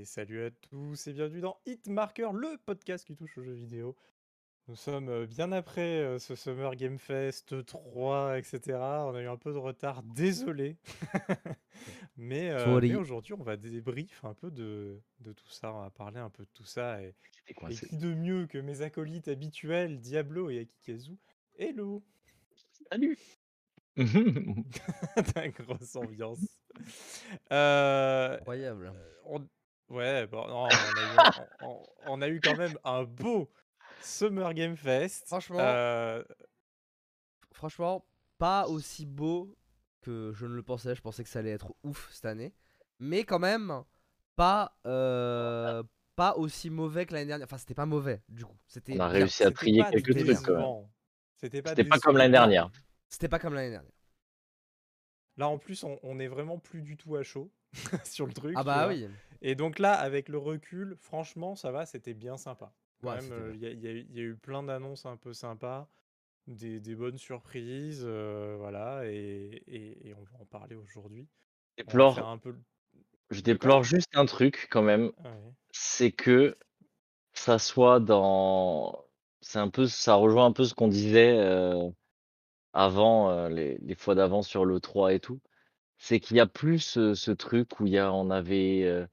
Et salut à tous et bienvenue dans Hitmarker, le podcast qui touche aux jeux vidéo. Nous sommes euh, bien après euh, ce Summer Game Fest 3, etc. On a eu un peu de retard, désolé. mais euh, mais aujourd'hui, on va débrief un peu de, de tout ça. On va parler un peu de tout ça. Et, qui de mieux que mes acolytes habituels, Diablo et Akikazu Hello Salut! T'as une grosse ambiance. Euh, Incroyable. on- Ouais, bon, non, on, a eu, on- on a eu quand même un beau Summer Game Fest. Franchement, Euh, franchement, pas aussi beau que je ne le pensais. Je pensais que ça allait être ouf cette année. Mais quand même, pas, euh, pas aussi mauvais que l'année dernière. Enfin, c'était pas mauvais, du coup. C'était On a réussi à c'était trier pas quelques trucs quand même. décevant. C'était pas comme l'année dernière. C'était pas comme l'année dernière. Là, en plus, on, on est vraiment plus du tout à chaud sur le truc. Ah bah vois. oui. Et donc là, avec le recul, franchement, ça va, c'était bien sympa. Quand Ouais, même, c'était euh, bien. il y, a- y eu- il y a eu plein d'annonces un peu sympas, des, des bonnes surprises, euh, voilà, et, et- et on va en parler aujourd'hui. Je déplore, peu. je juste un truc quand même, Ah ouais. c'est que ça soit dans. C'est un peu, ça rejoint un peu ce qu'on disait euh, avant, euh, les, les fois d'avant sur le 3 et tout. C'est qu'il y a plus ce, ce truc où il y a, on avait, euh,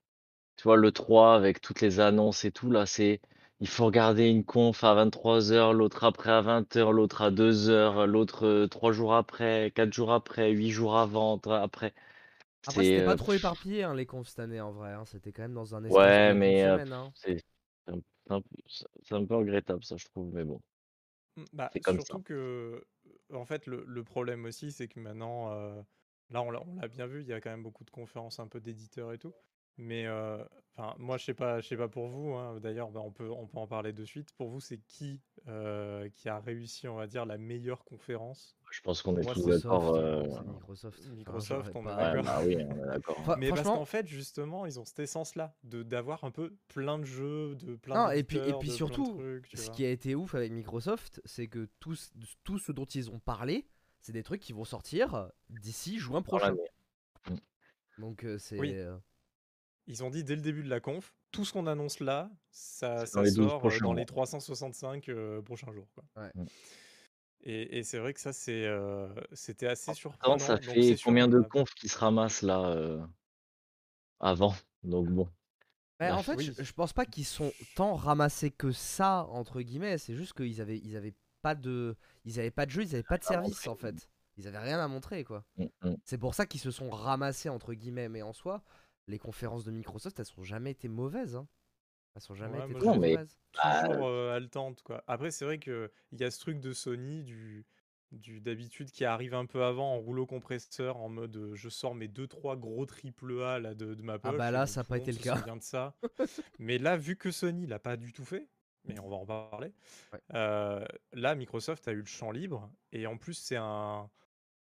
tu vois, le 3 avec toutes les annonces et tout. Là, c'est. Il faut regarder une conf à 23h, l'autre après à 20h, l'autre à 2h, l'autre 3 jours après, 4 jours après, 8 jours avant, après. Après, C'est c'était pas euh, trop éparpillé, hein, les confs cette année, en vrai. hein. C'était quand même dans un espace Ouais, de mais euh, semaine. hein. c'est c'est un, c'est un peu c'est un peu regrettable, ça, je trouve. Mais bon, Mm, Bah, c'est comme ça. surtout que, en fait, le, le problème aussi, c'est que maintenant, euh, là, on l'a on l'a bien vu, il y a quand même beaucoup de conférences un peu d'éditeurs et tout. Mais, euh, enfin, moi, je sais pas, je sais pas pour vous, hein, d'ailleurs, bah, on peut, on peut en parler de suite. Pour vous, c'est qui euh, qui a réussi, on va dire, la meilleure conférence? Je pense qu'on est Moi, tous c'est d'accord. Microsoft, euh, c'est Microsoft. Microsoft, j'aurais on est d'accord. bah oui, on est d'accord. Fra- Mais parce qu'en fait, justement, ils ont cet essence-là, de d'avoir un peu plein de jeux, de plein Non, et puis, et puis de plein de surtout, trucs, ce vois. qui a été ouf avec Microsoft, c'est que tout, ce- tout ce dont ils ont parlé, c'est des trucs qui vont sortir d'ici juin prochain. Donc euh, c'est. Oui. Ils ont dit dès le début de la conf, tout ce qu'on annonce là, ça, C'est dans ça les 12 sort euh, dans les 365 euh, prochains jours. quoi. Ouais. Mm. Et, et c'est vrai que ça, c'est, euh, c'était assez surprenant. ça Donc fait combien de a- confs qui se ramassent là euh, avant? Donc bon. Ouais, en fait, Oui. je, je pense pas qu'ils sont tant ramassés que ça entre guillemets. C'est juste qu'ils avaient, ils avaient pas de, ils avaient pas de jeu, ils avaient pas de service en fait. Ils avaient rien à montrer quoi. Mm, mm. C'est pour ça qu'ils se sont ramassés entre guillemets. Mais en soi, les conférences de Microsoft, elles sont jamais été mauvaises. Hein. Elles sont jamais Ouais, été moi, mais- mauvaises. toujours euh, haletante. Quoi. Après, c'est vrai qu'il y a ce truc de Sony, du, du d'habitude, qui arrive un peu avant en rouleau compresseur, en mode euh, je sors mes 2-3 gros triple A là, de, de ma poche. Ah bah là, ça a tout pas été le cas. de ça. mais là, vu que Sony l'a pas du tout fait, mais on va en parler, Ouais. euh, là, Microsoft a eu le champ libre. Et en plus, c'est un.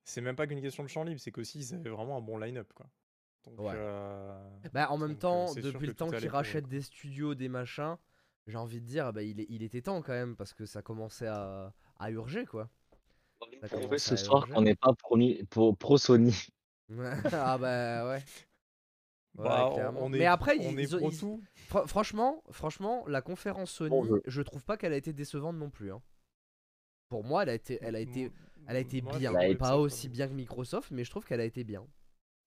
C'est même pas qu'une question de champ libre, c'est qu'aussi ils avaient vraiment un bon line-up. Quoi. Donc, Ouais. euh, Bah, en même donc, euh, temps, depuis le temps pour rachètent quoi. des studios, des machins, j'ai envie de dire, bah, il, est- il était temps quand même parce que ça commençait à, à urger quoi. Ça Prouver ce soir urger. qu'on n'est pas pro, pro, pro Sony. ah bah ouais. Ouais, Bah, on- Mais après, on ils- est ils ont- pro ils- tout. Fr- franchement, franchement, la conférence Sony, je trouve pas qu'elle a été décevante non plus. hein. Pour moi, elle a été, elle a été, elle a été Moi, bien. Pas aussi bien que Microsoft, mais je trouve qu'elle a été bien.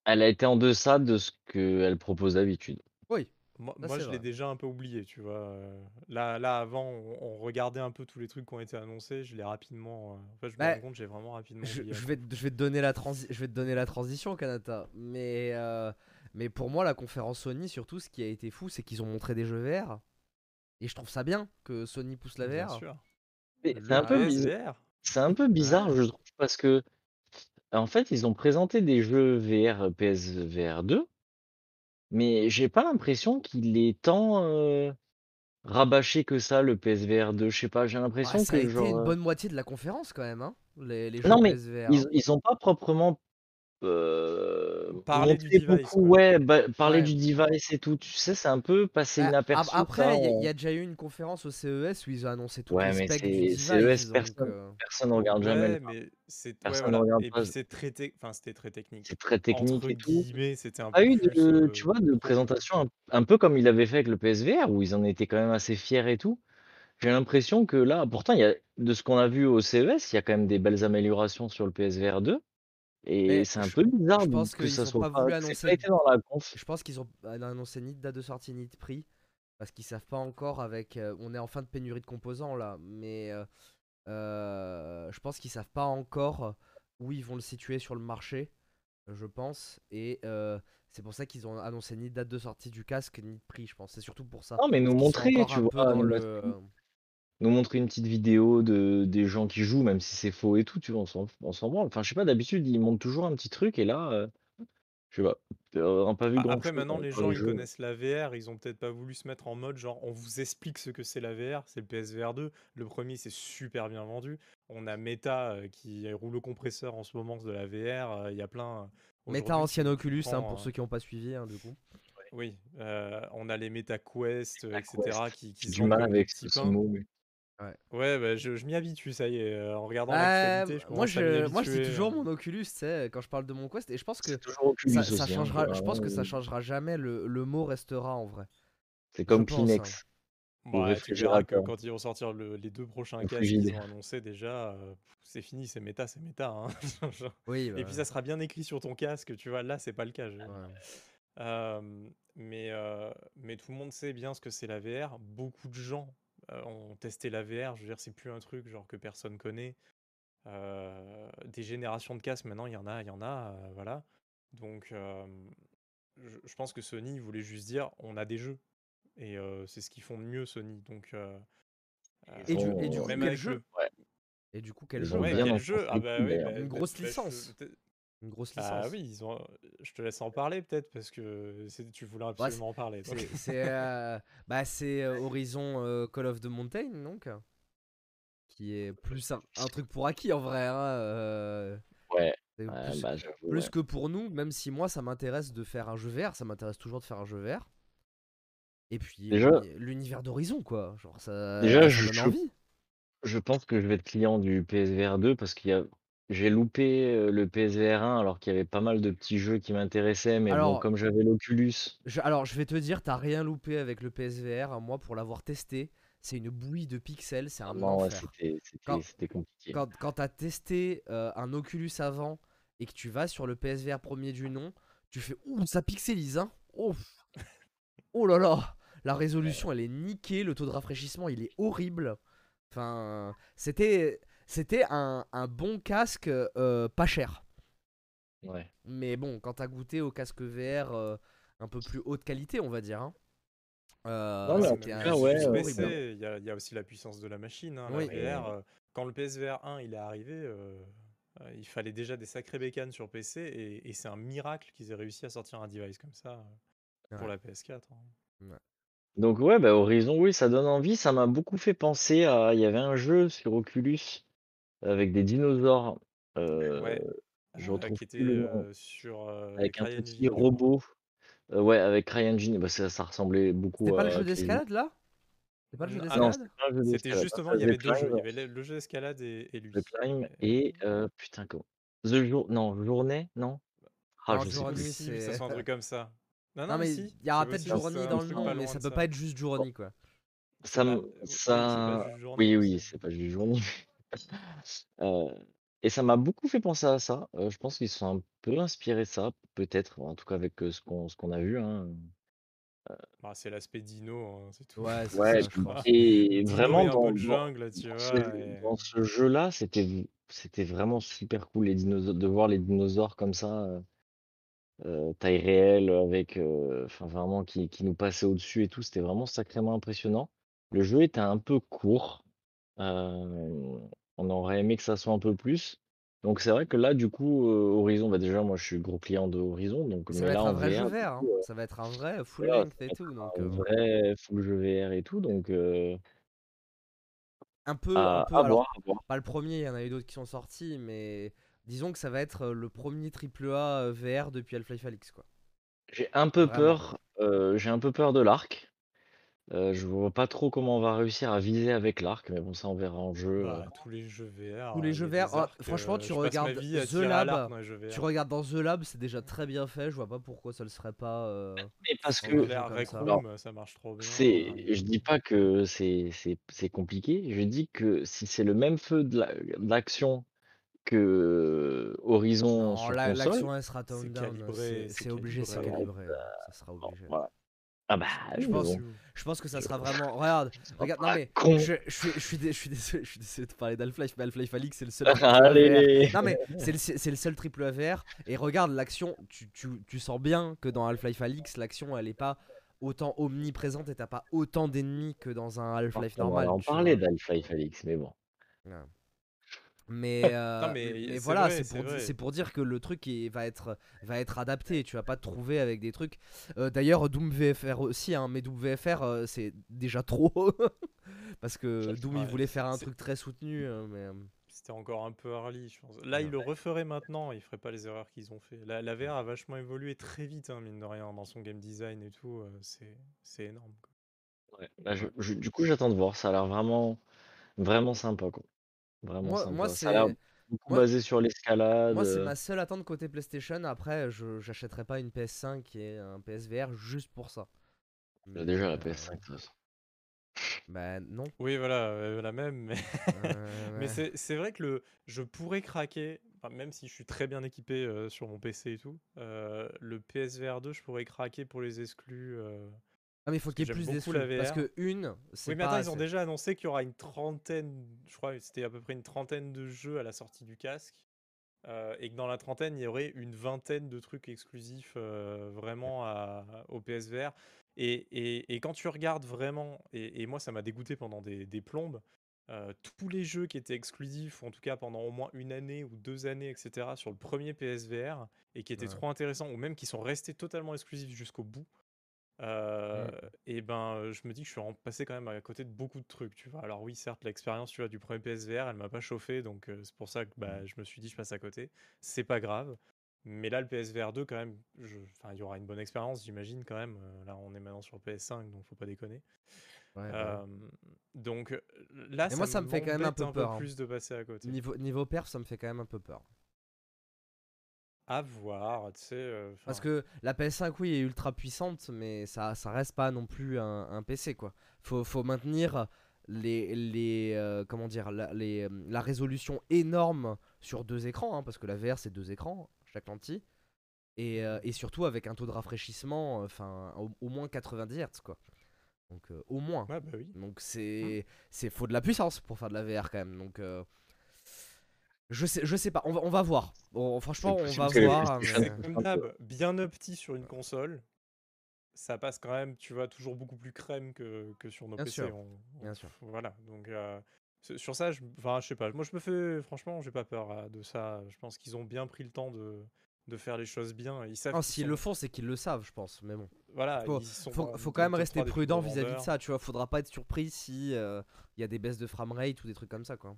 Elle a été en deçà de ce qu'elle propose d'habitude. Oui. Moi, Ça, moi, c'est je l'ai déjà un peu oublié, tu vois. Là, là avant, on, on regardait un peu tous les trucs qui ont été annoncés. Je l'ai rapidement. euh, En fait, je me Bah, rends compte, j'ai vraiment rapidement Je, oublié. je vais, te- je vais te donner la transi- je vais te donner la transition, Kanata. Mais, euh, mais pour moi, la conférence Sony, surtout, ce qui a été fou, c'est qu'ils ont montré des jeux VR. Et je trouve ça bien que Sony pousse la Bien VR. C'est un peu bizarre. C'est un peu bizarre, Ouais. je trouve, parce que en fait, ils ont présenté des jeux VR PSVR 2, mais j'ai pas l'impression qu'il est tant euh, rabâché que ça, le PSVR 2. Je sais pas, j'ai Ouais, l'impression ça a que été genre. une euh, bonne moitié de la conférence quand même, hein, les, les jeux Non, mais PSVR. ils, ils ont pas proprement Parler du device, beaucoup ouais, bah, parler Ouais. du device et tout, tu sais, c'est un peu passé Bah, ap inaperçu après, il y, a- on y a déjà eu une conférence au CES où ils ont annoncé toutes Ouais, du device. CES, donc, personne euh, personne regarde jamais le mais c'est personne voilà. regarde Et pas. puis c'est très enfin, c'était très technique. C'est très technique Entre et tout. c'était un Pas peu eu de tu heu, vois, de présentation un un peu comme il avait fait avec le PSVR où ils en étaient quand même assez fiers et tout. J'ai l'impression que là pourtant y a de ce qu'on a vu au CES, il y a quand même des belles améliorations sur le PSVR 2 et c'est un je, peu bizarre je pense que qu'ils ça ont soit pas voulu que pas annoncer. été dans la conf. Je pense qu'ils ont annoncé ni de date de sortie ni de prix parce qu'ils savent pas encore avec. euh, on est en fin de pénurie de composants là, mais euh, euh, je pense qu'ils savent pas encore où ils vont le situer sur le marché, je pense, et euh, c'est pour ça qu'ils ont annoncé ni de date de sortie du casque ni de prix, je pense. C'est surtout pour ça. Non, mais nous montrer, tu vois, le. Nous montrer une petite vidéo de des gens qui jouent, même si c'est faux et tout, tu vois, on s'en on s'en branle. Enfin, je sais pas, d'habitude, ils montrent toujours un petit truc et là, heu, je sais pas, on pas vu A grand après chose maintenant dans les dans gens ils jeux. connaissent la VR, ils ont peut-être pas voulu se mettre en mode genre on vous explique ce que c'est la VR, c'est le PSVR 2. Le premier c'est super bien vendu. On a Meta euh, qui roule le compresseur en ce moment de la VR, euh, il y a plein euh, aujourd'hui, tu- tu Oculus, hein, pour euh, ceux qui n'ont pas suivi, hein, du coup. Oui, euh, on a les Meta Quest, euh, etc. Quest. qui, qui J'ai se du vendent mal comme des avec petits ce ce pains. mot, mais Ouais, bah, je, je m'y habitue, ça y est. euh, En regardant Euh, l'actualité, je moi, commence à m'y je, moi, je dis habituer. toujours euh. mon Oculus, tu sais, quand je parle de mon Quest, et je pense que c'est toujours Oculus ça, aussi, ça hein, changera. Je pense que ça vraiment changera jamais. Le, le mot restera en vrai. c'est Je comme pense. hein. Kleenex ou Ouais, tu verras que réfrigérateur quand ils vont sortir le- les deux prochains ou casques qu'ils ont frigidaire. annoncés déjà, euh, pff, c'est fini, c'est méta, c'est méta. hein. Genre. Oui, Et bah, puis ça sera bien écrit sur ton casque, tu vois, là c'est pas le cas. je- ouais. Euh, mais, euh, mais tout le monde sait bien ce que c'est la VR. Beaucoup de gens euh, ont testé la VR. Je veux dire, c'est plus un truc genre que personne connaît. Euh, des générations de casques, maintenant il y en a, il y en a, euh, voilà. Donc euh, je, je pense que Sony voulait juste dire on a des jeux. Et euh, c'est ce qu'ils font de mieux, Sony. Donc, euh, Et du, et du coup, quel jeu le- Ouais. Et du coup, quel jeu Ouais, quel Ah bah bah, Une grosse bah, licence. Une grosse Ah licence. oui, ils ont... je te laisse en parler peut-être parce que c'est- tu voulais Ouais, absolument en parler. C'est euh, bah, c'est euh, Horizon euh, Call of the Mountain, donc. Qui est plus un, un truc pour acquis en vrai. hein, euh, Ouais, plus, bah, j'avoue, plus ouais. que pour nous, même si moi ça m'intéresse de faire un jeu vert, ça m'intéresse toujours de faire un jeu vert. Et puis l'univers d'Horizon, quoi. Genre ça, Déjà, ça je- donne je- envie. Je pense que je vais être client du PSVR 2 parce qu'il y a j'ai loupé, le PSVR 1 alors qu'il y avait pas mal de petits jeux qui m'intéressaient, mais bon, comme j'avais l'Oculus Je- alors je vais te dire, t'as rien loupé avec le PSVR. hein, Moi, pour l'avoir testé, c'est une bouillie de pixels, c'est un non, ouais, enfer. c'était c'était Quand- c'était compliqué. quand, quand t'as testé euh, un Oculus avant et que tu vas sur le PSVR premier du nom, tu fais ouh ça pixelise hein. Oh, oh là là, la résolution elle est niquée, le taux de rafraîchissement il est horrible. Enfin, c'était c'était un, un bon casque euh, pas cher. Ouais. Mais bon, quand t'as goûté au casque VR euh, un peu plus haute qualité, on va dire. hein, euh, Non, mais un- ouais, ouais, horrible. il y, a, il y a aussi la puissance de la machine. hein, Oui. la VR, quand le PSVR 1 il est arrivé, il fallait déjà des sacrés bécanes sur PC et, et c'est un miracle qu'ils aient réussi à sortir un device comme ça pour Ouais. la PS4. hein. Donc ouais, bah, Horizon, oui, ça donne envie. Ça m'a beaucoup fait penser à il y avait un jeu sur Oculus avec des dinosaures, Ouais, je euh, retrouve qui était le euh, sur euh, Avec un petit robot, ouais, avec CryEngine, bah, ça ça ressemblait beaucoup C'était pas le jeu Crazy. d'escalade là? C'était pas le jeu Ah Ah non, d'escalade? C'était justement, il y avait deux jeux. Il y avait le, le jeu d'escalade et, et lui. The Climb Et- putain comment? The Jour non, Journée? Non? Ah, Non, je sais Journey, plus. ça c'est- soit un truc comme ça. Non, non, Non, mais si, il y aura c'est peut-être Journey dans le nom, mais ça peut pas être juste Journey quoi. Ça Bah, c'est ça pas juste Journey, oui, oui, c'est- c'est pas juste Journée. Heu et ça m'a beaucoup fait penser à ça. Heu, je pense qu'ils se sont un peu inspirés de ça, peut-être, en tout cas avec, heu, ce qu'on ce qu'on a vu, hein. Bah, c'est l'aspect dino, hein, c'est tout. Ouais, c'est Ouais, ça, je crois. et Dino vraiment et un dans peu de dans jungle, tu dans vois. ce et- dans ce jeu-là, c'était v c'était vraiment super cool les dinosaures de voir les dinosaures comme ça, heu heu, taille réelle avec, heu, enfin vraiment qui qui nous passaient au-dessus et tout, c'était vraiment sacrément impressionnant. Le jeu était un peu court, hem, on aurait aimé que ça soit un peu plus. Donc c'est vrai que là, du coup, Horizon, bah, déjà moi je suis gros client de Horizon, donc Ça mais va là être un vrai jeu VR, hein. ça va être un vrai full voilà, length et tout, donc un euh, vrai full jeu VR et tout, donc un peu, un à peu. à Alors, voir, à voir. pas le premier, il y en a eu d'autres qui sont sortis, mais disons que ça va être le premier AAA VR depuis Half-Life Alyx, quoi. J'ai un peu Vraiment. peur, j'ai un peu peur de l'arc. Euh, je vois pas trop comment on va réussir à viser avec l'arc, mais bon, ça on verra en jeu. Bah, euh. tous les jeux VR. Tous les euh, jeux VR, ah, arcs, franchement, euh, tu je passe ma regardes The Lab, Tu regardes dans The Lab, c'est déjà très bien fait. Je vois pas pourquoi ça le serait pas. euh, Mais parce que ça. Room, ça marche trop bien. c'est, euh, je dis pas que c'est c'est c'est compliqué. Je dis que si c'est le même feu de la- de l'action que Horizon Non, sur la- console, l'action elle sera down. C'est c'est c'est obligé, c'est calibré. ouais, Ça sera bon, obligé. voilà. Ah bah, Je pense- bon. Je pense que ça sera vraiment. Regarde, regarde, non Ah, mais. con. Je, je suis, je, suis dé- je, suis désolé, je suis désolé de parler d'Half-Life, mais Half-Life Alyx c'est le seul. Allez. Non mais c'est le, c'est le seul triple A VR et regarde l'action, tu, tu, tu sens bien que dans Half-Life Alyx l'action elle est pas autant omniprésente et t'as pas autant d'ennemis que dans un Half-Life On normal. va en parler d'Half-Life Alix, mais bon. Mais, euh, Non, mais voilà, c'est pour, di- pour dire que le truc est- va, être, va être adapté. Tu vas pas te trouver avec des trucs. Euh, D'ailleurs, Doom VFR aussi, hein, mais Doom VFR euh, c'est déjà trop. Parce que Doom il voulait faire un truc très soutenu. euh, mais, C'était encore un peu early, je pense. Là, ils le referaient maintenant, ils feraient pas les erreurs qu'ils ont fait. La, la VR a vachement évolué très vite, hein, mine de rien, dans son game design et tout. euh, c'est c'est énorme. quoi. Ouais. Là, je- je- du coup, j'attends de voir. Ça a l'air vraiment, vraiment sympa, quoi. Vraiment Moi, sympa. moi ça a beaucoup moi- basé sur l'escalade. Moi, c'est euh, ma seule attente côté PlayStation. Après, je j'achèterai pas une PS5 et un PSVR juste pour ça. il y a déjà la Euh, PS5, de toute façon. Bah non. Oui, voilà, euh, la même, mais, Euh, mais ouais. c'est c'est vrai que le, je pourrais craquer, enfin, même si je suis très bien équipé euh, sur mon PC et tout, euh, le PSVR 2, je pourrais craquer pour les exclus. Ah mais il faut qu'il y ait plus la Parce que une, c'est Oui, mais pas attends, ils ont déjà annoncé qu'il y aura une trentaine, je crois que c'était à peu près une trentaine de jeux à la sortie du casque. euh, et que dans la trentaine, il y aurait une vingtaine de trucs exclusifs euh, vraiment à- au PSVR. Et, et- et quand tu regardes vraiment, et, et moi ça m'a dégoûté pendant des, des plombes, euh, tous les jeux qui étaient exclusifs, en tout cas pendant au moins une année ou deux années, etc., sur le premier PSVR, et qui étaient Ouais. trop intéressants, ou même qui sont restés totalement exclusifs jusqu'au bout, euh, Mm. et ben euh, je me dis que je suis passé quand même à côté de beaucoup de trucs, tu vois. Alors oui, certes, l'expérience, tu vois, du premier PSVR, elle m'a pas chauffé, donc euh, c'est pour ça que bah, je me suis dit je passe à côté. C'est pas grave. Mais là, le PSVR 2, quand même, je- enfin, il y aura une bonne expérience, j'imagine, quand même. Euh, là, on est maintenant sur PS5, donc faut pas déconner. Ouais, bah ouais. Euh, donc euh, là, Et moi, ça me fait quand même un peu peur, hein. plus de passer à côté. Niveau, niveau perf, ça me fait quand même un peu peur. À voir, tu sais. euh, Parce que la PS5, oui, est ultra puissante, mais ça, ça reste pas non plus un, un PC, quoi. Faut, faut maintenir les, les euh, comment dire, la, les, euh, la résolution énorme sur deux écrans, hein, parce que la VR, c'est deux écrans, chaque lentille. Et, euh, et surtout avec un taux de rafraîchissement, enfin, au, au moins 90 Hz, quoi. Donc, au moins. Ouais, bah oui. Donc c'est c'est faut de la puissance pour faire de la VR quand même. Donc je sais je sais pas, on va, on va voir. Bon, franchement, on va voir. Mais- comme d'hab, bien petit sur une console, ça passe quand même, tu vois, toujours beaucoup plus crème que, que sur nos Bien PC. sûr, on- on- bien sûr. Voilà, donc euh, sur ça, je, enfin, je sais pas. Moi, je me fais, franchement, j'ai pas peur euh, de ça. Je pense qu'ils ont bien pris le temps de, de faire les choses bien. Ils savent. S'ils sont- le font, c'est qu'ils le savent, je pense. Mais bon, Voilà, faut, ils sont faut, quand même rester 3 des plus prudent vis-à-vis de ça. Tu vois, faudra pas être surpris si euh, il y a des baisses de framerate ou des trucs comme ça, quoi.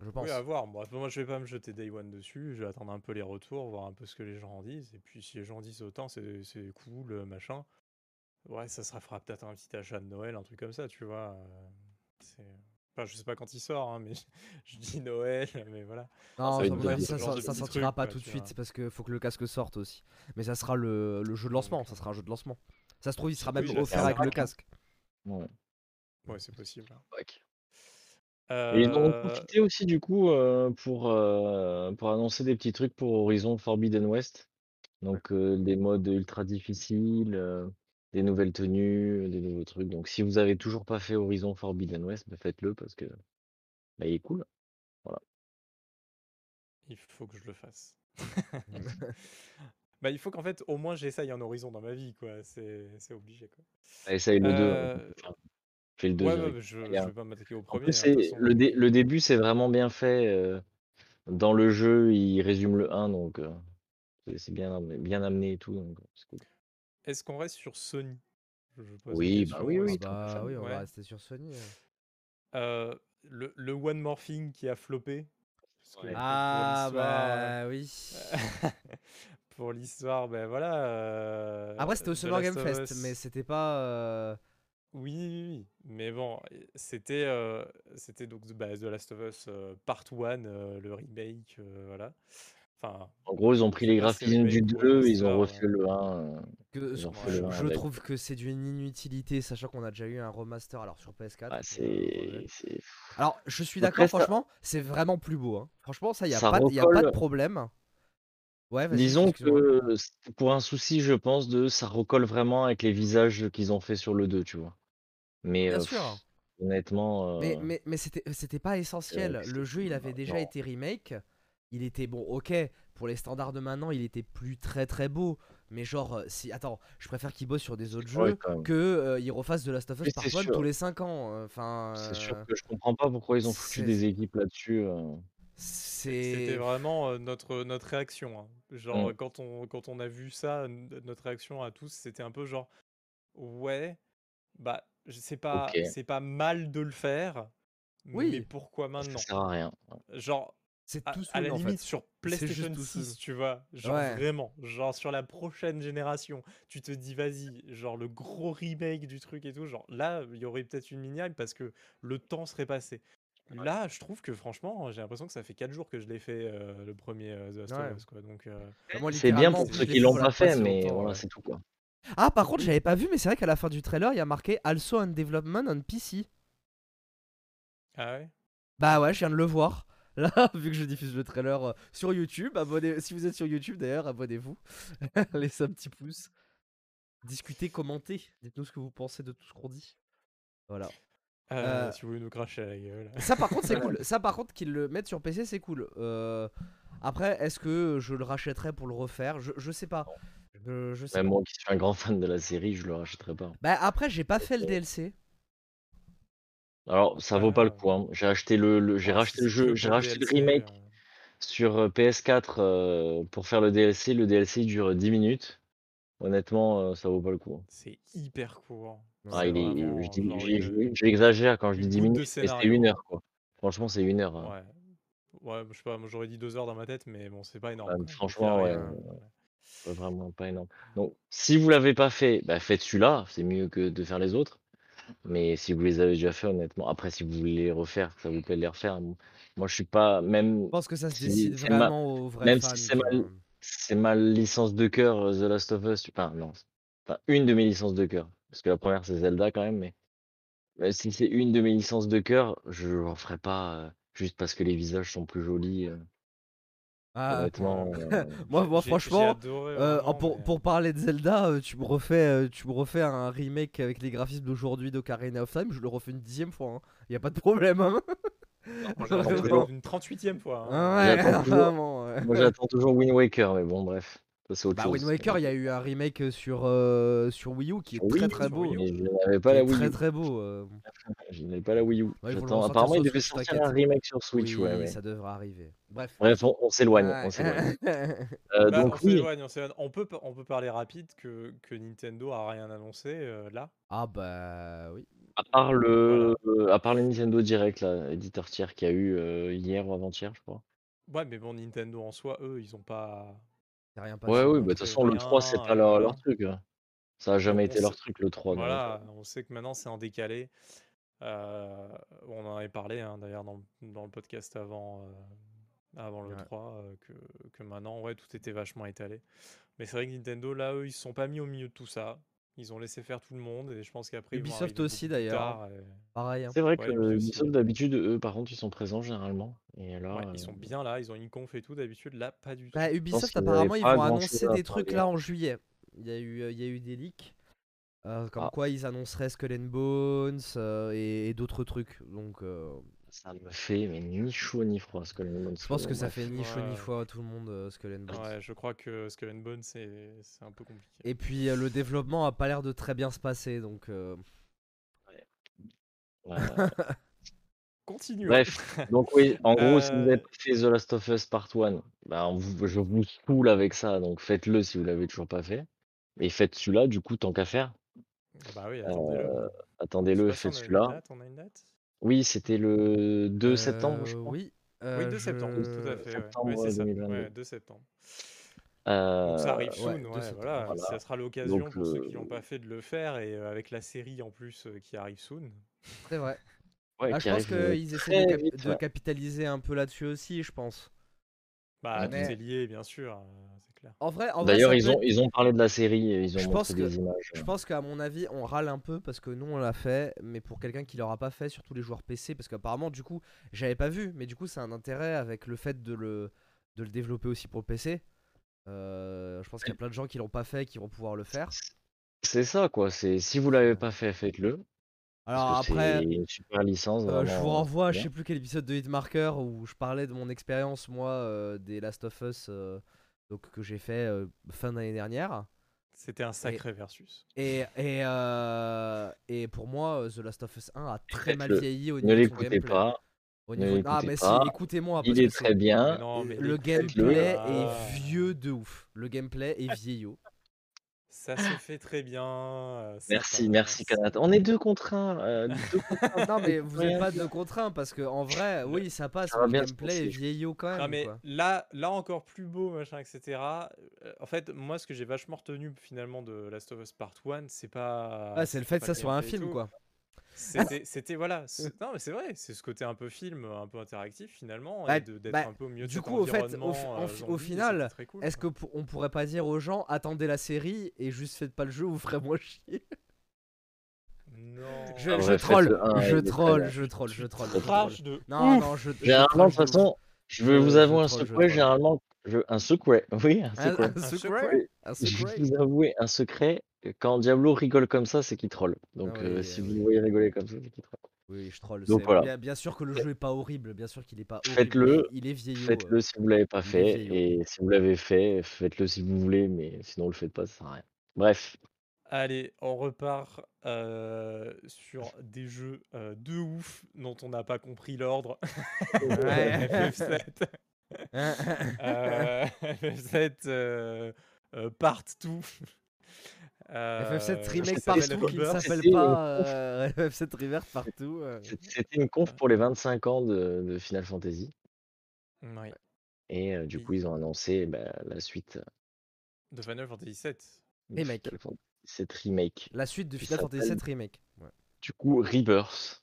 Je pense. Oui, à voir. Bon, moi, je vais pas me jeter Day One dessus. Je vais attendre un peu les retours, voir un peu ce que les gens en disent. Et puis, si les gens disent autant, c'est cool, euh, machin. Ouais, ça sera fera peut-être un petit achat de Noël, un truc comme ça, tu vois. euh, c'est- Enfin, je sais pas quand il sort, hein, mais je dis Noël, mais voilà. Non, ça avis, sortira truc, pas quoi, tout de suite parce que faut que le casque sorte aussi. Mais ça sera le, le jeu de lancement. Ça sera un jeu de lancement. Ça se trouve, il sera même Oui, offert avec le casque. Ouais. Ouais, c'est possible. hein. Et ils en ont Euh, profité aussi du coup euh, pour, euh, pour annoncer des petits trucs pour Horizon Forbidden West. Donc des modes ultra difficiles, des nouvelles tenues, des nouveaux trucs. Donc si vous avez toujours pas fait Horizon Forbidden West, bah, faites-le parce que bah, il est cool. il faut que je le fasse. bah, il faut qu'en fait, au moins, j'essaye un horizon dans ma vie, quoi. C'est c'est obligé, quoi. Ah, Essaye le 2. Euh, Fais le 2. Ouais, ouais, je, je Regarde. vais pas m'attaquer au En premier. plus, hein, de toute c'est façon. le, dé- le début, c'est vraiment bien fait. euh, dans le jeu, il résume le 1, donc euh, c'est- bien, amené- bien amené et tout. donc, c'est cool. Est-ce qu'on reste sur Sony? Oui, bah oui, est-ce oui, bah oui, on Ouais. va rester sur Sony. hein. Euh, le, le One More Thing qui a floppé, Ouais. Ah bah oui. pour l'histoire, ben voilà. euh, Après c'était au Summer Game Fest, mais c'était pas. euh, Oui, oui, oui. Mais bon, c'était euh, c'était donc bah, The Last of Us euh, Part 1, euh, le remake, euh, voilà. Enfin, En gros, ils ont pris les pas si graphismes du remake ou 2, ils ont refait le 1. euh, que Ils ont je- refait le je, un je avec. trouve que c'est d'une inutilité, sachant qu'on a déjà eu un remaster alors sur PS4. ouais, euh, c'est. c'est- Alors, je suis Après, d'accord, ça- franchement, c'est vraiment plus beau. hein. Franchement, ça, il n'y a, Ça pas de- y a pas de recolle- problème. Ouais, vas-y, Disons excuse-moi. que c'est pour un souci, je pense, de ça recolle vraiment avec les visages qu'ils ont fait sur le 2, tu vois. Mais Bien euh, sûr. pff, honnêtement, Mais, euh, mais, mais c'était c'était pas essentiel. Le jeu, il avait déjà non. été remake. Il était bon, ok. Pour les standards de maintenant, il était plus très très beau. Mais genre, euh, si. Attends, je préfère qu'il bosse sur des autres ouais, jeux que euh, il refasse de Last of Us par one tous les 5 ans. euh, Enfin. C'est sûr euh, que je comprends pas pourquoi ils ont foutu des équipes là-dessus. euh. c'était vraiment euh, notre, notre réaction. hein. Genre, Mm. quand, on, quand on a vu ça, notre réaction à tous, c'était un peu genre, ouais, bah, je sais pas, c'est pas mal de le faire, Oui. mais pourquoi Ça maintenant? sert à rien. Genre, C'est à, tout à la limite fait. sur C'est PlayStation tout 6, saoul. tu vois, genre Ouais. vraiment, genre sur la prochaine génération, tu te dis vas-y, genre le gros remake du truc et tout, genre là, il y aurait peut-être une mini parce que le temps serait passé. Là, je trouve que franchement, j'ai l'impression que ça fait 4 jours que je l'ai fait euh, le premier euh, The Last of Ouais. Us, quoi. Donc, euh, Bah, C'est bien pour ceux qui fait, l'ont pas fait, mais voilà, c'est tout quoi. Ah, par contre, j'avais pas vu, mais c'est vrai qu'à la fin du trailer, il y a marqué Also on development on PC. ah ouais? Bah ouais, je viens de le voir. Là, vu que je diffuse le trailer euh, sur YouTube, abonnez si vous êtes sur YouTube d'ailleurs, abonnez-vous. Laissez un petit pouce. Discutez, commentez. Dites-nous ce que vous pensez de tout ce qu'on dit. Voilà. Euh, Euh, Si vous voulez nous cracher à la gueule. Ça par contre c'est cool. Ça par contre qu'ils le mettent sur PC c'est cool. Euh, Après est-ce que je le rachèterais pour le refaire? Je, je sais pas. Je, je sais Même pas. moi qui suis un grand fan de la série, je le rachèterai pas. Bah après j'ai pas fait le DLC. Alors, ça vaut pas le Ah. coup. hein. J'ai acheté le, le- j'ai Ah, racheté si le jeu, j'ai racheté le DLC, remake euh, sur euh, PS4 euh, pour faire le DLC. Le DLC dure 10 minutes. Honnêtement, euh, ça vaut pas le coup. C'est hyper court. Ah, C'est il est, vraiment, je dis- genre, j'ai- une- j'exagère quand je dis une 10 goutte de minutes, mais c'est scénario. une heure quoi. Franchement, c'est une heure. hein. Ouais. Ouais, je sais pas, moi j'aurais dit deux heures dans ma tête, mais bon, c'est pas énorme. Ouais, quoi. Donc, franchement, ouais. Pas vraiment pas énorme. Donc, si vous l'avez pas fait, bah, faites celui-là. C'est mieux que de faire les autres. Mais si vous les avez déjà fait, honnêtement, après, si vous voulez les refaire, ça vous plaît de les refaire. Moi, je suis pas même. Je pense que ça se si décide c'est ma- vraiment aux vrais même fans. si c'est vois. c'est ma licence de cœur, euh, The Last of Us. Enfin, non. Enfin, une de mes licences de cœur. Parce que la première, c'est Zelda quand même. Mais, mais si c'est une de mes licences de cœur, je ne ferai pas euh, juste parce que les visages sont plus jolis. euh, Ah, honnêtement. euh, moi, moi franchement, j'ai adoré, Euh, vraiment, pour, mais- pour parler de Zelda, euh, tu me refais, euh, tu me refais un remake avec les graphismes d'aujourd'hui d'Ocarina of Time, je le refais une dixième fois. Il y a pas de problème. Hein. Moi, j'attends Vraiment. toujours une 38ème fois. hein. Ah ouais, J'attends toujours- vraiment. ouais. Moi, j'attends toujours Wind Waker. Mais bon, bref. C'est Bah. Wind Waker, il y a eu un remake sur, euh, sur Wii U qui est très très beau. Mais je n'avais pas la Wii très U. très beau. euh. Je n'avais pas la Wii U. Ouais, Apparemment, il devait Switch, sortir un remake sur Switch. oui, ouais, mais- ça devrait arriver. Bref. Bref, on, on s'éloigne. Ouais. On s'éloigne. Euh, Bah, donc, on oui. s'éloigne, on s'éloigne. On peut, on peut parler rapide que, que Nintendo a rien annoncé euh, là. ah bah oui. À part le, euh, à part le Nintendo Direct, là, éditeur tiers qu'il y a eu euh, hier ou avant-hier, je crois. Ouais, mais bon, Nintendo en soi, eux, ils ont pas. Rien passé. Ouais, oui, bah, de toute façon, le 3, c'est pas euh, leur, leur truc. hein. Ça a jamais on été leur sait- truc, le 3. donc, Voilà, on sait que maintenant c'est en décalé. Euh, on en avait parlé hein, d'ailleurs dans, dans le podcast avant, euh, avant le Ouais. 3, euh, que, que maintenant, ouais, tout était vachement étalé. Mais c'est vrai que Nintendo, là, eux, ils se sont pas mis au milieu de tout ça. Ils ont laissé faire tout le monde et je pense qu'après, Ubisoft aussi, d'ailleurs. et- Pareil. hein. C'est vrai Ouais, que Ubisoft, d'habitude, eux, par contre, ils sont présents généralement. Et là, Ouais, euh, ils sont bien là, ils ont une conf et tout. D'habitude, là, pas du tout. Bah, Ubisoft, apparemment, ils vont annoncer des trucs là en juillet. Il y a eu, euh, il y a eu des leaks. euh, comme Ah. quoi ils annonceraient Skull and Bones euh, et, et d'autres trucs. Donc, euh, ça me fait mais ni chaud ni froid. Ce que je pense que ça fait ni chaud ni froid à tout le monde, euh, Skull and Bones. Ouais, je crois que Skull and Bones, c'est c'est un peu compliqué. Et puis, euh, le développement a pas l'air de très bien se passer. Donc, euh, Ouais. Continue. Bref, donc oui, en gros, si vous Euh, avez pas fait The Last of Us Part 1, bah, je vous saoule avec ça, donc faites-le si vous l'avez toujours pas fait. Et faites celui-là, du coup, tant qu'à faire. Bah oui, attendez-le. Euh, Attendez-le, on faites celui-là. on a une date? Oui, c'était le 2 septembre, je euh, crois. Oui, Oui, Euh, 2 septembre, tout à fait. septembre Ouais, c'est ça. 2022. Ouais, 2 septembre. Donc ça Euh, arrive soon, ouais, voilà. voilà. Ça sera l'occasion pour ceux qui l'ont pas fait de le faire et euh, avec la série en plus euh, qui arrive soon. C'est vrai. ouais, Ah, je pense euh, qu'ils essaient de, très cap- vite, de ouais. capitaliser un peu là-dessus aussi, je pense. Bah, tout Mais- est lié, bien sûr, euh, clair. En vrai, en vrai, D'ailleurs, ils peut ont, ils ont parlé de la série et ils ont Je montré pense que- des images. Je pense qu'à mon avis, on râle un peu parce que nous on l'a fait, mais pour quelqu'un qui l'aura pas fait, surtout les joueurs PC, parce qu'apparemment, du coup, j'avais pas vu, mais du coup, c'est un intérêt avec le fait de le, de le développer aussi pour le PC. Euh, je pense qu'il y a plein de gens qui l'ont pas fait qui vont pouvoir le faire. C'est ça, quoi. C'est si vous l'avez pas fait, faites-le. Alors après, c'est une super licence. euh, je vous vraiment, renvoie à je bien. sais plus quel épisode de Hitmarker où je parlais de mon expérience, moi, euh, des Last of Us euh, donc, que j'ai fait euh, fin d'année dernière. C'était un sacré versus. Et, et, euh, et pour moi, euh, The Last of Us 1 a très mal vieilli au Ne niveau de son l'écoutez gameplay. pas. Au ne. Ah, l'écoutez mais si, pas. écoutez-moi. parce Il est que très c'est- bien. Mais non, mais Le gameplay Ah. est vieux de ouf. Le gameplay est vieillot. Ça se fait très bien. euh, Merci, merci Kanat. On est deux contre un. euh, deux contre un. non, mais vous n'êtes pas dire. de contraint parce que en vrai, oui, ça passe. Ça va le bien se gameplay est passer. vieillot quand même. Non mais quoi. là, là encore plus beau, machin, etc. Euh, En fait, moi, ce que j'ai vachement retenu finalement de Last of Us Part 1, c'est pas. Ah, c'est le fait que pas ça soit un gameplay et film, tout. quoi. C'était, voilà. c'est- Non, mais c'est vrai. C'est ce côté un peu film, un peu interactif finalement, Bah, et d'être bah, un peu au milieu du coup, au fait, au fi- euh, au et final, cool, Est-ce quoi. que on pourrait pas dire aux gens attendez la série et juste faites pas le jeu, vous ferez moins chier? Non. Je, Ah je troll, un, je troll, je troll, je troll, je troll. Crash de. Non, ouf. non, je. je Généralement, de troll toute façon, je Je- vous je avouer un troll, je secret. troll. Généralement, je... un secret. Oui, un secret. un Un secret, secret? Je vais vous avouer un secret. Quand Diablo rigole comme ça, c'est qu'il troll. Donc, Ah oui, euh, si oui. vous le voyez rigoler comme ça, c'est qu'il troll. Oui, je troll. Donc voilà. Bien, bien sûr que le jeu est pas horrible, bien sûr qu'il est pas horrible. Faites-le, Il est vieillot. Faites-le euh. si vous l'avez pas fait. Et si vous l'avez fait, faites-le si vous voulez. Mais sinon, le faites pas, ça sert à rien. Bref. Allez, on repart euh, sur des jeux euh, de ouf dont on n'a pas compris l'ordre. Ouais. FF7. Euh, FF7 euh, euh, Part 2. Euh, FF7 Remake qui s'appelle partout qui ne s'appelle C'était pas euh, FF7 Reverse partout. euh. C'était une conf pour les 25 ans de, de Final Fantasy. Oui, Et euh, du coup, ils ont annoncé bah, la suite de Final Fantasy 7. de Remake. Final Fantasy VII Remake. La suite de Final Fantasy VII Remake. Ouais. Du coup, Rebirth.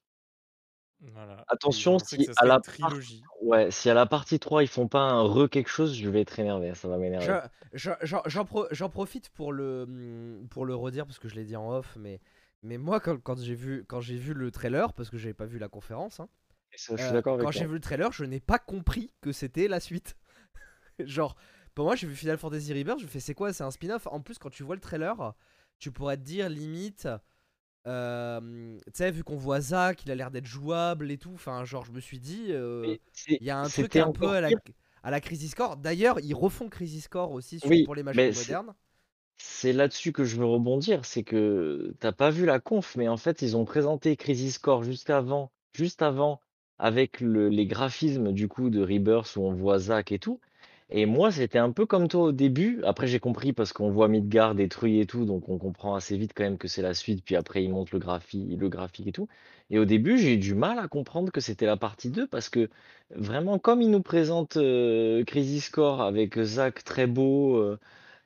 Voilà. Attention, si à la part-. Ouais, si à la partie 3, ils font pas un re quelque chose, je vais être énervé. Ça va m'énerver. Je- je- J'en j'en pro- j'en profite pour le, hum, pour le redire parce que je l'ai dit en off, mais, mais moi quand, quand j'ai vu, quand j'ai vu le trailer, parce que j'avais pas vu la conférence, hein, Et ça, je suis euh, avec quand j'ai vu le trailer, je n'ai pas compris que c'était la suite. Genre, pour moi j'ai vu Final Fantasy Rebirth, je me fais c'est quoi, c'est un spin-off. En plus, quand tu vois le trailer, tu pourrais te dire limite. Euh, tu sais, vu qu'on voit Zack, il a l'air d'être jouable et tout. Enfin, genre, je me suis dit, euh, il y a un truc un peu à la, pire. à la Crisis Core. D'ailleurs, ils refont Crisis Core aussi sur- Oui, pour les machines modernes. C'est là-dessus que je veux rebondir, c'est que t'as pas vu la conf, mais en fait ils ont présenté Crisis Core juste avant, juste avant, avec le- les graphismes du coup de Rebirth où on voit Zack et tout. Et moi c'était un peu comme toi au début. Après j'ai compris parce qu'on voit Midgard détruit et tout, donc on comprend assez vite quand même que c'est la suite. Puis après ils montrent le graphique, le graphique et tout. Et au début j'ai eu du mal à comprendre que c'était la partie 2 parce que vraiment comme ils nous présentent euh, Crisis Core avec Zack très beau, euh,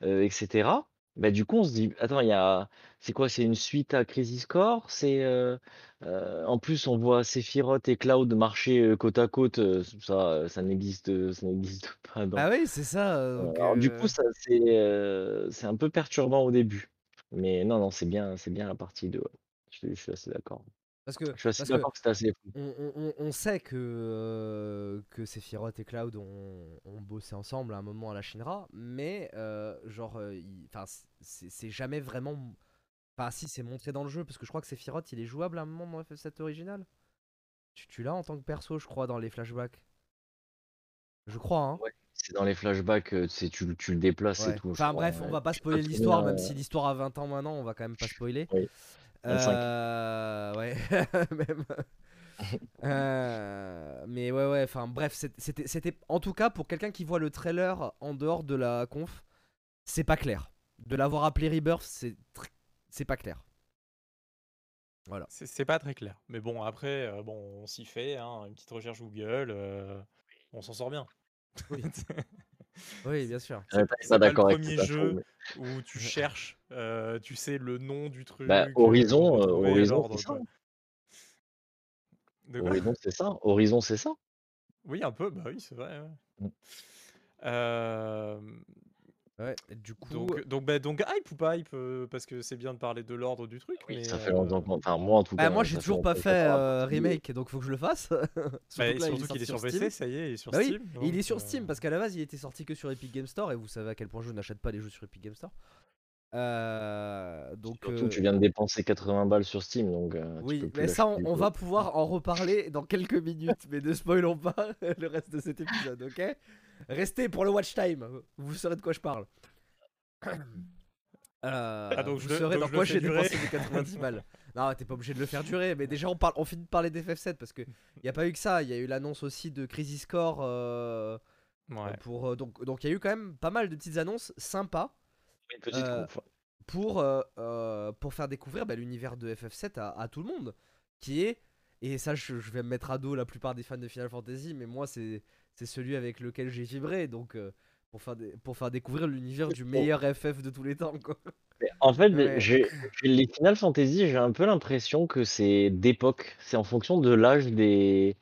euh, etc. Bah, du coup, on se dit, attends, il y a, c'est quoi? C'est une suite à Crisis Core? C'est, euh, euh, en plus, on voit Sephiroth et Cloud marcher euh, côte à côte. ça, ça n'existe, ça n'existe pas dans. Ah oui, c'est ça. donc, alors, du coup, ça, c'est, c'est un peu perturbant au début. Mais non, non, c'est bien, c'est bien la partie 2. ouais. Je, je suis assez d'accord. Parce que, Je suis assez parce que d'accord que c'était assez fou. on, on- on- on sait que, euh, que Sephiroth et Cloud ont, ont bossé ensemble à un moment à la Shinra, mais euh, genre, euh, enfin, c'est c'est jamais vraiment. Enfin, si, c'est montré dans le jeu, parce que je crois que Sephiroth il est jouable à un moment dans FF7 original. Tu, tu l'as en tant que perso, je crois, dans les flashbacks. Je crois, hein. Ouais, c'est dans les flashbacks, euh, tu tu, le- déplaces Ouais. et tout. Enfin crois, bref, on ouais. va pas spoiler l'histoire, même si l'histoire a 20 ans maintenant, on va quand même pas spoiler. Oui. 25. Euh, ouais, même. Euh, mais ouais, ouais, enfin bref, c'était, c'était en tout cas pour quelqu'un qui voit le trailer en dehors de la conf, c'est pas clair. De l'avoir appelé Rebirth, c'est, tr- c'est pas clair. Voilà. C'est c'est pas très clair. Mais bon, après, euh, bon, on s'y fait. hein, une petite recherche Google. euh, on s'en sort bien. Oui. Oui, bien sûr. C'est pas pas d'accord avec premier jeu mais où tu cherches, euh, tu sais le nom du truc bah, euh, pour Horizon, euh, retrouver Horizon, c'est ça. Horizon, c'est ça. Horizon, c'est ça. Oui, un peu, bah oui, c'est vrai. ouais. Mm. Euh, Ouais, du coup, donc, donc, bah, donc hype ou pas hype euh, Parce que c'est bien de parler de l'ordre du truc, Oui, mais ça fait euh, longtemps qu'on- Enfin, moi, en tout bah, cas, moi j'ai fait toujours pas fait euh, remake, donc faut que je le fasse. surtout bah, est qu'il est sur Steam. PC, ça y est, il est sur Bah oui, Steam. il est sur euh, Steam parce qu'à la base il était sorti que sur Epic Game Store et vous savez à quel point je n'achète pas les jeux sur Epic Game Store. Euh, donc Surtout, euh, tu viens de dépenser 80 balles sur Steam, donc euh, tu oui, peux plus mais ça on, on va pouvoir en reparler dans quelques minutes, mais ne spoilons pas le reste de cet épisode, ok? Restez pour le watch time, vous saurez de quoi je parle. Euh, Ah, donc vous je le- saurez donc dans je quoi j'ai durer. dépensé mes 90 balles. Non, t'es pas obligé de le faire durer, mais déjà on, parle, on finit de parler d'FF7 parce que y a pas eu que ça, il y a eu l'annonce aussi de Crisis Core euh, Ouais. pour euh, donc donc il y a eu quand même pas mal de petites annonces sympas Une petite euh, conf. pour euh, euh, pour faire découvrir bah, l'univers de FF7 à, à tout le monde qui est et ça je, je vais me mettre à dos la plupart des fans de Final Fantasy mais moi c'est c'est celui avec lequel j'ai vibré donc euh, pour faire des- pour faire découvrir l'univers du meilleur FF de tous les temps quoi. En fait, Ouais. j'ai j'ai- les Final Fantasy, j'ai un peu l'impression que c'est d'époque. C'est en fonction de l'âge des.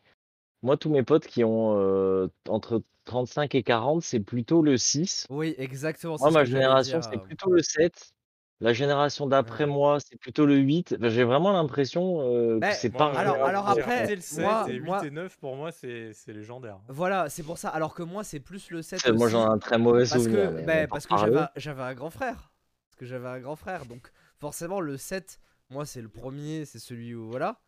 Moi, tous mes potes qui ont euh, entre 35 et 40, c'est plutôt le 6. Oui, exactement, Moi, ma génération, c'est plutôt le 7. La génération d'après Ouais. moi, c'est plutôt le 8. Enfin, j'ai vraiment l'impression euh, Bah, que c'est Moi, pas. alors- j'ai- alors après, le 7 moi- et 8 moi- et 9 pour moi c'est c'est légendaire. Voilà, c'est pour ça alors que moi c'est plus le 7 Moi, aussi. j'en ai un très mauvais Parce souvenir. que, mais bah, on va parce que j'avais, un- j'avais un grand frère. Parce que j'avais un grand frère. Donc, forcément, le 7, moi, c'est le premier, c'est celui où. Voilà.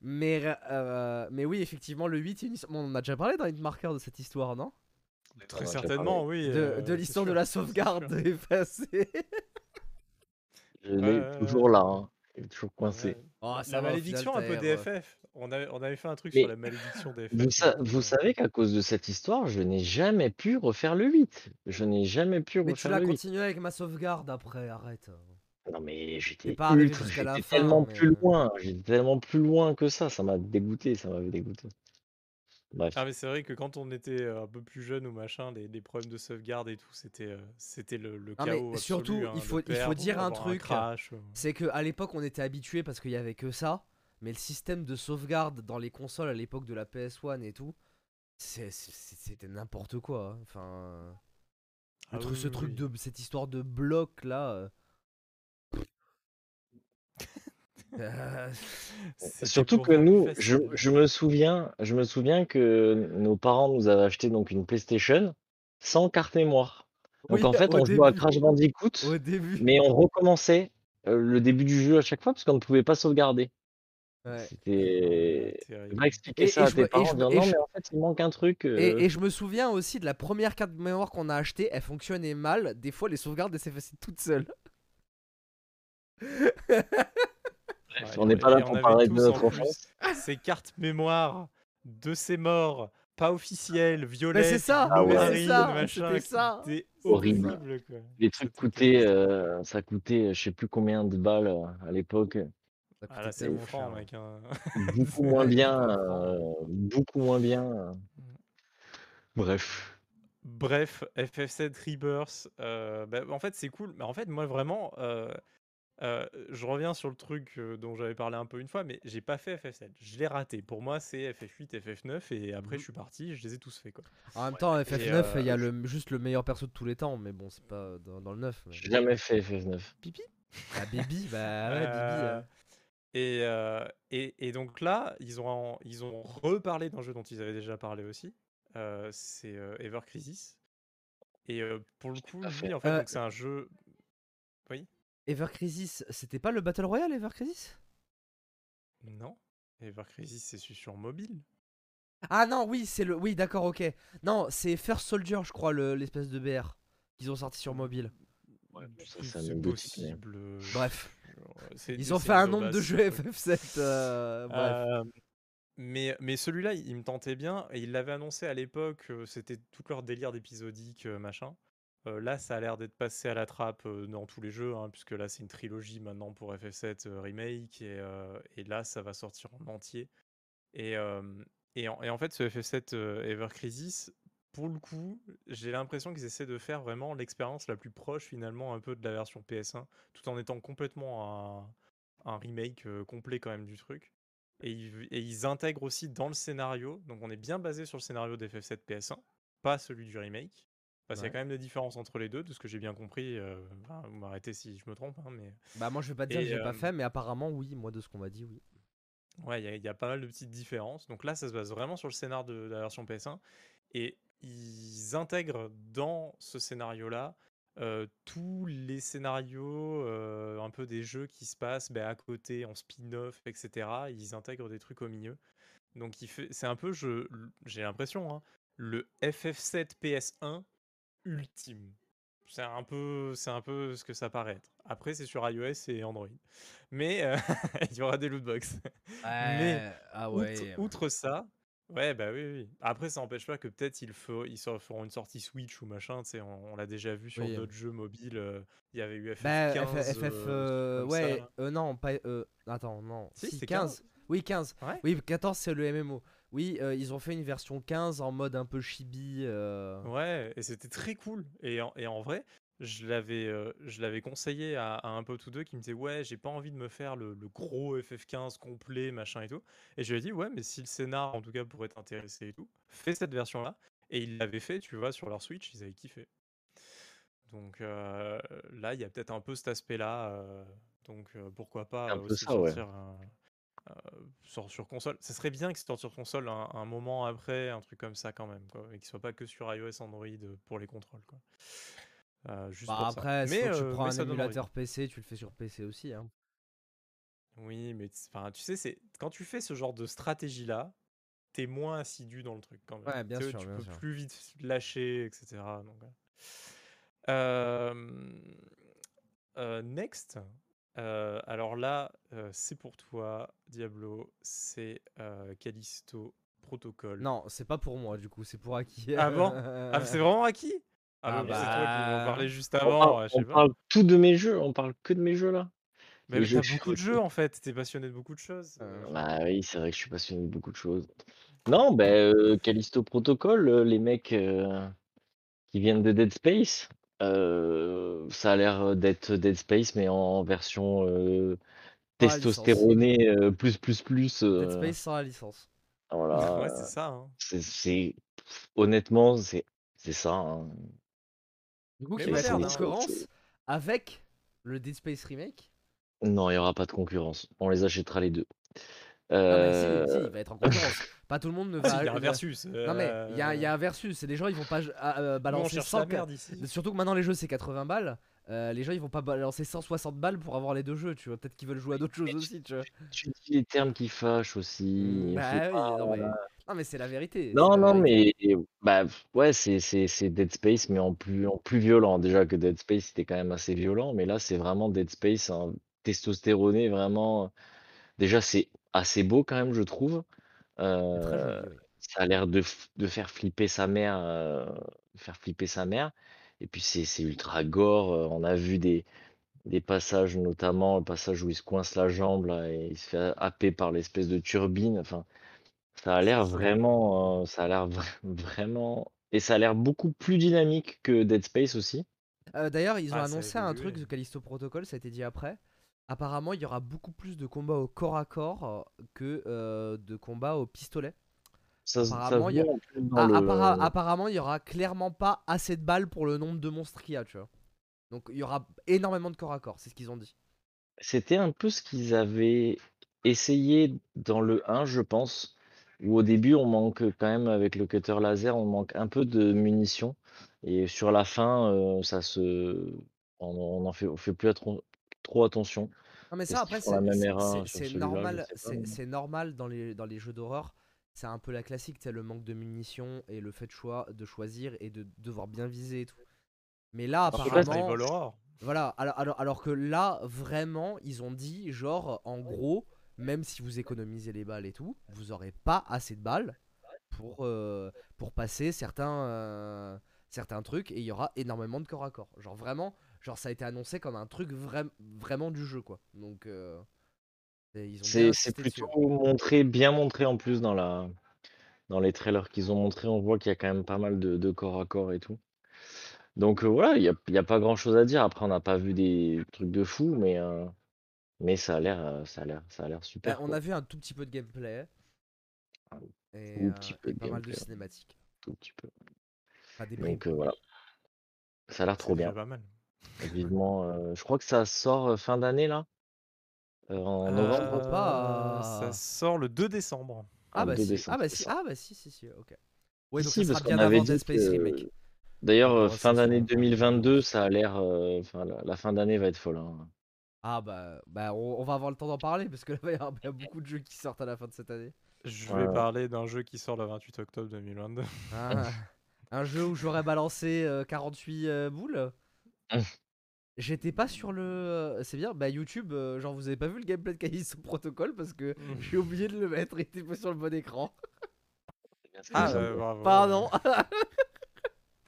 Mais, euh, mais oui, effectivement, le 8, c'est une histoire- bon, on a déjà parlé dans Hitmarker de cette histoire, non? Très certainement, oui. De, euh, de c'est l'histoire de sûr, la c'est sauvegarde effacée. Je l'ai Ouais, ouais, toujours là. hein. Il est toujours coincé. Ouais. Oh, La va, malédiction un peu t'as des l'air, euh, FF. On avait, on avait fait un truc Mais sur la malédiction des FF. Vous, sa- savez qu'à cause de cette histoire, je n'ai jamais pu refaire le 8. Je n'ai jamais pu Mais tu refaire l'as le 8. continué avec ma sauvegarde après, arrête. Non mais j'étais tellement mais- plus loin, j'étais tellement plus loin que ça, ça m'a dégoûté, ça m'avait dégoûté. Bref. Ah mais c'est vrai que quand on était euh, un peu plus jeune ou machin, les, les problèmes de sauvegarde et tout, c'était euh, c'était le, le Non, mais chaos absolu. surtout, hein, il de faut- il faut dire un truc. euh. C'est que à l'époque on était habitué parce qu'il y avait que ça, mais le système de sauvegarde dans les consoles à l'époque de la PS1 et tout, c'était n'importe quoi. hein. Enfin, Ah truc- ce oui, truc oui. de cette histoire de bloc là. Euh. Surtout que nous, je, je me souviens, je me souviens que nos parents nous avaient acheté donc une PlayStation sans carte mémoire. Donc oui, en fait, on jouait à début- Crash Bandicoot, Au début. mais on recommençait euh, le début du jeu à chaque fois parce qu'on ne pouvait pas sauvegarder. Ouais. C'était. Terrible. vas expliquer Et- ça et à je tes me- et parents je en me- disant et non, je- mais en fait, il manque un truc. euh, Et, et je me souviens aussi de la première carte mémoire qu'on a achetée, elle fonctionnait mal. Des fois, les sauvegardes s'effaçaient toutes seules. Ouais, on n'est pas là pour parler de notre enfance. Ces cartes mémoire de ces morts pas officielles, violettes, c'est ça, Ah ouais. marines, c'est ça, machin, ça. Horrible. horrible. quoi. Les trucs coûtaient, euh, ça coûtait, je sais plus combien de balles euh, à l'époque. Ah c'est franc, cher. mec. hein. Beaucoup moins bien, euh, beaucoup moins bien. euh. Bref. Bref, FF7 Rebirth, euh, bah, en fait c'est cool, mais en fait moi vraiment, euh, je reviens sur le truc dont j'avais parlé un peu une fois, mais j'ai pas fait FF7, je l'ai raté. Pour moi c'est FF8, FF9 et après Mhm. je suis parti, je les ai tous faits quoi. En même temps, FF9, il y a le, juste le meilleur perso de tous les temps, mais bon, c'est pas dans, dans le 9. mais- J'ai jamais fait FF9. Pipi. Ah, Bibi, bah ouais, Bibi. Euh, euh. et, euh, et, et donc là, ils ont, ils ont reparlé d'un jeu dont ils avaient déjà parlé aussi. euh, c'est euh, Ever Crisis. Et euh, pour le coup, lui, en fait, Euh, c'est un jeu. Oui? Ever Crisis, c'était pas le Battle Royale Ever Crisis? Non. Ever Crisis, c'est su- sur mobile. Ah non, oui, c'est le. Oui, d'accord, ok. Non, c'est First Soldier, je crois, le- l'espèce de BR qu'ils ont sorti sur mobile. ça, c'est possible. euh, Bref. Ils ont fait un nombre de jeux ce truc. FF7. euh, bref. Euh, mais mais celui-là, il me tentait bien et il l'avait annoncé à l'époque. C'était tout leur délire d'épisodique, euh, machin. Euh, là, ça a l'air d'être passé à la trappe euh, dans tous les jeux, hein, puisque là, c'est une trilogie maintenant pour FF7 euh, Remake et, là, ça va sortir en entier. Et, en, fait, ce FF7 euh, Ever Crisis, pour le coup, j'ai l'impression qu'ils essaient de faire vraiment l'expérience la plus proche finalement un peu de la version PS1, tout en étant complètement un, remake complet quand même du truc. Et ils, et ils intègrent aussi dans le scénario, donc on est bien basé sur le scénario d'FF7 PS1, pas celui du remake. Parce qu'il y a quand même des différences entre les deux, de ce que j'ai bien compris. euh, vous m'arrêtez si je me trompe, hein, mais Bah, moi, je vais pas te dire que j'ai pas euh, fait, mais apparemment, oui. Moi, de ce qu'on m'a dit, oui. Ouais, il y, a- il y a pas mal de petites différences. Donc là, ça se base vraiment sur le scénar de, de la version PS1. Et ils intègrent dans ce scénario-là euh, tous les scénarios euh, un peu des jeux qui se passent bah, à côté, en spin-off, etc. Ils intègrent des trucs au milieu. Donc il fait, c'est un peu, je, j'ai l'impression, hein, le FF7 PS1 ultime. C'est un peu, c'est un peu ce que ça paraît être. Après, c'est sur iOS et Android. Mais euh, il y aura des lootbox. Mais ah outre, ouais. outre ça, ouais, bah oui, oui. Après, ça n'empêche pas que peut-être ils, ils feront une sortie Switch ou machin. Tu sais, on, on l'a déjà vu sur Oui. d'autres jeux mobiles. euh, Il y avait eu FF15. Bah, FF, euh, ouais, non, pas, attends, non, Si, si, c'est 15. Oui, 15. Ouais. Oui, 14, c'est le MMO. Oui, euh, ils ont fait une version 15 en mode un peu chibi. euh, Ouais, et c'était très cool. Et en, et en vrai, je l'avais euh, je l'avais conseillé à, à un pote ou deux qui me disait Ouais, j'ai pas envie de me faire le, le gros FF15 complet, machin et tout. Et je lui ai dit Ouais, mais si le scénar en tout cas pourrait t'intéresser et tout, fais cette version-là. Et ils l'avaient fait, tu vois, sur leur Switch, ils avaient kiffé. Donc euh, là, il y a peut-être un peu cet aspect-là. euh, donc euh, pourquoi pas un peu aussi ça, ouais. sortir un- sur, sur console. Ça serait bien qu'il sorte sur console un, un moment après, un truc comme ça quand même, quoi, et qu'il soit pas que sur iOS, Android euh, pour les contrôles, quoi. Euh, juste Bah pour après, Mais, tu euh, prends mais un émulateur PC, tu le fais sur PC aussi. Hein. Oui, mais tu sais, c'est quand tu fais ce genre de stratégie-là, t'es moins assidu dans le truc quand même. Ouais, bien Tu sais, sûr, Tu bien peux sûr. plus vite lâcher, etc. Donc. Euh, euh, next. Euh, alors là, euh, c'est pour toi, Diablo. C'est euh, Callisto Protocol. Non, c'est pas pour moi du coup, c'est pour Aki. Ah bon? Ah, c'est vraiment à qui Ah, Ah bah, c'est toi qui m'en bah. parlais juste On avant. parle, ouais, je on sais pas. parle tout de mes jeux, on parle que de mes jeux là. Mais, je t'as beaucoup de jeux en fait. T'es passionné de beaucoup de choses. Euh, Bah oui, c'est vrai que je suis passionné de beaucoup de choses. Non, ben euh, Callisto Protocol, les mecs euh, qui viennent de Dead Space, euh, ça a l'air d'être Dead Space, mais en version euh, testostéronée euh, plus plus plus. Dead Space sans la licence. voilà, ouais, c'est ça. hein. c'est c'est- honnêtement c'est c'est ça. hein. Du coup, qui va hein. concurrence avec le Dead Space Remake? Non, il y aura pas de concurrence. On les achètera les deux. Non, mais Euh, si, si, il va être en concurrence. pas tout le monde ne Ah, si, va. il y a un ne- versus. Non, mais il y, a- il y a un versus. C'est des gens, ils vont pas euh, euh, balancer cherche 100 la merde ici. Surtout que maintenant les jeux c'est 80 balles. Euh, les gens ils vont pas balancer 160 balles pour avoir les deux jeux, tu vois. Peut-être qu'ils veulent jouer à d'autres choses aussi, tu vois. tu dis les termes qui fâchent aussi. bah oui, pas- non mais, non, mais c'est la vérité. Non, la non, vérité. mais bah ouais, c'est c'est c'est Dead Space, mais en plus en plus violent. Déjà que Dead Space c'était quand même assez violent, mais là c'est vraiment Dead Space, un testostéroné vraiment. Déjà c'est assez beau quand même, je trouve. Euh, joli, oui. ça a l'air de, f- de faire flipper sa mère, euh, faire flipper sa mère. Et puis c'est c'est ultra gore. euh, On a vu des, des passages, notamment le passage où il se coince la jambe là, et il se fait happer par l'espèce de turbine. Enfin, ça a l'air vraiment, euh, ça a l'air vra- vraiment, et ça a l'air beaucoup plus dynamique que Dead Space aussi. Euh, D'ailleurs, ils ont Ah, ça a annoncé un évolué. truc, The Callisto Protocol, ça a été dit après. Apparemment, il y aura beaucoup plus de combats au corps à corps euh, que euh, de combats au pistolet. Ça, se- ça Apparemment, il y a- Ah, le- appara- apparemment, il y aura clairement pas assez de balles pour le nombre de monstres qu'il y a, tu vois. Donc, il y aura énormément de corps à corps, c'est ce qu'ils ont dit. C'était un peu ce qu'ils avaient essayé dans le 1, je pense, où au début on manque quand même avec le cutter laser, on manque un peu de munitions. Et sur la fin, euh, ça se, on, on en fait, on fait plus trop attention. Non, mais ça, après, c'est normal, c'est normal dans les, dans les jeux d'horreur. C'est un peu la classique, c'est le manque de munitions et le fait de, choix, de choisir et de devoir bien viser et tout. Mais là, Apparemment. Voilà, alors, alors, alors que là, vraiment, ils ont dit, genre, en gros, même si vous économisez les balles et tout, vous aurez pas assez de balles pour, euh, pour passer certains, euh, certains trucs et il y aura énormément de corps à corps. Genre, vraiment, genre, ça a été annoncé comme un truc vra- vraiment du jeu, quoi. Donc, euh, C'est dessus. plutôt montré, bien montré en plus dans la, dans les trailers qu'ils ont montrés, on voit qu'il y a quand même pas mal de, de corps à corps et tout. Donc euh, voilà, il n'y a, il y a pas grand chose à dire. Après, on n'a pas vu des trucs de fou, mais, euh, mais ça a l'air euh, ça a l'air ça a l'air Bah, super. on a vu un tout petit peu de gameplay. Un Et, tout euh, petit peu et de pas mal de cinématiques. Tout petit peu. Pas des bribes. Donc euh, voilà, ça a l'air trop bien. pas mal. Vivement, euh, je crois que ça sort euh, fin d'année là, euh, en novembre? crois Euh, pas. Ça sort le 2 décembre. Ah le bah 2 si, décembre, ah bah c'est si, ça. ah bah si, si, si, ok. Ouais, Si, donc si, ça parce sera bien qu'on avait avant dit Dead Space que- Remake. D'ailleurs, euh, verra fin d'année un- un 2022, ça a l'air. euh, Enfin, la, la fin d'année va être folle. hein. Ah bah, bah on, on va avoir le temps d'en parler parce que là il y, a- il y a beaucoup de jeux qui sortent à la fin de cette année. Je vais ouais. parler d'un jeu qui sort le 28 octobre 2022. Ah, un jeu où j'aurais balancé euh, 48 euh, boules? J'étais pas sur le. euh, C'est bien, bah YouTube, euh, genre vous avez pas vu le gameplay de Callisto Protocol parce que j'ai oublié de le mettre, il était pas sur le bon écran. Ah, bravo. Pardon,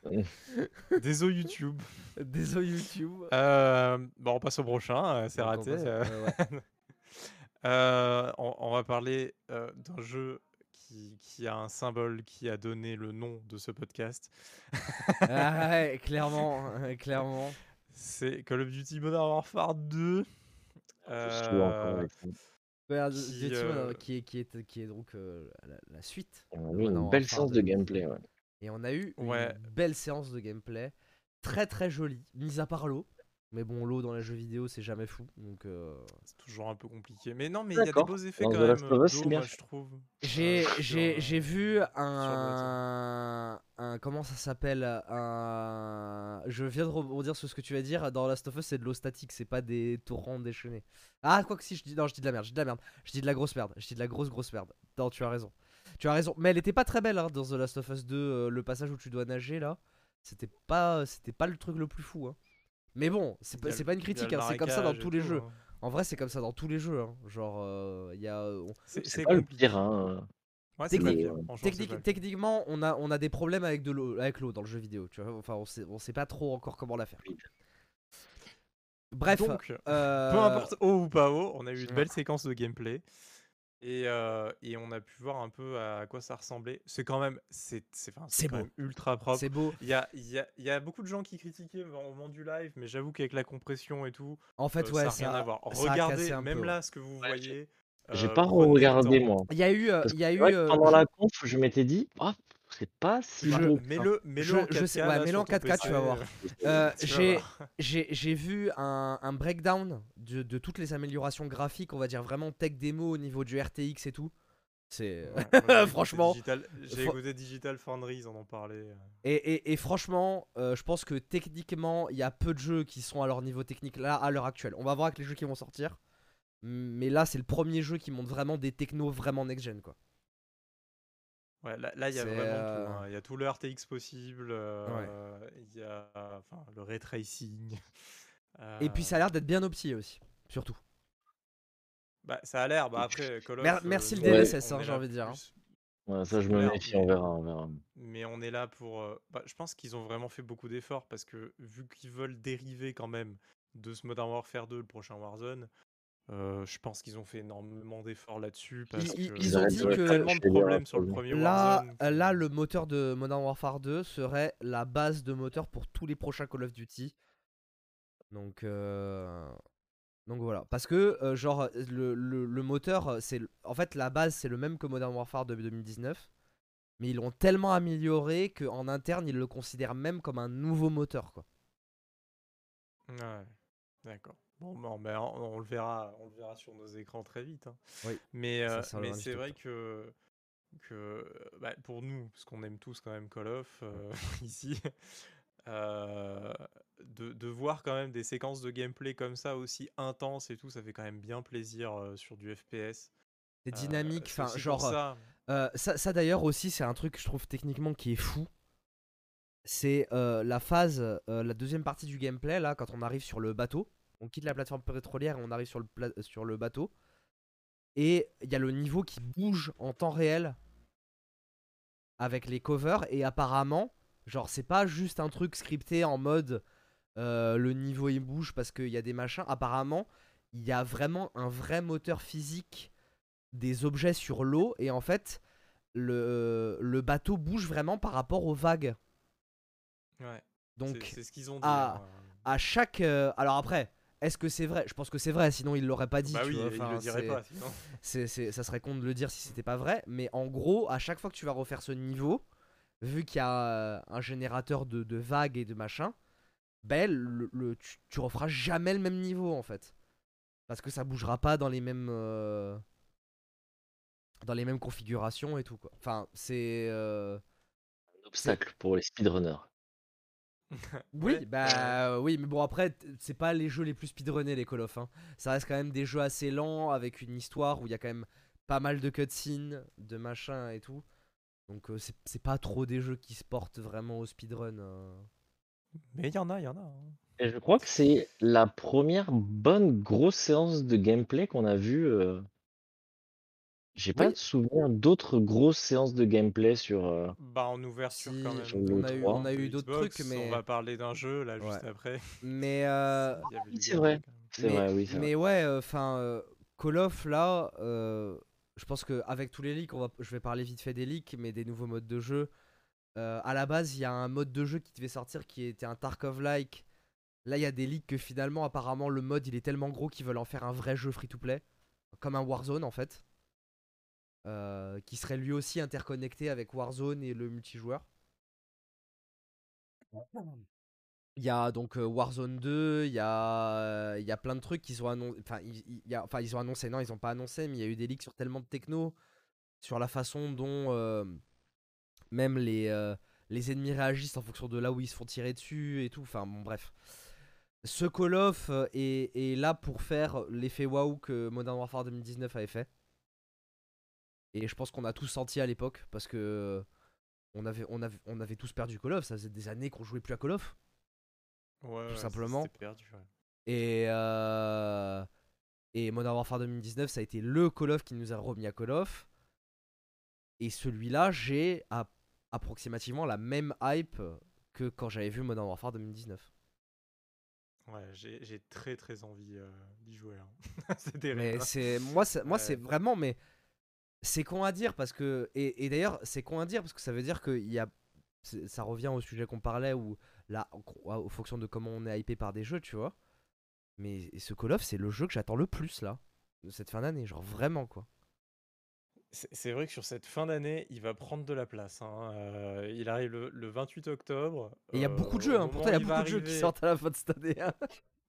Désolé YouTube. désolé YouTube. Euh, bon, on passe au prochain, euh, c'est raté. passe- euh. ouais, ouais. Euh, on, on va parler euh, d'un jeu qui, qui a un symbole qui a donné le nom de ce podcast. Ah ouais, clairement, clairement. C'est Call of Duty Modern Warfare 2. Je suis encore Euh. Ouais, Qui, euh, qui, est, qui, est, qui est donc euh, la, la suite. On a de eu Modern une belle séance 2. de gameplay. Ouais. Et on a eu Ouais. une belle séance de gameplay. Très très jolie, mis à part l'eau. Mais bon, l'eau dans les jeux vidéo, c'est jamais fou. Donc euh, c'est toujours un peu compliqué. Mais non, mais il y a des beaux effets Dans quand même. Moi, je trouve. J'ai euh, j'ai euh, j'ai vu Boîtier. un, un comment ça s'appelle un je viens de rebondir sur ce que tu vas dire dans Last of Us c'est de l'eau statique c'est pas des torrents déchaînés ah quoi que si je dis non je dis de la merde je dis de la merde je dis de la grosse merde je dis de la grosse grosse merde non tu as raison tu as raison mais elle était pas très belle hein, dans The Last of Us 2 euh, le passage où tu dois nager là c'était pas c'était pas le truc le plus fou hein. Mais bon c'est pas, pas une critique hein, c'est comme ça dans tous les tout, jeux hein. en vrai c'est comme ça dans tous les jeux hein. genre euh, il y a on- C'est pas le pire. Hein. Ouais, c'est pas Technique- le pire, franchement, c'est Technique- pas le pire. techniquement, on a, on a des problèmes avec de l'eau, avec l'eau dans le jeu vidéo. Tu vois, enfin, on sait, on sait pas trop encore comment la faire. Bref, Donc, euh, peu importe haut ou pas haut, on a eu une belle séquence de gameplay. Et, euh, et on a pu voir un peu à quoi ça ressemblait. C'est quand même, c'est, c'est, enfin, c'est C'est quand beau. même ultra propre. c'est beau. Il y a, il y, a, il y a beaucoup de gens qui critiquaient au moment du live, mais j'avoue qu'avec la compression et tout, En fait, euh, ouais, ça n'a rien à voir. Regardez, même peu, là, ce que vous Ouais, voyez. J'ai euh, pas regardé moi. Il y a eu, il y a eu. euh, pendant la conf, je m'étais dit, ah, c'est pas si ça. Mets-le, Je- en je 4K. sais- ouais, là, mets-le sur en ton 4K, tu vas PC, voir. euh, tu vas j'ai, voir. j'ai, j'ai vu un, un breakdown de, de toutes les améliorations graphiques, on va dire vraiment tech démo au niveau du RTX et tout. C'est Ouais, franchement. Digital- J'ai écouté Digital Foundry, ils en ont parlé. Et, et- et franchement, euh, je pense que techniquement, il y a peu de jeux qui sont à leur niveau technique là à l'heure actuelle. On va voir avec les jeux qui vont sortir. Mais là, c'est le premier jeu qui montre vraiment des technos vraiment next-gen quoi. Ouais, là, là, il y a vraiment euh, tout. hein. Il y a tout le RTX possible. euh, Il y a enfin, le ray tracing. Et puis ça a l'air d'être bien opti aussi, surtout. Bah, ça a l'air. Bah, après, Call of, Mer- euh, merci le DLSS, on hein, j'ai envie de dire, hein. Ouais, ça, je me méfie, on verra, on verra. Mais on est là pour. euh, bah, je pense qu'ils ont vraiment fait beaucoup d'efforts parce que vu qu'ils veulent dériver quand même de ce Modern Warfare 2, le prochain Warzone, euh, je pense qu'ils ont fait énormément d'efforts là-dessus parce ils- que ils ont dit que- tellement de problèmes sur le premier Là, Warzone. euh, là, le moteur de Modern Warfare 2 serait la base de moteur pour tous les prochains Call of Duty. Donc, euh, donc voilà. Parce que, euh, genre, le, le- le moteur, c'est en fait, la base, c'est le même que Modern Warfare de 2019. Mais ils l'ont tellement amélioré qu'en interne, ils le considèrent même comme un nouveau moteur. Quoi. Ouais, d'accord. Bon, ben, on, on le verra, on le verra sur nos écrans très vite. hein. Oui, Mais, euh, mais c'est vrai que, que bah, pour nous, parce qu'on aime tous quand même Call of euh, ici, euh, de, de voir quand même des séquences de gameplay comme ça aussi intenses et tout, ça fait quand même bien plaisir sur du FPS. C'est dynamique. Enfin, genre, ça. Ça, ça d'ailleurs aussi, c'est un truc que je trouve techniquement qui est fou. C'est euh, la phase, euh, la deuxième partie du gameplay, là, quand on arrive sur le bateau. On quitte la plateforme pétrolière et on arrive sur le, pla- sur le bateau. Et il y a le niveau qui bouge en temps réel avec les covers. Et apparemment, genre, c'est pas juste un truc scripté en mode euh, le niveau il bouge parce qu'il y a des machins. Apparemment, il y a vraiment un vrai moteur physique des objets sur l'eau et en fait le, le bateau bouge vraiment par rapport aux vagues. Ouais. Donc c'est c'est ce qu'ils ont dit. à- hein. à chaque. euh, alors après, est-ce que c'est vrai? Je pense que c'est vrai, sinon il l'aurait pas dit. Bah tu oui, vois, il enfin, le dirait c'est- pas. sinon. c'est, c'est- ça serait con de le dire si c'était pas vrai. Mais en gros, à chaque fois que tu vas refaire ce niveau, vu qu'il y a euh, un générateur de, de vagues et de machin, ben, le, le- tu, tu referas jamais le même niveau en fait. Parce que ça bougera pas dans les mêmes. euh, dans les mêmes configurations et tout quoi. Enfin, c'est. euh, Un obstacle pour les speedrunners. Oui, Ouais. bah oui, mais bon après, c'est pas les jeux les plus speedrunnés les Call of. hein. Ça reste quand même des jeux assez lents avec une histoire où il y a quand même pas mal de cutscenes, de machin et tout. Donc euh, c'est c'est pas trop des jeux qui se portent vraiment au speedrun. euh. Mais il y en a, il y en a. hein. Et je crois que c'est la première bonne grosse séance de gameplay qu'on a vue. euh, J'ai pas Oui. de souvenir d'autres grosses séances de gameplay sur. euh, Bah en ouverture Si, quand même. Sur on a eu, 3. on a eu d'autres Xbox, trucs, mais On va parler d'un jeu là juste Ouais. après. mais euh, Il y avait oui, du c'est gameplay, vrai. quand même. C'est mais, vrai, oui. c'est mais ouais, enfin, Call of là, euh, je pense que avec tous les leaks, on va, je vais parler vite fait des leaks, mais des nouveaux modes de jeu. Euh, à la base, il y a un mode de jeu qui devait sortir qui était un Tarkov-like. Là, il y a des leaks que finalement, apparemment, le mode il est tellement gros qu'ils veulent en faire un vrai jeu free-to-play, comme un Warzone en fait, Euh, qui serait lui aussi interconnecté avec Warzone et le multijoueur. Il y a donc euh, Warzone 2, il y a, euh, il y a plein de trucs qui sont annoncés. Enfin, ils ont annoncé, non, ils ont pas annoncé, mais il y a eu des leaks sur tellement de techno, sur la façon dont même les, les ennemis réagissent en fonction de là où ils se font tirer dessus et tout. Enfin, bon, bref. Ce Call of est, est là pour faire l'effet waouh que Modern Warfare 2019 avait fait. Et je pense qu'on a tous senti à l'époque parce que on avait, on, avait, on avait tous perdu Call of. Ça faisait des années qu'on jouait plus à Call of. Ouais, ouais, ça, simplement. perdu, ouais. Et, euh, et Modern Warfare 2019, ça a été le Call of qui nous a remis à Call of. Et celui-là, j'ai à- approximativement la même hype que quand j'avais vu Modern Warfare 2019. Ouais, j'ai très très envie euh, d'y jouer. hein. c'est terrible. Mais hein. c'est moi, Ouais. c'est vraiment, mais c'est con à dire parce que et, et d'ailleurs c'est con à dire parce que ça veut dire que y a, ça revient au sujet qu'on parlait où là, en- fonction de comment on est hypé par des jeux, tu vois. Mais ce Call of, c'est le jeu que j'attends le plus là de cette fin d'année, genre vraiment quoi. C'est vrai que sur cette fin d'année, il va prendre de la place. hein. Euh, il arrive le, le 28 octobre. Et il y a euh, beaucoup de jeux, hein, pourtant il y a beaucoup de jeux qui sortent à la fin de cette année. hein.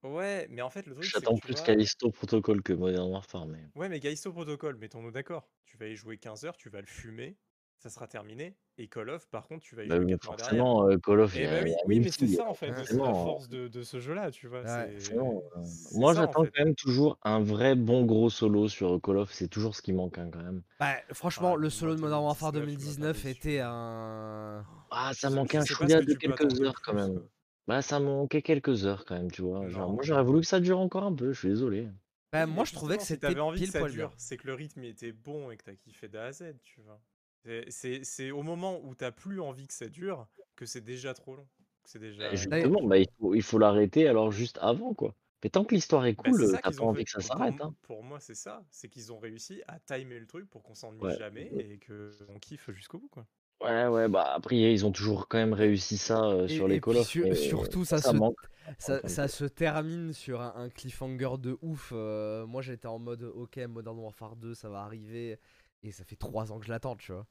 Ouais, mais en fait, le truc, c'est J'attends plus vois- Callisto Protocol que Modern Warfare, mais. Ouais, mais Callisto Protocol, mettons-nous d'accord. Tu vas y jouer 15 heures, tu vas le fumer, ça sera terminé. Et Call of, par contre, tu vas y Bah, jouer mais 4 mois derrière. forcément, euh, Call of, il Et a- bah oui, oui, mais c'est ça en fait, c'est la forcément. force de, de ce jeu-là, tu vois. Ouais. euh, Moi, en j'attends fait. quand même toujours un vrai bon gros solo sur Call of. C'est toujours ce qui manque hein, quand même. Bah, franchement, Ah, le solo de Modern Warfare 2019, il m'a pas 2019 déçu. était un. Ah, ça manquait un chouïa de quelques heures quand même. Bah, ça manquait quelques heures quand même, tu vois. Genre, Non. moi, j'aurais voulu que ça dure encore un peu. Je suis désolé. Bah, moi je trouvais que c'était t'avais envie pile que ça poil bien. dure, c'est que le rythme était bon et que t'as kiffé d'A à Z, tu vois. C'est- C'est c'est au moment où t'as plus envie que ça dure que c'est déjà trop long. que C'est déjà. Et justement, bah, il faut, il faut l'arrêter alors juste avant, quoi. Mais tant que l'histoire est Bah, cool, c'est euh, ça t'as qu'ils pas ont envie fait. que ça Pour- s'arrête. m- Hein. Pour moi, c'est ça. C'est qu'ils ont réussi à timer le truc pour qu'on s'ennuie Ouais. jamais et qu'on kiffe jusqu'au bout, quoi. Ouais, ouais, bah après, ils ont toujours quand même réussi ça euh, Et- sur et les Call sur- surtout, ça ça se- manque. Ça, se termine sur un, un cliffhanger de ouf. euh, moi j'étais en mode ok, Modern Warfare 2 ça va arriver. Et ça fait 3 ans que je l'attends, tu vois.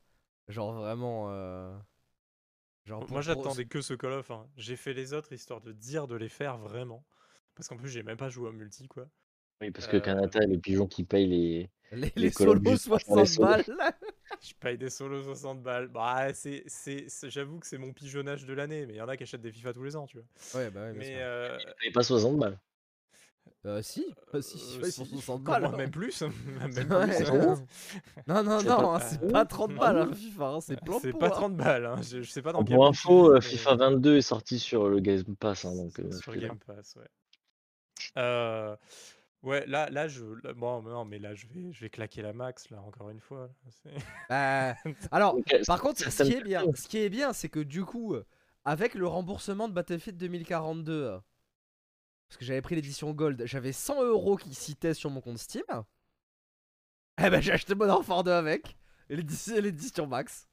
Genre vraiment. euh, Genre pour- Moi, pour- j'attendais que ce Call of. hein. J'ai fait les autres histoire de dire de les faire vraiment. Parce qu'en plus, j'ai même pas joué au multi, quoi. Oui, parce que Euh, Kanata est le pigeon qui paye les. Les, les les solos Duty pour les 60 solos. balles. Je paye des solos 60 balles. Bah, c'est, c'est, c'est- j'avoue que c'est mon pigeonnage de l'année, mais il y en a qui achètent des FIFA tous les ans, tu vois. ouais, bah ouais, bien mais sûr. euh, pas 60 balles. Euh, si, euh, si, euh, ils si, 60 pour balles. moi, hein. même plus. même Ouais. plus. hein. Non, non, C'est non, pas- hein, c'est pas 30 non. balles, hein, FIFA, hein, c'est plan C'est pas hein. 30 balles. hein. Je, je sais pas dans quel Pour info, euh, FIFA mais- 22 est sorti sur le Game Pass, hein, donc euh, sur. Game Pass, ouais. Euh, ouais, là, là, je, là- bon, non, mais là, je vais, je vais claquer la max, là, encore une fois. là, Bah, alors, Par contre, ce qui est bien, ce qui est bien, c'est que du coup, euh, avec le remboursement de Battlefield 2042, euh, parce que j'avais pris l'édition Gold, j'avais 100 euros qui citaient sur mon compte Steam. Eh ben, j'ai acheté Modern Warfare 2 avec. l'édition l'édition max.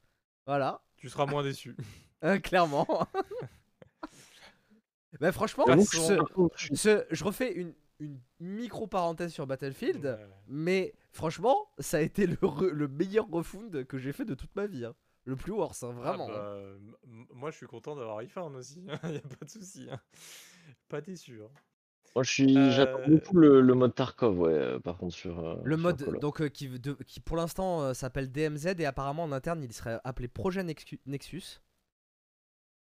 Voilà, Tu seras moins déçu. euh, clairement. Mais franchement, ce- je suis- ce- je refais une, une micro parenthèse sur Battlefield, Ouais. mais franchement, ça a été le, re- le meilleur refund que j'ai fait de toute ma vie. hein. Le plus worse, hein, Ah vraiment. hein. bah, m- moi, je suis content d'avoir iPhone aussi. Il n'y a pas de souci. hein. Pas déçu. hein. Moi, je suis, j'attends Euh, beaucoup le, le mode Tarkov, ouais, euh, par contre, sur. euh, Le sur mode Call donc euh, qui, de- qui pour l'instant euh, s'appelle DMZ et apparemment en interne il serait appelé Projet Nexu- Nexus.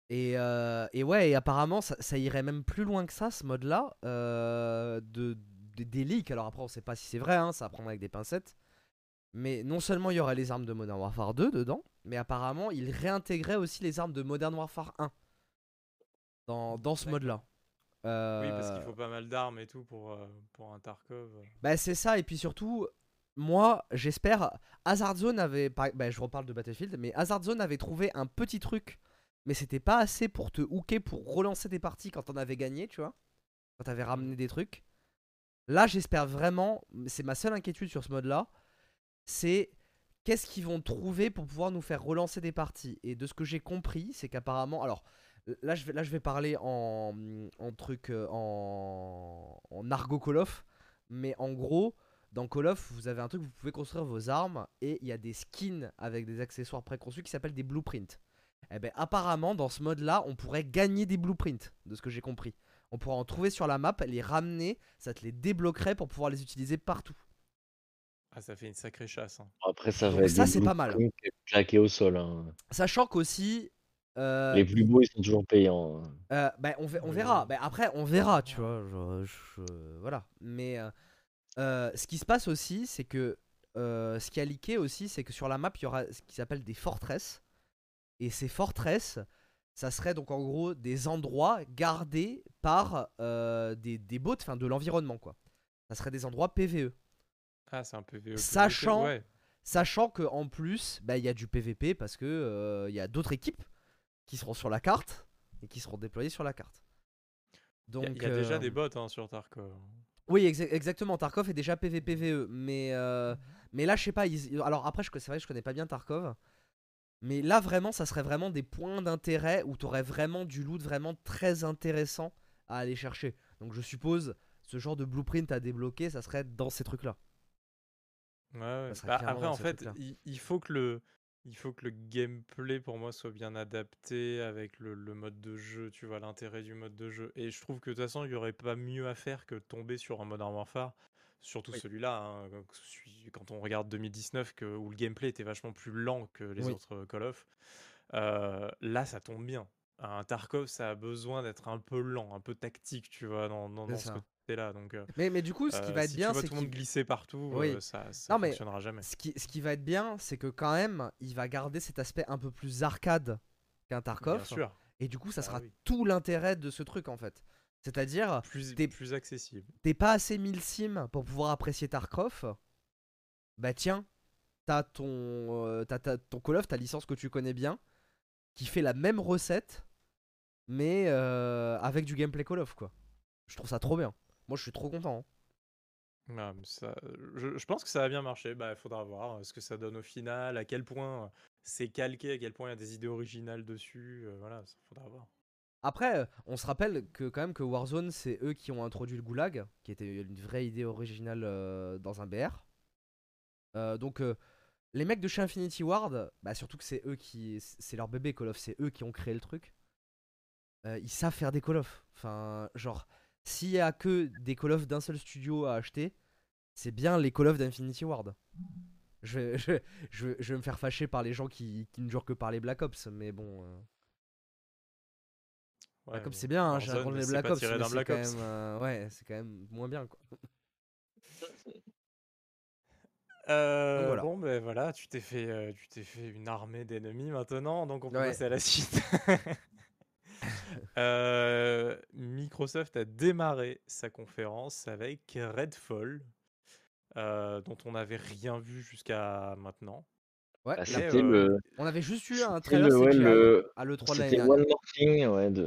Et, euh, et ouais, et apparemment ça, ça irait même plus loin que ça ce mode de, des- leaks. Alors après on sait pas si c'est vrai, hein, ça à prendre avec des pincettes. Mais non seulement il y aurait les armes de Modern Warfare 2 dedans, mais apparemment il réintégrait aussi les armes de Modern Warfare 1 dans, dans ce D'accord. mode là. Oui, parce qu'il Euh, faut pas mal d'armes et tout pour, euh, pour un Tarkov. Bah c'est ça, et puis surtout, moi j'espère, Hazard Zone avait, bah, je reparle de Battlefield, mais Hazard Zone avait trouvé un petit truc, mais c'était pas assez pour te hooker, pour relancer des parties quand on avait gagné, tu vois, quand t'avais ramené des trucs. Là j'espère vraiment, c'est ma seule inquiétude sur ce mode-là, c'est qu'est-ce qu'ils vont trouver pour pouvoir nous faire relancer des parties. Et de ce que j'ai compris, c'est qu'apparemment, alors là je vais, là parler en, truc, euh, en, en argot Call of, mais en gros, dans Call of, vous avez un truc, vous pouvez construire vos armes et il y a des skins avec des accessoires préconçus qui s'appellent des blueprints. Et ben apparemment, dans ce mode-là, on pourrait gagner des blueprints, de ce que j'ai compris. On pourra en trouver sur la map, les ramener, ça te les débloquerait pour pouvoir les utiliser partout. Ah, ça fait une sacrée chasse. hein. Après, ça Donc va être ça, c'est pas mal. claqués au sol. hein. Sachant qu'aussi. euh, Les plus beaux, ils sont toujours payants. hein. Euh, bah, on, verra. Bah, après, on verra, tu vois. je- je- voilà. Mais euh, ce qui se passe aussi, c'est que euh, ce qui a leaké aussi, c'est que sur la map, il y aura ce qui s'appelle des fortresses. Et ces fortresses, ça serait donc en gros des endroits gardés par euh, des, des bots, enfin de l'environnement, quoi. Ça serait des endroits PVE. Ah, c'est un PVE. Sachant- ouais. Sachant que en plus, bah, il y a du PVP parce que euh, il y a d'autres équipes qui seront sur la carte et qui seront déployées sur la carte. Il y a- Donc, il y a, déjà euh, des bots hein, sur Tarkov. Oui, exa- exactement. Tarkov est déjà PVPVE. Mais, euh, mais là, je sais pas. ils- Alors après, c'est vrai que je connais pas bien Tarkov. Mais là, vraiment, ça serait vraiment des points d'intérêt où tu aurais vraiment du loot vraiment très intéressant à aller chercher. Donc je suppose, ce genre de blueprint à débloquer, ça serait dans ces trucs-là. Ouais, ouais. Bah, après, en fait, il, il faut que le, il faut que le gameplay pour moi soit bien adapté avec le, le mode de jeu, tu vois, l'intérêt du mode de jeu. Et je trouve que de toute façon, il n'y aurait pas mieux à faire que tomber sur un Modern Warfare, surtout Oui. celui-là, hein, quand on regarde 2019, que, où le gameplay était vachement plus lent que les Oui. autres Call of. euh, là, ça tombe bien. Un Tarkov, ça a besoin d'être un peu lent, un peu tactique, tu vois, dans, dans, C'est dans ce côté-là. Donc, euh, Mais, mais du coup, ce qui euh, va être si bien, c'est tout le monde glisser partout, Oui. euh, ça, ça Non, mais fonctionnera jamais. ce qui, ce qui va être bien, c'est que quand même, il va garder cet aspect un peu plus arcade qu'un Bien Tarkov. sûr, Et du coup, ça Bah sera tout l'intérêt de ce truc en fait. C'est-à-dire, plus, t'es- plus accessible. t'es pas assez mille sim pour pouvoir apprécier Tarkov, bah tiens, t'as ton, euh, t'as, t'as ton Call of, ta licence que tu connais bien, qui fait la même recette, mais euh, avec du gameplay Call of quoi. Je trouve ça trop bien. Moi, je suis trop content. hein. Ah, ça, je, je pense que ça va bien marcher. Bah, il faudra voir euh, ce que ça donne au final, à quel point euh, c'est calqué, à quel point il y a des idées originales dessus. euh, voilà, ça faudra voir. Après, euh, on se rappelle que quand même que Warzone, c'est eux qui ont introduit le goulag, qui était une vraie idée originale euh, dans un BR. Euh, donc, les mecs de chez Infinity Ward, bah surtout que c'est eux qui, c'est leur bébé Call of, c'est eux qui ont créé le truc. Ils savent faire des Call of. Enfin, genre, s'il y a que des Call of d'un seul studio à acheter, c'est bien les Call of d'Infinity Ward. Je vais, me faire fâcher par les gens qui, ne jouent que par les Black Ops, mais bon. Euh, Ouais, Black Ops mais c'est bien, hein, j'ai rencontré les Black Ops, mais c'est quand même, euh, ouais, c'est quand même moins bien quoi. Euh, voilà. Bon, ben voilà, tu t'es fait, euh, tu t'es fait une armée d'ennemis maintenant, donc on peut Ouais. passer à la suite. Euh, Microsoft a démarré sa conférence avec Redfall, dont on n'avait rien vu jusqu'à maintenant. Ouais, Bah, la- c'était euh, le, on avait juste eu un trailer le, ouais, CGI le- à l'E3 de l'année c'était. One More Thing, ouais, de,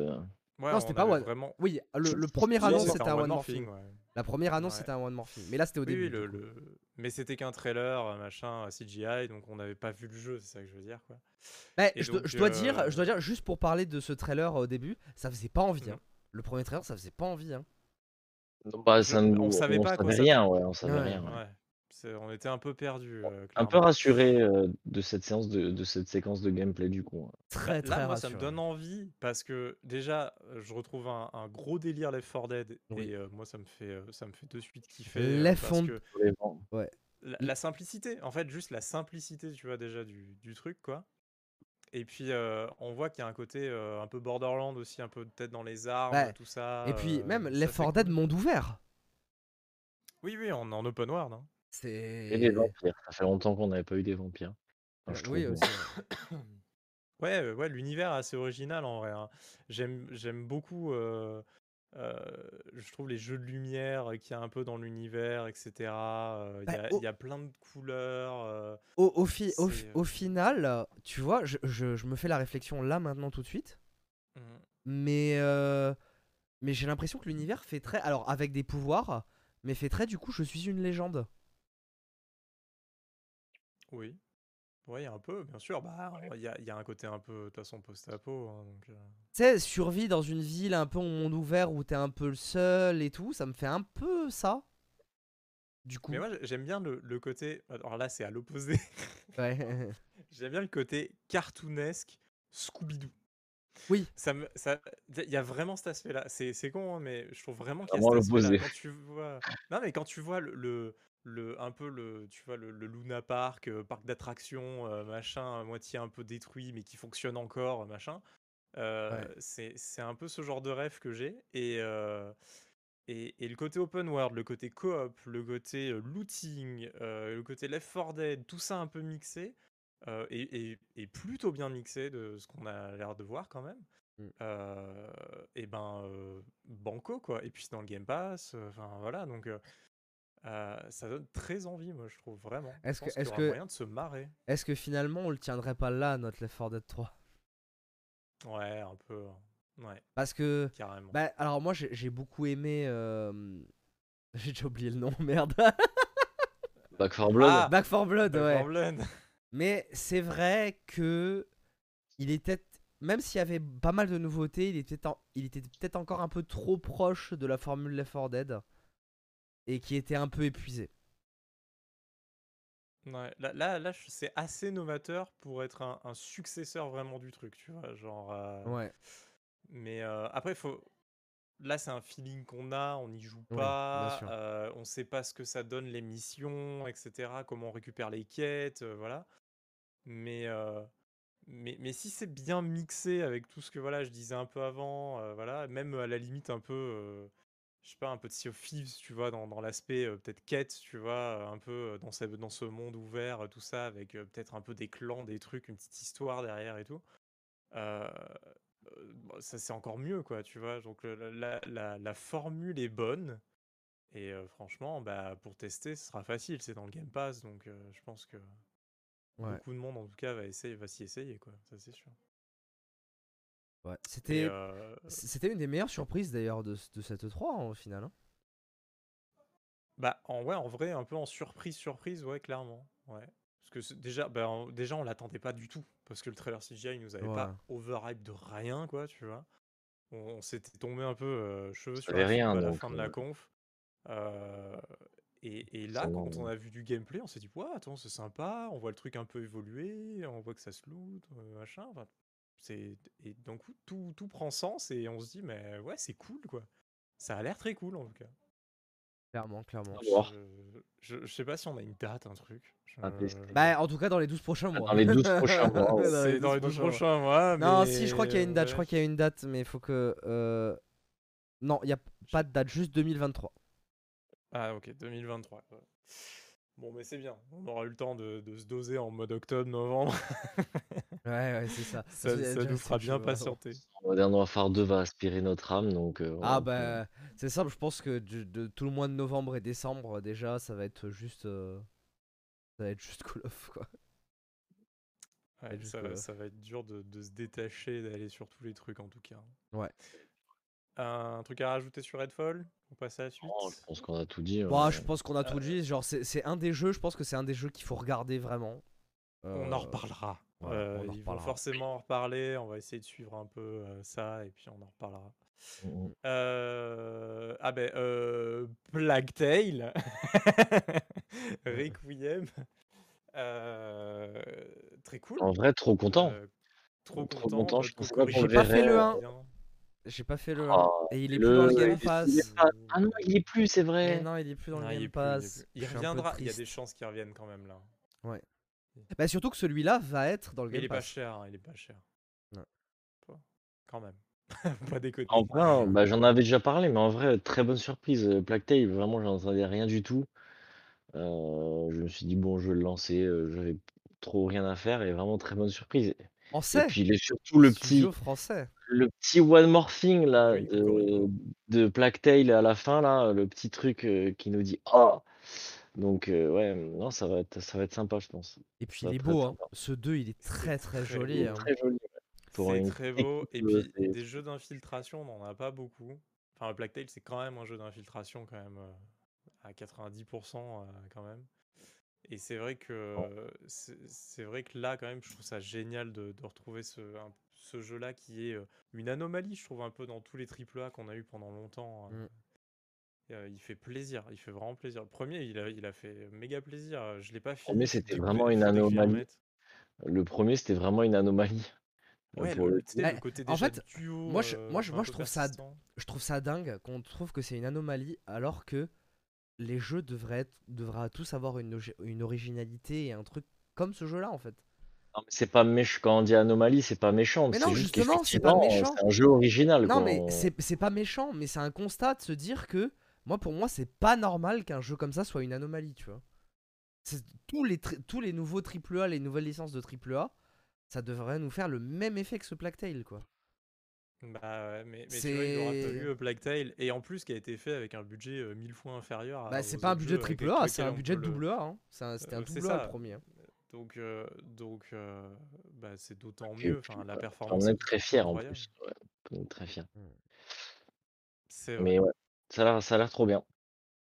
Ouais, Non, on c'était pas One- vraiment. Oui, le, premier annonce c'était un one ouais. La première annonce Ouais. c'était un one morphing. Mais là c'était au Oui, début. oui, le, mais c'était qu'un trailer, euh, machin, euh, CGI, donc on n'avait pas vu le jeu, c'est ça que je veux dire, quoi. Mais Et je, dois- donc, je dois dire, euh, je dois dire, juste pour parler de ce trailer au début, ça faisait pas envie. Mhm. hein. Le premier trailer, ça faisait pas envie. Hein. Non, Bah, Je- ça nous- on savait pas quoi savait rien, ouais, on savait Ouais. rien. Ouais. Ouais. On était un peu perdus. euh, Un peu rassuré euh, de cette séance de, de cette séquence de gameplay du coup. hein. Très Là, très moi, ça me donne envie parce que déjà, je retrouve un, un gros délire Left 4 Dead Oui. et euh, moi, ça me fait, ça me fait de suite kiffer. Left parce 4 que Sur les vents. la, la simplicité, en fait, juste la simplicité, tu vois, déjà du, du truc, quoi. Et puis, euh, on voit qu'il y a un côté euh, un peu Borderland aussi, un peu peut-être dans les armes, Ouais. tout ça. Et puis euh, même Left c'est 4 Dead cool. monde ouvert. Oui, oui, en, en open world. hein. Et les C'est. vampires. Ça fait longtemps qu'on n'avait pas eu des vampires. Enfin, je Euh, oui aussi. ouais. euh, ouais, l'univers est assez original en vrai. hein. J'aime, j'aime beaucoup, euh, euh, je trouve les jeux de lumière qu'il y a un peu dans l'univers, etc. euh, Il y, Bah, a, y a plein de couleurs. euh, Au, au, fi- au, fi- C'est, euh, au final, tu vois, je, je- je me fais la réflexion là maintenant tout de suite. mhm. Mais, euh, mais j'ai l'impression que l'univers fait très. Alors, avec des pouvoirs, mais fait très du coup, je suis une légende. Oui. Ouais, il y a un peu, bien sûr. Bah, il y a, il y a un côté un peu, de toute façon, post-apo. hein, donc, euh, Tu sais, survie dans une ville un peu au monde ouvert où t'es un peu le seul et tout, ça me fait un peu ça. Du coup. Mais moi, j'aime bien le, le côté. Alors là, c'est à l'opposé. Ouais. J'aime bien le côté cartoonesque Scooby-Doo. Oui. Ça me, ça, il y a vraiment cet aspect-là. C'est, c'est con, hein, mais je trouve vraiment qu'il y a Vraiment cet aspect-là. l'opposé. Quand tu vois, non mais quand tu vois le, le, le- un peu le, tu vois le, le Luna Park, euh, parc d'attractions, euh, machin, à moitié un peu détruit, mais qui fonctionne encore, machin. euh, Ouais. c'est, un peu ce genre de rêve que j'ai. Et, euh, et, et le côté open world, le côté coop, le côté looting, le côté Left 4 Dead, tout ça un peu mixé, et, et- et plutôt bien mixé de ce qu'on a l'air de voir quand même. Mm. Et ben banco quoi. Et puis dans le Game Pass, enfin voilà donc euh, ça donne très envie moi je trouve vraiment. Est-ce que- est-ce que- moyen de se marrer. Est-ce que finalement on le tiendrait pas là, notre Left 4 Dead 3 Ouais un peu, ouais Parce que. carrément. Bah, alors moi j'ai j'ai beaucoup aimé. euh, J'ai déjà oublié le nom, merde. Back 4 Blood. Ah, Back 4 Blood, Back ouais. 4 Blood. Mais c'est vrai que il était, même s'il y avait pas mal de nouveautés, il était, en- il était peut-être encore un peu trop proche de la formule Left 4 Dead et qui était un peu épuisé. Ouais, là, là, c'est assez novateur pour être un, un successeur vraiment du truc, tu vois. Genre, euh, Ouais. Mais euh, après, faut. Là, c'est un feeling qu'on a, on n'y joue pas, euh, on sait pas ce que ça donne les missions, etc. Comment on récupère les quêtes, voilà. Mais, mais, mais si c'est bien mixé avec tout ce que voilà, je disais un peu avant, voilà, même à la limite un peu, je sais pas, un peu de Sea of Thieves, tu vois, dans, dans l'aspect euh, peut-être quête, tu vois, euh, un peu euh, dans, ce- dans ce monde ouvert, euh, tout ça, avec peut-être un peu des clans, des trucs, une petite histoire derrière et tout. Bon, ça c'est encore mieux quoi tu vois donc la, la, la formule est bonne et franchement bah pour tester ce sera facile c'est dans le Game Pass donc je pense que Ouais. beaucoup de monde en tout cas va essayer va s'y essayer quoi ça c'est sûr ouais. C'était, euh, c'était une des meilleures surprises d'ailleurs de, de cette 3 hein, au final. hein. bah en ouais en vrai un peu en surprise surprise ouais clairement ouais parce que c'est- déjà bah, en- déjà on l'attendait pas du tout parce que le trailer CGI il nous avait pas overhype de rien quoi tu vois on, on s'était tombé un peu euh, cheveux sur la rien, à la fin de la euh, conf Euh, et, et là quand on a vu du gameplay on s'est dit ouais attends c'est sympa on voit le truc un peu évoluer on voit que ça se loot machin enfin, et donc tout, tout prend sens et on se dit mais ouais c'est cool quoi ça a l'air très cool en tout cas Clairement, clairement. Je, je, je sais pas si on a une date, un truc. Je-. Bah, en tout cas, dans les 12 prochains mois. Dans les 12 prochains mois, ouais. c'est dans les 12 mois. prochains mois. Non, mais si, je crois qu'il y a une date. Je crois qu'il y a une date, mais il faut que. euh, Non, il n'y a pas de date, juste 2023. Ah, ok, 2023. ouais. Bon, mais c'est bien. On aura eu le temps de, de se doser en mode octobre-novembre. Ouais, ouais, c'est ça. ça déjà, nous fera bien patienter. Modern Warfare 2 va aspirer notre âme, donc. euh, Ah peut- bah c'est simple, je pense que de, de tout le mois de novembre et décembre déjà ça va être juste euh, ça va être juste Call of quoi. Ouais, juste ça, va, ça va être dur de, de se détacher, d'aller sur tous les trucs en tout cas. Ouais. Un truc à rajouter sur Redfall? On passe à la suite Oh, je pense qu'on a tout dit. Ouais. je pense qu'on a tout dit. Genre, c'est c'est un des jeux, je pense que c'est un des jeux qu'il faut regarder vraiment. On Euh, en reparlera. Voilà, Euh, ils vont forcément en reparler. On va essayer de suivre un peu euh, ça et puis on en reparlera. Mm, mm. Euh, Ah ben, euh, Plague Tale. Requiem. Euh, Très cool. En vrai, trop content. Euh, trop Trop content. content, je pensais Cocorico pas J'ai pas fait le est un. bien. J'ai pas fait le 1. Ah, et il est le- plus dans le il Game Pass. il pas- Ah non, il est plus, c'est Mais vrai. non, il est plus dans Non, le il Game il Pass. plus. Il peu reviendra. Il y a des chances qu'il revienne quand même là. Bah, surtout que celui-là va être dans le Mais il Game est pas cher. hein, Il est pas cher. Quand même. pas déconner. En vrai, hein, bah, j'en avais déjà parlé, mais en vrai, très bonne surprise. euh, Plague Tale, vraiment, j'en entendais rien du tout. Euh, je me suis dit, bon, je vais le lancer. euh, J'avais trop rien à faire et vraiment très bonne surprise. Et Français. puis, il est surtout le petit, français. le petit one more thing là, Oui, de, Plague Tale à la fin, là, le petit truc euh, qui nous dit Oh! Donc, euh, ouais, non, ça va être, ça va être sympa, je pense. Et puis Ça il est beau, hein. Ce 2, il est très très très joli. Il est hein. très joli. ouais. C'est une très beau. Et puis, des jeux d'infiltration, on n'en a pas beaucoup. Enfin, Plague Tale, c'est quand même un jeu d'infiltration, quand même, euh, à 90% euh, quand même. Et c'est vrai que c'est c'est vrai que là, quand même, je trouve ça génial de, de retrouver ce, un- ce jeu-là qui est une anomalie, je trouve, un peu dans tous les AAA qu'on a eu pendant longtemps. euh. Mm. Euh, il fait plaisir, il fait vraiment plaisir. Le premier, il a, il a fait méga plaisir. euh, Je l'ai pas fini. premier, faut c'était vraiment une anomalie. Le premier, c'était vraiment une anomalie. euh, Ouais, pour le, le côté en fait, duo, moi, je- moi, je- moi, je trouve ça. Je trouve ça dingue qu'on trouve que c'est une anomalie alors que les jeux devraient, être, devraient tous avoir une, une originalité et un truc comme ce jeu-là en fait. Mais c'est pas méchant. Quand on dit anomalie, c'est pas méchant. Mais c'est non, juste justement, c'est pas méchant. C'est un jeu original. Non quoi. mais c'est pas méchant, mais c'est un constat de se dire que moi pour moi c'est pas normal qu'un jeu comme ça soit une anomalie, tu vois. Tous les, tous les nouveaux AAA, les nouvelles licences de AAA, ça devrait nous faire le même effet que ce Plague Tale quoi. Bah ouais, mais, mais tu vois, il aura euh, Plague Tale, et en plus qui a été fait avec un budget euh, mille fois inférieur à. Bah c'est pas un budget avec AAA, c'est un budget le- double A. Hein. C'est un- C'était un Euh, double A ça. le premier. Donc, euh, donc euh, bah, c'est d'autant mieux. Enfin, la performance. On est très fiers en plus. Ouais, on est très fiers. C'est vrai. Mais ouais, ça a l'air, ça a l'air trop bien.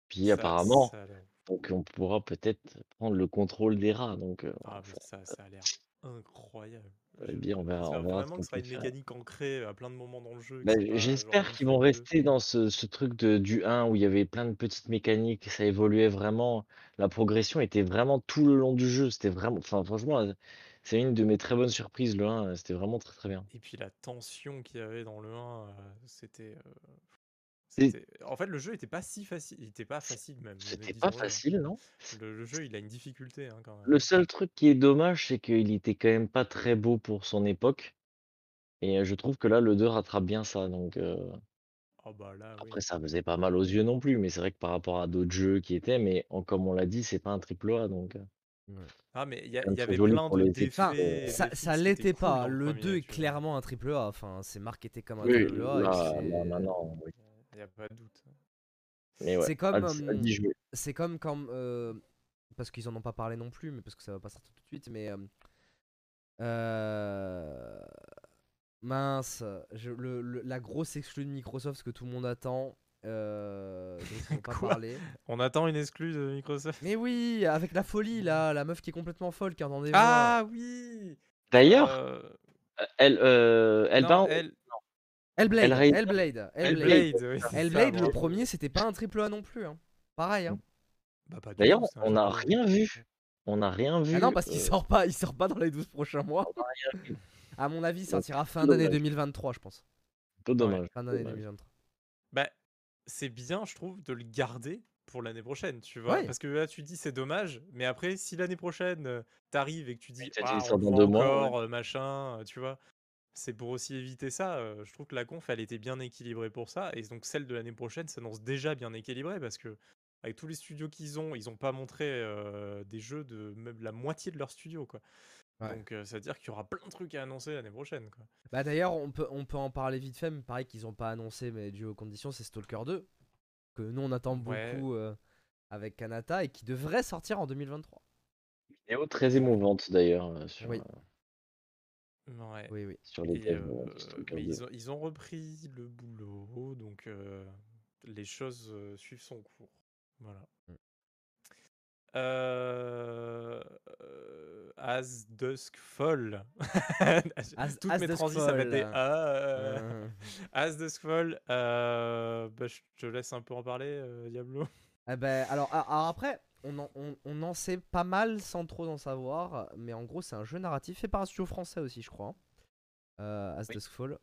Puis Ça- apparemment, ça a l'air- donc on pourra peut-être prendre le contrôle des rats. Donc, euh, Ah, ça- mais ça, ça a l'air incroyable. Eh Je- bien, on verra- J'espère on verra ce vraiment qu'on que ce sera peut une faire. mécanique ancrée à plein de moments dans le jeu. que bah, c'est pas j'espère qu'ils vont fois rester dans ce, ce truc de, du 1 où il y avait plein de petites mécaniques, ça évoluait vraiment. La progression était vraiment tout le long du jeu. C'était vraiment, enfin, franchement, euh, c'est une de mes très bonnes surprises, le 1. C'était vraiment très très bien. Et puis la tension qu'il y avait dans le 1, euh, c'était. euh, Et- c'était- En fait, le jeu était pas si facile. Il était pas facile même. C'était pas hein. facile, non? Le, le jeu, il a une difficulté hein, quand même. Le seul truc qui est dommage, c'est qu'il était quand même pas très beau pour son époque. Et je trouve que là, le 2 rattrape bien ça. Donc euh, Oh bah là, oui. après, ça faisait pas mal aux yeux non plus. Mais c'est vrai que par rapport à d'autres jeux qui étaient, mais en- comme on l'a dit, c'est pas un triple A. Donc Ah, mais il y, avait plein de. Enfin, ça, défis ça qui l'était cool pas. Le premier, 2 est tu vois. clairement un triple A. Enfin, c'est marketé comme un oui, triple A. là, là, maintenant, oui. Il y a pas de doute. Ouais, C'est comme, euh. C'est comme quand. euh, parce qu'ils en ont pas parlé non plus, mais parce que ça va pas sortir tout de suite. Mais. euh, euh, mince. je- le- le- la grosse exclue de Microsoft, ce que tout le monde attend. Euh, dont n'ont pas. On attend une exclue de Microsoft? Mais oui, avec la folie là, la meuf qui est complètement folle, qui entend des voix. Ah oui D'ailleurs, Euh, elle, euh, elle non, elle- Hellblade, Hellraiser. Hellblade, Hellblade. Hellblade, oui, ça, Hellblade, le premier, c'était pas un triple A non plus. Hein. Pareil. Hein. Bah, pas du D'ailleurs, on n'a rien vu. On n'a rien vu. Ah non, parce qu'il euh, sort pas, il sort pas dans les 12 prochains mois. À mon avis, il sortira fin d'année dommage. 2023, je pense. dommage. Fin d'année dommage. 2023. Bah, c'est bien, je trouve, de le garder pour l'année prochaine, tu vois. Ouais. Parce que là, tu dis c'est dommage, mais après, si l'année prochaine, euh, t'arrives et que tu dis, t'as dit, Ah, il sort on dans deux mois, encore, euh, machin, tu vois. C'est pour aussi éviter ça. euh, je trouve que la conf, elle était bien équilibrée pour ça. Et donc, celle de l'année prochaine s'annonce déjà bien équilibrée parce que, avec tous les studios qu'ils ont, ils ont pas montré euh, des jeux de même la moitié de leur studio, quoi. Ouais. Donc, euh, ça veut dire qu'il y aura plein de trucs à annoncer l'année prochaine, quoi. Bah d'ailleurs, on peut, on peut en parler vite fait, mais pareil qu'ils ont pas annoncé, mais dû aux conditions, c'est Stalker 2. Que nous, on attend Ouais. beaucoup euh, avec Kanata et qui devrait sortir en 2023. Vidéo très émouvante d'ailleurs. sur, Oui. Euh, Ouais. Oui, oui. sur les devs euh, Stalker mais 2. ils ont, ils ont repris le boulot, donc euh, les choses euh, suivent son cours. Voilà. Mm. Euh, euh, As Dusk Fall. As- Toutes As mes Dusk transis, ça va être des Fall. A. euh. Euh, As Dusk Fall. euh, bah, je te laisse un peu en parler, euh, Diablo. eh ben, alors, alors après, on en, on, on en sait pas mal sans trop en savoir, mais en gros, c'est un jeu narratif fait par un studio français aussi, je crois. hein. Euh, As Oui. Dusk Fall.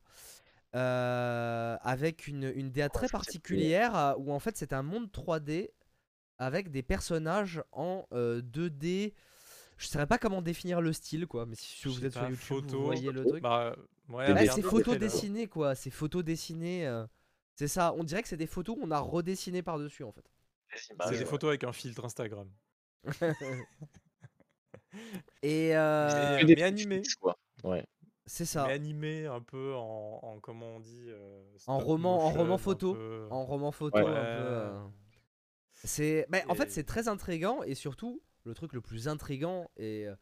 Euh, avec une, une DA très particulière euh, où en fait c'est un monde 3D avec des personnages en euh, 2D. Je saurais pas comment définir le style quoi, mais si vous êtes sur YouTube, photo. vous voyez le truc. Bah, ouais, Là, regardez c'est photo dessinées quoi, c'est photo dessinées. C'est ça, on dirait que c'est des photos qu'on a redessinées par-dessus en fait. Des C'est des ouais. photos avec un filtre Instagram. Et euh, Mais- mais animé. Ouais. c'est ça, Mais animé un peu en, en comment on dit euh, En roman- en roman photo. peu- en roman photo Ouais. euh, C'est, mais en fait, c'est très intrigant et surtout le truc le plus intrigant et euh,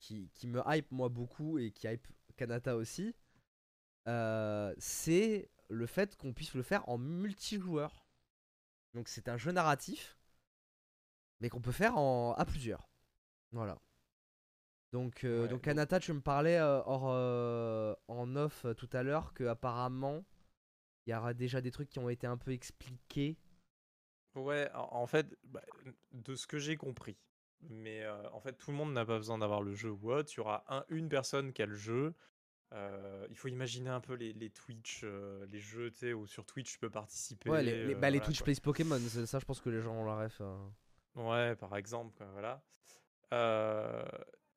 qui, qui me hype moi beaucoup et qui hype Kanata aussi, euh, c'est le fait qu'on puisse le faire en multijoueur. Donc c'est un jeu narratif, mais qu'on peut faire en à plusieurs. Voilà. Donc, euh, Ouais, donc Kanata, tu me parlais euh, hors, euh, en off tout à l'heure que apparemment il y aura déjà des trucs qui ont été un peu expliqués. Ouais, en, fait, bah, de ce que j'ai compris. Mais en fait, tout le monde n'a pas besoin d'avoir le jeu ou autre. Il y aura un, une personne qui a le jeu. Euh, il faut imaginer un peu les, les Twitch, euh, les jeux, où sur Twitch tu peux participer. Ouais, les, les- euh, bah, les voilà, Twitch. Plays Pokémon, c'est- ça je pense que les gens ont la ref. euh. Ouais, par exemple, quoi, voilà.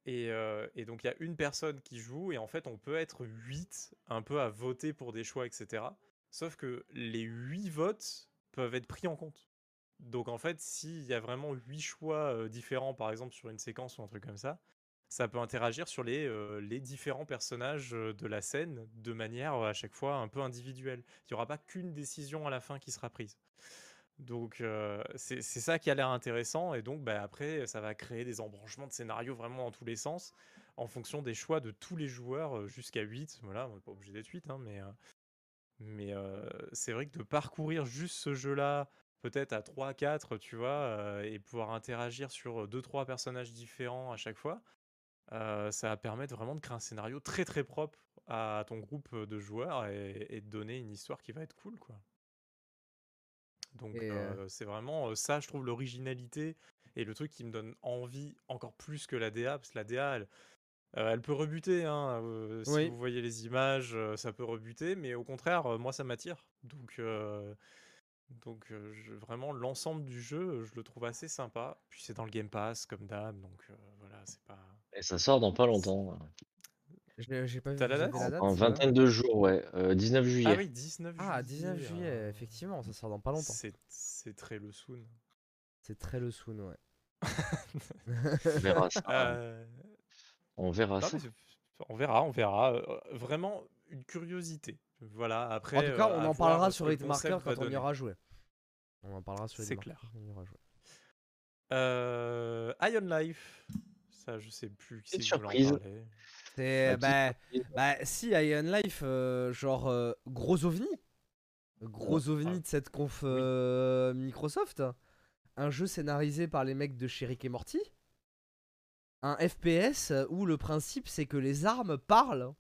Et, et donc il y a une personne qui joue et en fait on peut être 8 un peu à voter pour des choix, etc. Sauf que les 8 votes peuvent être pris en compte. Donc en fait, s'il y a vraiment 8 choix différents, par exemple sur une séquence ou un truc comme ça, ça peut interagir sur les, euh, différents personnages de la scène de manière à chaque fois un peu individuelle. Il n'y aura pas qu'une décision à la fin qui sera prise. Donc c'est ça qui a l'air intéressant et donc bah, après ça va créer des embranchements de scénarios vraiment dans tous les sens en fonction des choix de tous les joueurs jusqu'à 8. Voilà, on n'est pas obligé d'être 8 hein, mais, c'est vrai que de parcourir juste ce jeu-là peut-être à 3 4 tu vois et pouvoir interagir sur 2 3 personnages différents à chaque fois euh, ça va permettre vraiment de créer un scénario très très propre à ton groupe de joueurs et, et de donner une histoire qui va être cool quoi. Donc euh, euh, c'est vraiment ça, je trouve, l'originalité et le truc qui me donne envie encore plus que la DA, parce que la DA, elle, elle peut rebuter. Hein, si Oui. vous voyez les images, ça peut rebuter, mais au contraire, moi, ça m'attire. Donc, donc je- vraiment, l'ensemble du jeu, je le trouve assez sympa. Puis c'est dans le Game Pass, comme d'hab, donc voilà, c'est pas. Et ça sort dans pas longtemps. J'ai j'ai pas vu T'as la date la date? En vingtaine de jours, ouais. euh, 19 Ah juillet. oui, 19 juillet. Ah, 19 juillet, euh, effectivement, ça sort dans pas longtemps. C'est très le soon. C'est très le soon, ouais. On verra ça. Euh, On verra Non, ça. on verra, on verra. Euh, vraiment une curiosité. Voilà, après. en tout cas, on en parlera sur Hitmarker quand on y aura joué. On en parlera sur C'est Hitmarker clair. quand on y aura joué. Euh, Ion Life. Ça, je sais plus qui c'est surprise. parler. C'est bah, bah si Iron Life euh, genre euh, gros ovni. Gros ovni ah, de cette conf euh, Microsoft. Un jeu scénarisé par les mecs de chez Rick et Morty. Un FPS où le principe c'est que les armes parlent.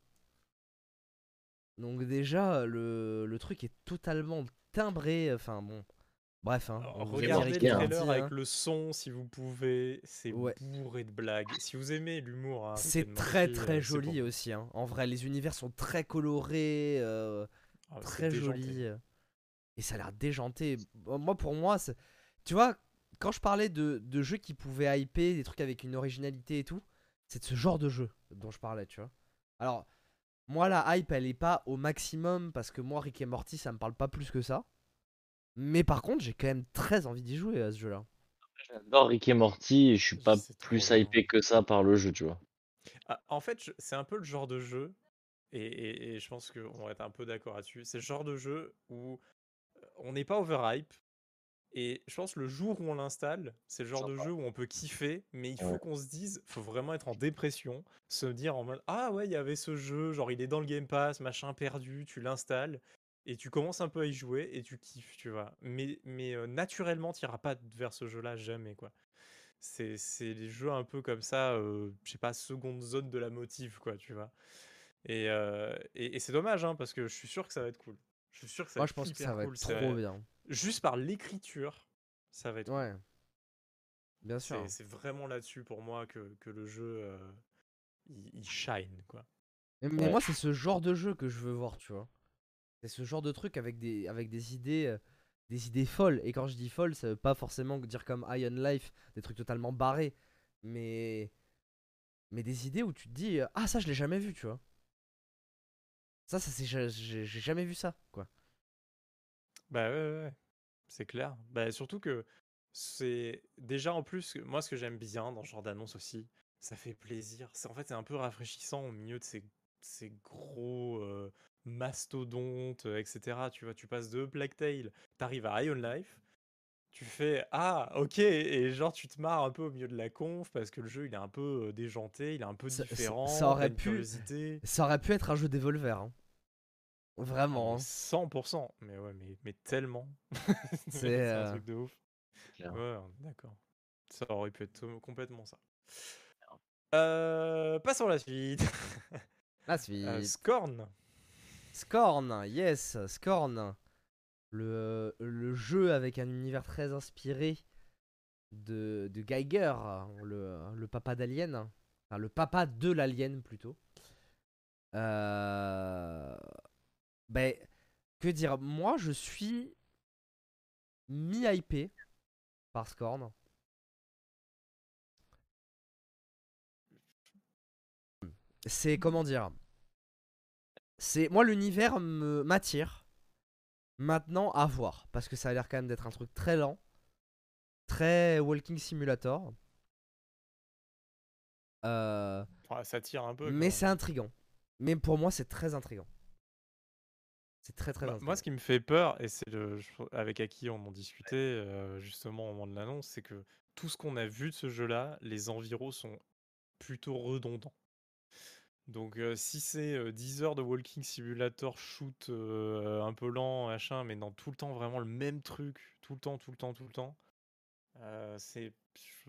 Donc déjà le, le truc est totalement timbré. Enfin bon. Bref, hein, Alors, regardez Rick le et bien. trailer Morty, avec hein. le son si vous pouvez. C'est Ouais. bourré de blagues. Si vous aimez l'humour, hein, C'est très très euh, joli aussi. hein. En vrai, les univers sont très colorés. euh, Ah, très déjanté. joli. euh, Et ça a l'air déjanté. Moi, pour moi, c'est- tu vois, quand je parlais de, de jeux qui pouvaient hyper, des trucs avec une originalité et tout, c'est de ce genre de jeu dont je parlais, tu vois. Alors, moi, la hype, elle est pas au maximum parce que moi, Rick et Morty, ça me parle pas plus que ça. Mais par contre, j'ai quand même très envie d'y jouer à ce jeu-là. J'adore Rick et Morty et je suis pas plus hypé que ça par le jeu, tu vois. Ah, en fait, c'est un peu le genre de jeu, et, et- et je pense qu'on va être un peu d'accord là-dessus. C'est le genre de jeu où euh, on n'est pas overhype, Et je pense le jour où on l'installe, c'est le genre de jeu où on peut kiffer, mais il faut qu'on se dise, faut vraiment être en dépression, se dire en mode ah ouais, il y avait ce jeu, genre il est dans le Game Pass, machin perdu, tu l'installes et tu commences un peu à y jouer et tu kiffes, tu vois. Mais, mais euh, naturellement, tu n'iras pas vers ce jeu-là jamais, quoi. C'est c'est des jeux un peu comme ça, euh, je sais pas, seconde zone de la motive, quoi, tu vois. Et, euh, et, c'est dommage, hein, parce que je suis sûr que ça va être cool. Je suis sûr que ça Moi, va je pense que ça va être trop bien. Juste par l'écriture, ça va être Ouais. Bien sûr. C'est vraiment là-dessus pour moi que, que le jeu euh, il, shine quoi. Mais, moi c'est ce genre de jeu que je veux voir, tu vois. C'est ce genre de truc avec des avec des idées euh, des idées folles et quand je dis folles, ça veut pas forcément dire comme Iron Life, des trucs totalement barrés, mais mais des idées où tu te dis ah ça je l'ai jamais vu, tu vois. Ça ça c'est j'ai jamais vu ça quoi. Bah ouais, ouais, c'est clair. Bah surtout que c'est déjà en plus, moi ce que j'aime bien dans ce genre d'annonce aussi, ça fait plaisir. En fait c'est un peu rafraîchissant au milieu de ces, ces gros euh, mastodontes, etc. Tu vois, tu passes de Black Tail, t'arrives à Iron Life, tu fais ah ok et genre tu te marres un peu au milieu de la conf parce que le jeu il est un peu euh, déjanté, il est un peu différent. Ça, aurait pu, ça aurait pu être un jeu d'Evolver. Hein. Vraiment. 100%. Hein. Mais ouais, mais, mais tellement. C'est un euh, truc de ouf. Ouais, d'accord. Ça aurait pu être complètement ça. Euh, passons à la suite. La suite. Euh, Scorn. Scorn, yes, Scorn. Le, le jeu avec un univers très inspiré de, de Geiger, le, le papa d'Alien. Enfin, le papa de l'Alien plutôt. Euh, ben, que dire? Moi, je suis mi-hypé par Scorn. C'est comment dire? C'est moi l'univers m'attire. Maintenant à voir parce que ça a l'air quand même d'être un truc très lent, très walking simulator. Euh... ça tire un peu. Mais c'est intrigant. Mais pour moi, c'est très intrigant. C'est très très bah, Moi, ce qui me fait peur, et c'est le, avec Aki on en discutait euh, justement au moment de l'annonce, c'est que tout ce qu'on a vu de ce jeu-là, les environs sont plutôt redondants. Donc euh, si c'est 10 euh, heures de walking simulator shoot un peu lent, machin, mais dans tout le temps vraiment le même truc, tout le temps, tout le temps, tout le temps, c'est,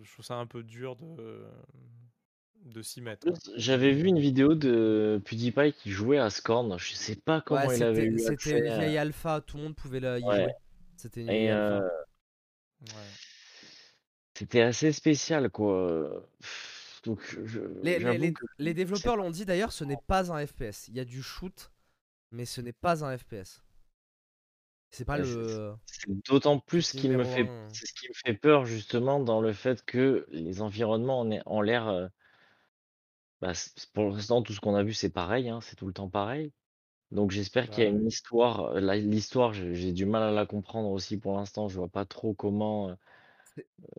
je trouve ça un peu dur de, de s'y mettre. J'avais vu une vidéo de PewDiePie qui jouait à Scorn. Je sais pas comment il avait eu C'était une vieille alpha, tout le monde pouvait y jouer. C'était une vieille alpha. Euh, c'était assez spécial, quoi. Donc, les, développeurs l'ont dit d'ailleurs, ce n'est pas un FPS. Il y a du shoot, mais ce n'est pas un FPS. C'est pas le. d'autant plus qu'il me fait, c'est ce qui me fait peur justement dans le fait que les environnements ont l'air euh, bah, pour l'instant, tout ce qu'on a vu, c'est pareil, hein, c'est tout le temps pareil. Donc j'espère qu'il y a une histoire. l'histoire, j'ai du mal à la comprendre aussi pour l'instant. Je vois pas trop comment,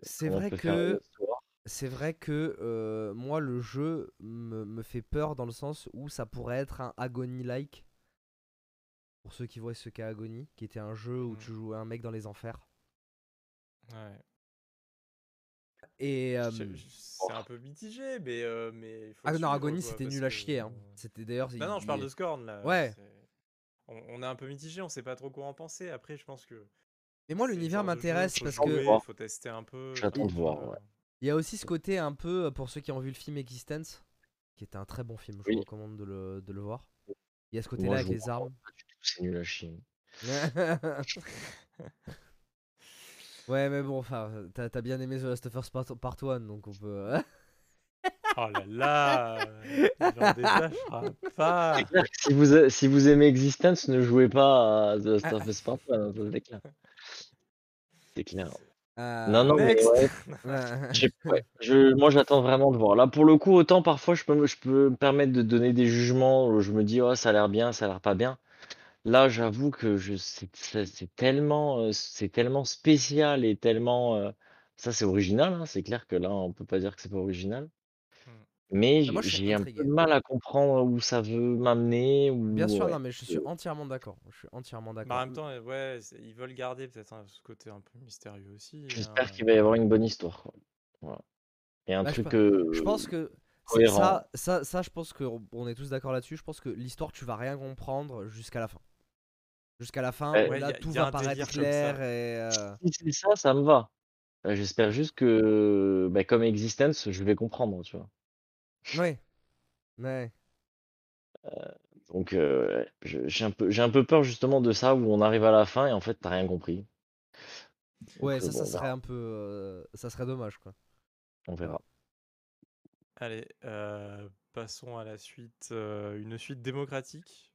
C'est vrai que c'est vrai que moi le jeu me, fait peur dans le sens où ça pourrait être un Agony-like. Pour ceux qui voient ce qu'est Agony, qui était un jeu où mmh. tu jouais un mec dans les enfers. Ouais. Et c'est un peu mitigé, mais. mais ah non, Agony c'était nul à chier. Hein. C'était d'ailleurs. Non, non, je parle de Scorn là. Ouais. On, est un peu mitigé, on sait pas trop quoi en penser. Après, je pense que. Et moi, l'univers m'intéresse parce que. Il faut tester un peu. J'attends de voir, ouais. Il y a aussi ce côté un peu, pour ceux qui ont vu le film Existence, qui était un très bon film, je vous recommande de le, de le voir. Il y a ce côté-là avec les armes. C'est nul à chier. Ouais, mais bon, enfin, t'as as bien aimé The Last of Us Part, 1, donc on peut. Hein. oh là là pas si vous, si vous aimez Existence, ne jouez pas à The Last of Us Part 1, hein, c'est clair. C'est clair. Euh, non, non, mais ouais, je, moi j'attends vraiment de voir. Là, pour le coup, autant parfois je peux, je peux me permettre de donner des jugements où je me dis, oh, ça a l'air bien, ça a l'air pas bien. Là, j'avoue que je c'est c'est tellement, c'est tellement spécial et tellement, ça c'est original, hein, c'est clair que là, on peut pas dire que c'est pas original. Mais moi, je suis j'ai un peu de mal à comprendre où ça veut m'amener Bien sûr, ouais, non, mais je suis entièrement d'accord. Je suis entièrement Bah, en d'accord. même temps, ouais, ils veulent garder peut-être un ce côté un peu mystérieux aussi, J'espère hein, qu'il va y avoir une bonne histoire, quoi. Voilà. Et un Bah, je truc, pe je pense heu, que ça ça ça, je pense qu'on on est tous d'accord là-dessus. Je pense que l'histoire, tu vas rien comprendre jusqu'à la fin. Jusqu'à la fin Ouais, là, a tout va paraître clair et heu Si c'est ça, ça me va. J'espère juste que, bah, comme Existence, je vais comprendre, tu vois? Ouais. Ouais. Heu, donc je j'ai un peu j'ai un peu peur justement de ça, où on arrive à la fin et en fait, tu as rien compris. Ouais, Donc heu, ça, bon, ça on serait verra. un peu, ça serait dommage, quoi. On Ouais. verra. Allez, passons à la suite, une suite démocratique.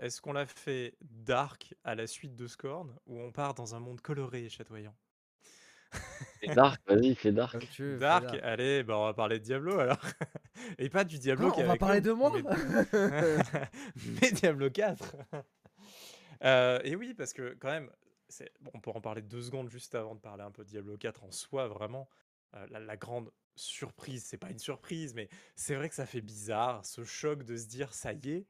Est-ce qu'on la fait dark à la suite de Scorn ou on part dans un monde coloré et chatoyant? Fais dark, vas-y, fais dark. Comme tu veux, fais Dark, dark. allez, bah, on va parler de Diablo alors et pas du Diablo qui On va parler nous, de moi? mais mais Diablo 4. Heu et oui, parce que quand même, bon, on peut en parler 2 secondes juste avant de parler un peu de Diablo 4 en soi, vraiment. Heu, la la grande surprise, c'est pas une surprise, mais c'est vrai que ça fait bizarre, ce choc de se dire: «Ça y est,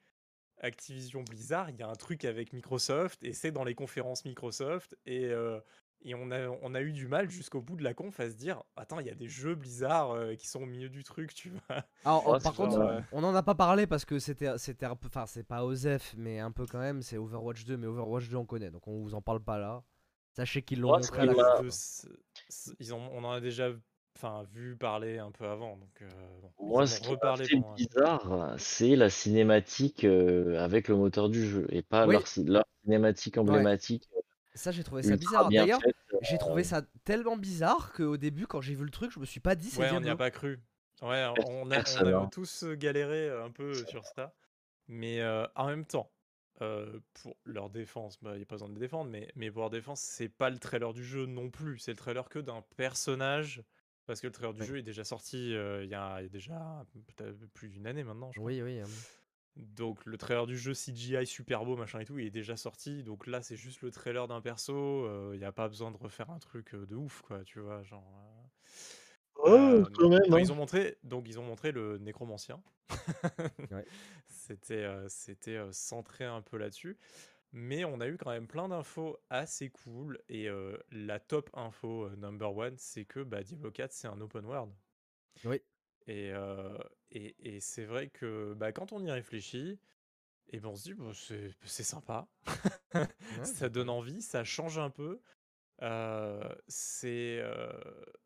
Activision Blizzard, il y a un truc avec Microsoft et c'est dans les conférences Microsoft» et heu et on a on a eu du mal jusqu'au bout de la conf à se dire: «Attends, il y a des jeux Blizzard, heu, qui sont au milieu du truc», tu vois? Alors, oh, par contre, Genre, ouais. heu on en a pas parlé parce que c'était c'était un peu enfin, c'est pas OZEF, mais un peu quand même, c'est Overwatch 2, mais Overwatch 2, on connaît, donc on vous en parle pas là. Sachez qu'ils l'ont montré à la Overwatch m'a conf, 2, quoi. c c ils en on en a déjà enfin, vu parler un peu avant, donc bon, ils moi, ont ce qui conf. bizarre, c'est la cinématique, heu, avec le moteur du jeu et pas Oui. leur ci leur cinématique emblématique, Ça, j'ai trouvé ça bizarre. D'ailleurs, faite, j'ai trouvé heu ça tellement bizarre qu'au début, quand j'ai vu le truc, je me suis pas dit: «C'est Ouais, on n'y a Diablo». pas cru. Ouais, on a on personne, a hein. tous, heu, galéré, un peu sur ça, mais en même temps, pour leur défense, bah, il y a pas besoin de les défendre, mais mais pour leur défense, c'est pas le trailer du jeu non plus, c'est le trailer que d'un personnage, parce que le trailer du jeu est déjà sorti, il y a il y a déjà peut-être plus d'une année maintenant, je crois. Oui, oui, hem Donc le trailer du jeu CGI super beau, machin et tout, il est déjà sorti, donc là, c'est juste le trailer d'un perso, il y a pas besoin de refaire un truc, heu, de ouf, quoi, tu vois? Genre, Oh, quand même, hein. ils ont montré donc ils ont montré le nécromancien. Ouais. C'était, c'était, centré un peu là-dessus, mais on a eu quand même plein d'infos assez cool et la top info, number one, c'est que, bah, Diablo 4, c'est un open world Oui. et et et c'est vrai que, bah, quand on y réfléchit et ben, on se dit: «Bah, c'est sympa». Ouais, Ça donne envie, ça change un peu. Heu, c'est, heu,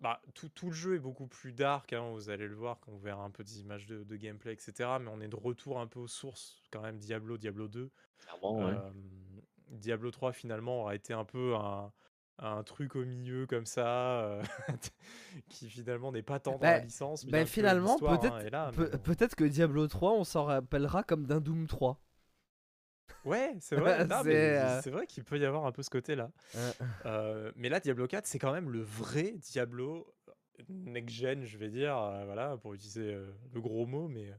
bah, tout tout le jeu est beaucoup plus dark, hein, vous allez le voir quand vous verrez un peu des images de de gameplay et cetera, mais on est de retour un peu aux sources quand même, Diablo, Diablo 2. Clairement, ouais. Hem, Diablo 3 finalement aura été un peu un un truc au milieu comme ça, heu, qui finalement n'est pas tant dans la Beh licence, que finalement, hein, peut-être peut que Diablo 3, on s'en rappellera comme d'un Doom 3. Ouais, c'est vrai, mais C'est, vrai qu'il peut y avoir un peu ce côté-là. Heu, mais là, Diablo 4, c'est quand même le vrai Diablo, next gen, je vais dire, voilà, pour utiliser, le gros mot, mais,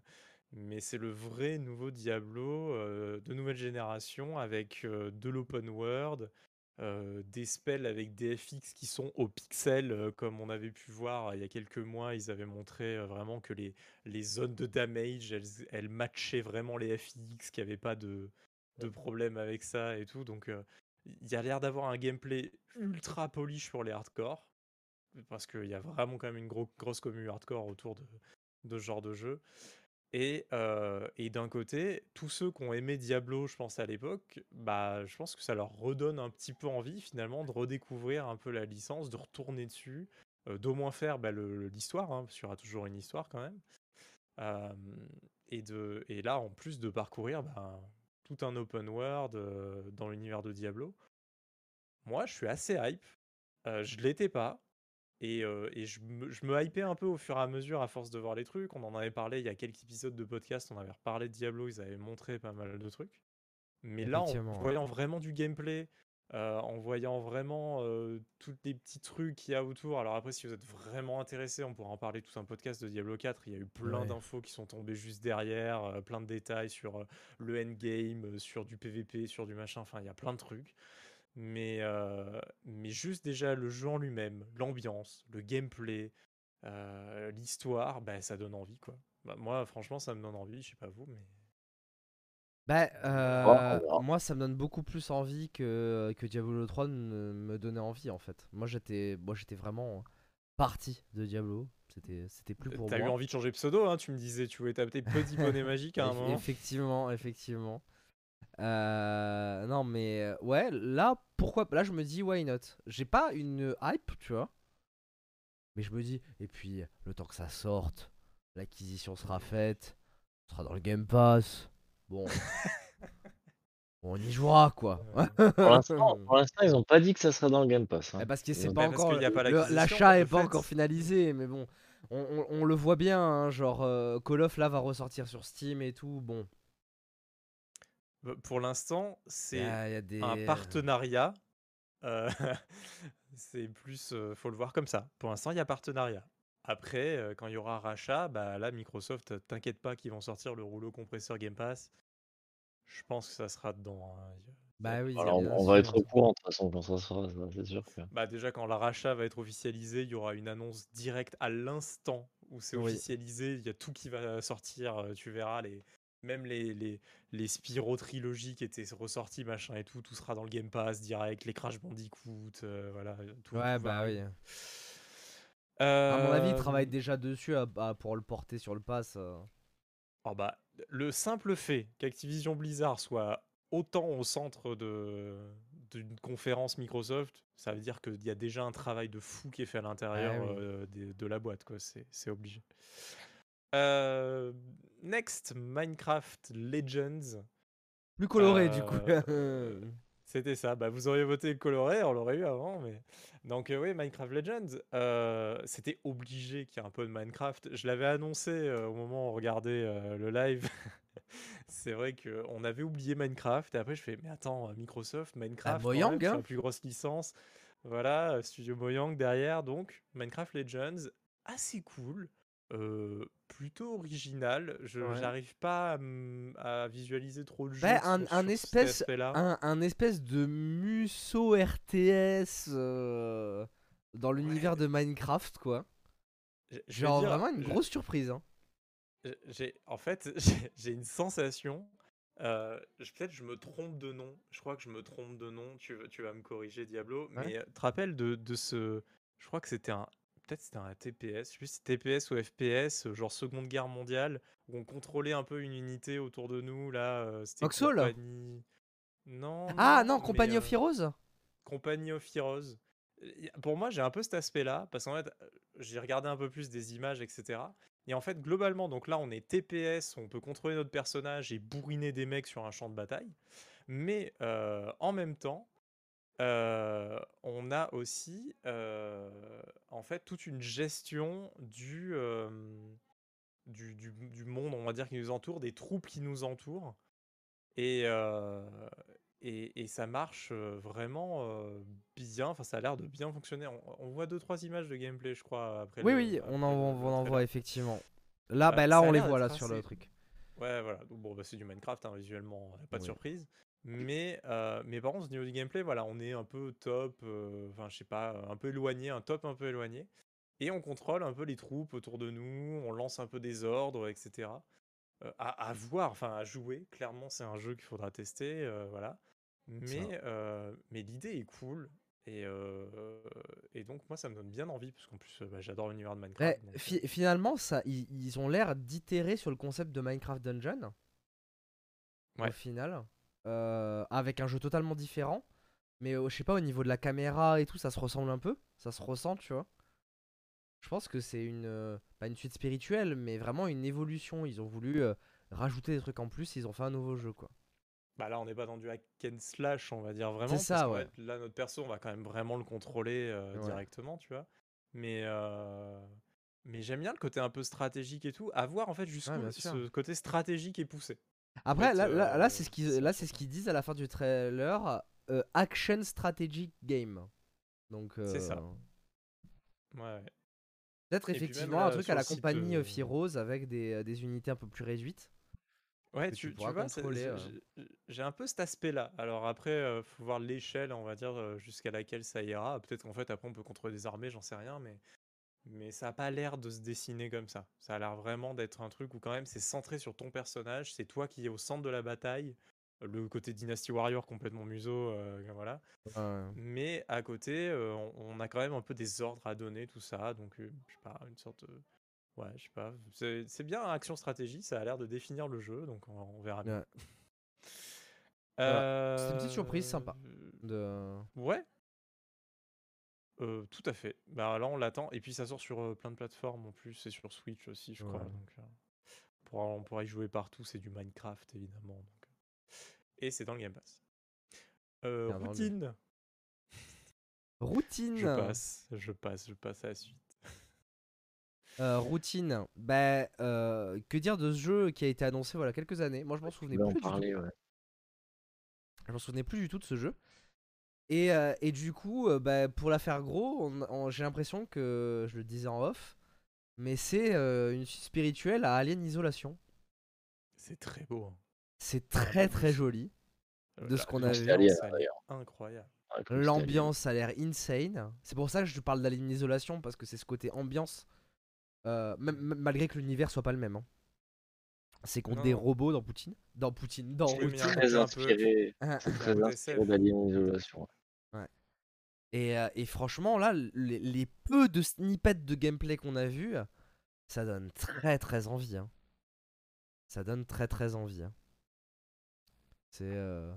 mais c'est le vrai nouveau Diablo, de nouvelle génération avec, de l'open world, heu, des spells avec des FX qui sont au pixel, heu, comme on avait pu voir il y a quelques mois. Ils avaient montré, vraiment que les les zones de damage, elles matchaient vraiment les FX, qu'il y avait pas de de problème avec ça et tout, donc il y a l'air d'avoir un gameplay ultra polish pour les hardcore, parce qu'il y a vraiment quand même une gros grosse commu hardcore autour de de ce genre de jeu et heu et d'un côté, tous ceux qui ont aimé Diablo, je pense à l'époque, bah, je pense que ça leur redonne un petit peu envie finalement de redécouvrir un peu la licence, de retourner dessus, heu, d'au moins faire, bah, l'histoire, hein, parce qu'il y aura toujours une histoire quand même. Et de et là, en plus de parcourir, ben, tout un open world, heu, dans l'univers de Diablo. Moi, je suis assez hype, je l'étais pas et heu et je me je me hypais un peu au fur et à mesure à force de voir les trucs. On en avait parlé il y a quelques épisodes de podcast, on avait reparlé de Diablo, ils avaient montré pas mal de trucs. Mais là, en voyant vraiment du gameplay, heu, en voyant vraiment, heu, tous les petits trucs qu'il y a autour alors après si vous êtes vraiment intéressé, on pourra en parler tout un podcast de Diablo 4. Il y a eu plein Ouais. d'infos qui sont tombées juste derrière, heu, plein de détails sur, le endgame, sur du PVP, sur du machin, enfin il y a plein de trucs. Mais heu, mais juste déjà le jeu en lui-même, l'ambiance, le gameplay, heu, l'histoire, bah, ça donne envie, quoi. Bah, moi, franchement, ça me donne envie, je sais pas vous, mais. Bah, euh, moi, ça me donne beaucoup plus envie que, que Diablo 3 ne me donnait envie en fait. Moi, j'étais moi, j'étais vraiment parti de Diablo. C'était c'était plus pour T'as eu moi. envie de changer de pseudo, hein, tu me disais, tu voulais taper petit bonnet magique à un moment. Effectivement, effectivement. Euh, non, mais euh, ouais, là, pourquoi Là, je me dis, why not? J'ai pas une hype, tu vois. Mais je me dis, et puis, le temps que ça sorte, l'acquisition sera faite, ce sera dans le Game Pass. Bon. on y jouera, quoi. Pour l'instant, pour l'instant, ils ont pas dit que ça serait dans le Game Pass. hein. Eh, Parce que c'est pas encore. L'achat est pas fait. encore finalisé, mais bon. On, on- on le voit bien, hein, genre euh, Call of là va ressortir sur Steam et tout. Bon, Pour l'instant, c'est a, il y a des. un partenariat. euh, c'est plus, euh, faut le voir comme ça. Pour l'instant, il y a partenariat. Après, euh, quand il y aura rachat, bah là, Microsoft, euh, t'inquiète pas qu'ils vont sortir le rouleau compresseur Game Pass. Je pense que ça sera dedans. hein. Bah oui, Alors, on va être au courant de toute façon quand ça sera, c'est sûr. que- Bah déjà quand la rachat va être officialisé, il y aura une annonce directe à l'instant où c'est Oui. officialisé, il y a tout qui va sortir, euh, tu verras les même les les, les Spyro trilogie qui étaient ressortis machin et tout, tout sera dans le Game Pass direct, les Crash Bandicoot, euh, voilà, tout, Ouais, tout va bah oui. À mon avis, ils Euh, travaillent déjà dessus à- à- pour le porter sur le pass. oh bah, le simple fait qu'Activision Blizzard soit autant au centre de d'une conférence Microsoft, ça veut dire qu'il y a déjà un travail de fou qui est fait à l'intérieur Ah oui. euh, de la boîte, quoi. C'est c'est obligé. Euh, next, Minecraft Legends. Plus coloré, du coup. Euh, C'était ça. Bah, vous auriez voté coloré, on l'aurait eu avant. Mais... Donc, euh, oui, Minecraft Legends, euh, c'était obligé qu'il y ait un peu de Minecraft. Je l'avais annoncé euh, au moment où on regardait le live. c'est vrai qu'on avait oublié Minecraft. Et après, je fais, mais attends, Microsoft, Minecraft, même, c'est hein. la plus grosse licence. Voilà, Studio Mojang derrière. Donc, Minecraft Legends, assez cool. Euh, plutôt original. Je Ouais. j'arrive pas à, visualiser trop le jeu. Bah, un- sur- un sur espèce- un, un espèce de Musso RTS euh, dans l'univers de Minecraft, quoi. Je vais Genre dire, vraiment une je- grosse surprise. Hein. j'ai- en fait, j'ai une sensation. euh, je- Peut-être je me trompe de nom. Je crois que je me trompe de nom. Tu, vas- tu vas me corriger, Diablo. Ouais. Mais tu te rappelles de, de ce. Je crois que c'était un. Peut-être c'était un TPS. Je sais plus si TPS ou FPS, euh, genre Seconde Guerre mondiale, où on contrôlait un peu une unité autour de nous. Là, euh, c'était Oxol compagnie. Non. Ah non, Company of euh, Heroes Company of Heroes. Pour moi, j'ai un peu cet aspect-là, parce qu'en fait, j'ai regardé un peu plus des images, etc. Et en fait, globalement, donc là, on est TPS, on peut contrôler notre personnage et bourriner des mecs sur un champ de bataille. Mais euh, en même temps, euh, on a aussi, euh, en fait, toute une gestion du, euh, du, du- du monde, on va dire, qui nous entoure, des troupes qui nous entourent. Et, et, et ça marche vraiment bien, enfin ça a l'air de bien fonctionner. On, on voit deux trois images de gameplay, je crois, après Oui, le- oui, on en, on en voit effectivement. Là, Euh, bah, là on les voit là sur le truc. Ouais, voilà. Donc, bon, bah, c'est du Minecraft, hein, visuellement, pas de Oui. surprise. Mais, euh, mais par contre, au niveau du gameplay, voilà, on est un peu top, euh, enfin, je sais pas, un peu éloigné, un top un peu éloigné. Et on contrôle un peu les troupes autour de nous, on lance un peu des ordres, etc. Euh, à, à voir, enfin, à jouer. Clairement, c'est un jeu qu'il faudra tester, voilà. Mais, mais l'idée est cool. Et, euh, et donc, moi, ça me donne bien envie, parce qu'en plus, bah, j'adore l'univers de Ouais, Minecraft. donc, fi- finalement, ça, ils, ils ont l'air d'itérer sur le concept de Minecraft Dungeon. Au Ouais. final. Euh, avec un jeu totalement différent. Mais euh, je sais pas, au niveau de la caméra et tout, ça se ressemble un peu. Ça se ressent, tu vois. Je pense que c'est une. euh, pas une suite spirituelle, mais vraiment une évolution. Ils ont voulu euh, rajouter des trucs en plus. Ils ont fait un nouveau jeu, quoi. Bah là, on n'est pas dans du hack and slash, on va dire vraiment. C'est ça, ouais. fait, là, notre perso, on va quand même vraiment le contrôler euh, Ouais. directement, tu vois. Mais, euh, mais j'aime bien le côté un peu stratégique et tout. À voir, en fait, jusqu'où ce côté stratégique est poussé. Après, fait, là, là, là, euh, c'est ce qu'ils ce disent à la fin du trailer. euh, action strategic game. Donc. C'est ça. euh, Ouais. Peut-être même, effectivement un truc à la compagnie Heroes avec des, des unités un peu plus réduites. Ouais, tu tu, tu vois, j'ai- un peu cet aspect-là. Alors après, euh, faut voir l'échelle, on va dire, jusqu'à laquelle ça ira. Peut-être qu'en fait, après, on peut contrôler des armées, j'en sais rien, mais mais ça a pas l'air de se dessiner comme ça. Ça a l'air vraiment d'être un truc où quand même c'est centré sur ton personnage, c'est toi qui es au centre de la bataille, le côté Dynasty Warrior complètement museau, euh, voilà. Mais à côté, euh, on, on a quand même un peu des ordres à donner, tout ça, donc euh, je sais pas, une sorte de... Ouais, je sais pas, c'est c'est bien action stratégie, ça a l'air de définir le jeu, donc on, on verra bien. Ouais. Voilà. C'était une petite surprise sympa. De... Ouais. Euh, tout à fait. Bah là on l'attend et puis ça sort sur euh, plein de plateformes en plus, c'est sur Switch aussi je crois. Ouais. Donc, euh, on, pourra, on pourra y jouer partout, c'est du Minecraft évidemment. donc. Et c'est dans le Game Pass. Euh, routine. Routine. Je passe, je passe, je passe à la suite. Euh, routine. Bah, euh, que dire de ce jeu qui a été annoncé voilà quelques années? Moi, je m'en souvenais plus en du tout. ouais. Je m'en souvenais plus du tout de ce jeu. Et, euh, et du coup, euh, bah, pour la faire gros, on- on- j'ai l'impression que je le disais en off, mais c'est euh, une suite spirituelle à Alien Isolation. C'est très beau. hein. C'est très très oui. joli. De ce qu'on a vu. incroyable. Ouais, comme c'était L'ambiance a l'air insane. C'est pour ça que je te parle d'Alien Isolation parce que c'est ce côté ambiance, euh, même- même malgré que l'univers soit pas le même. hein. C'est contre Non, des non. robots dans Poutine, dans Poutine, dans Très inspiré, Hein. très, très SF. d'Alien Isolation. Et, euh, et franchement, là, les, les peu de snippets de gameplay qu'on a vus, ça donne très très envie. hein. Ça donne très très envie. hein. C'est. euh,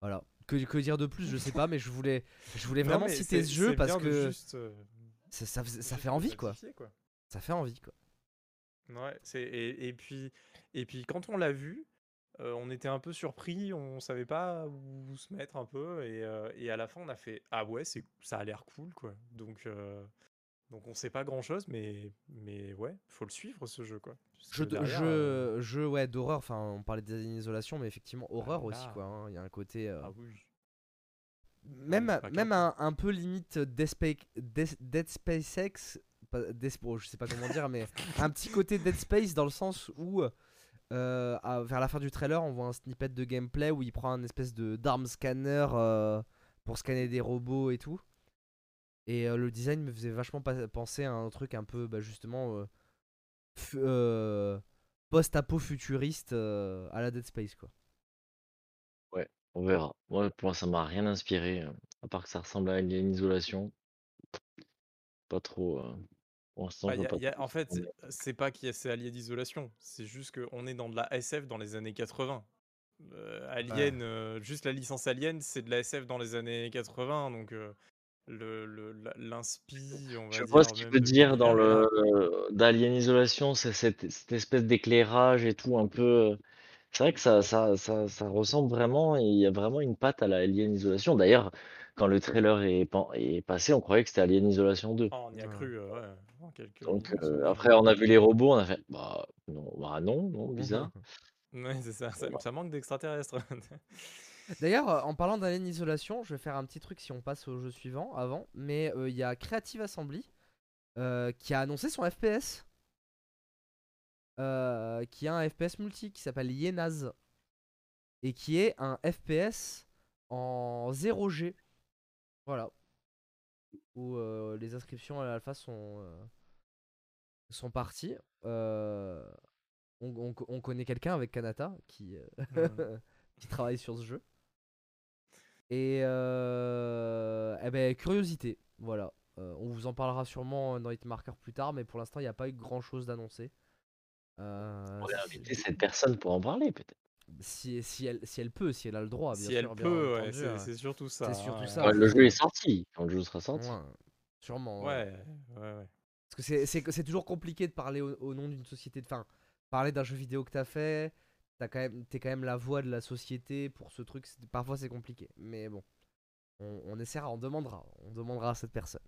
Voilà. Que, que dire de plus, je sais pas, mais je voulais, je voulais vraiment citer ce jeu parce que juste, euh, ça, ça, fait envie quoi. Ça fait envie quoi. Ouais, et puis et puis quand on l'a vu, euh, on était un peu surpris, on savait pas où se mettre un peu et, euh, et à la fin on a fait ah ouais c'est ça a l'air cool quoi. Donc euh, donc on sait pas grand chose mais mais ouais faut le suivre ce jeu quoi. Jeu, derrière, jeu, euh, jeu ouais, d'horreur, enfin on parlait des isolation, mais effectivement horreur aussi quoi. hein. Il y a un côté. ah oui. même même un, un peu limite Dead Space, Dead, Space X, bon, je sais pas comment dire, mais un petit côté Dead Space dans le sens où euh, vers la fin du trailer, on voit un snippet de gameplay où il prend un espèce de d'arme scanner euh, pour scanner des robots et tout. Et euh, le design me faisait vachement penser à un truc un peu bah, justement post-apo futuriste à la Dead Space quoi. On verra. Moi, pour moi, ça m'a rien inspiré, à part que ça ressemble à Alien Isolation. Pas trop. Bah, y a- y a- en fait, c'est- pas qu'il y a ces alliés d'isolation, c'est juste qu'on est dans de la SF dans les années 80. Euh, Alien, euh, juste la licence Alien, c'est de la SF dans les années 80, donc euh, le le- la- l'inspi, on va Je vois ce qu'il veut dire dans le d'Alien Isolation, c'est cette, cette espèce d'éclairage et tout un peu. C'est vrai que ça, ça, ça, ça ressemble vraiment, il y a vraiment une patte à la Alien Isolation. D'ailleurs, quand le trailer est, pan- est passé, on croyait que c'était Alien Isolation 2. Ah, on y a cru, euh, ouais, en quelques Donc euh, après, on a vu les robots, on a fait bah non, bah non, non, bizarre. Ouais, c'est ça, ça, ça manque d'extraterrestres. D'ailleurs, euh, en parlant d'Alien Isolation, je vais faire un petit truc si on passe au jeu suivant avant. Mais euh, il y a Creative Assembly euh, qui a annoncé son FPS. euh, qui a un FPS multi qui s'appelle Yenaz. Et qui est un FPS en 0G. Voilà. Où euh, les inscriptions à l'alpha sont, euh, sont parties. Euh, on, on- on connaît quelqu'un avec Kanata qui, euh, qui travaille sur ce jeu. Et euh, eh ben, curiosité, voilà. Euh, on vous en parlera sûrement dans Hitmarker plus tard, mais pour l'instant, il n'y a pas eu grand chose d'annoncé. Euh, On si- inviter cette personne pour en parler, peut-être. Si, si, elle, si elle peut, si elle a le droit, bien si sûr. elle bien peut, ouais, entendu, c'est hein. c'est surtout ça. C'est surtout ça. Le jeu est sorti, quand le jeu sera sorti. Ouais, sûrement. ouais. Ouais, ouais, ouais. Parce que c'est- c'est c'est toujours compliqué de parler au, au nom d'une société. de- Enfin, parler d'un jeu vidéo que t'as fait, t'as quand même, t'es quand même la voix de la société pour ce truc. c'est- Parfois c'est compliqué. Mais bon, on, on essaiera, on demandera. On demandera à cette personne.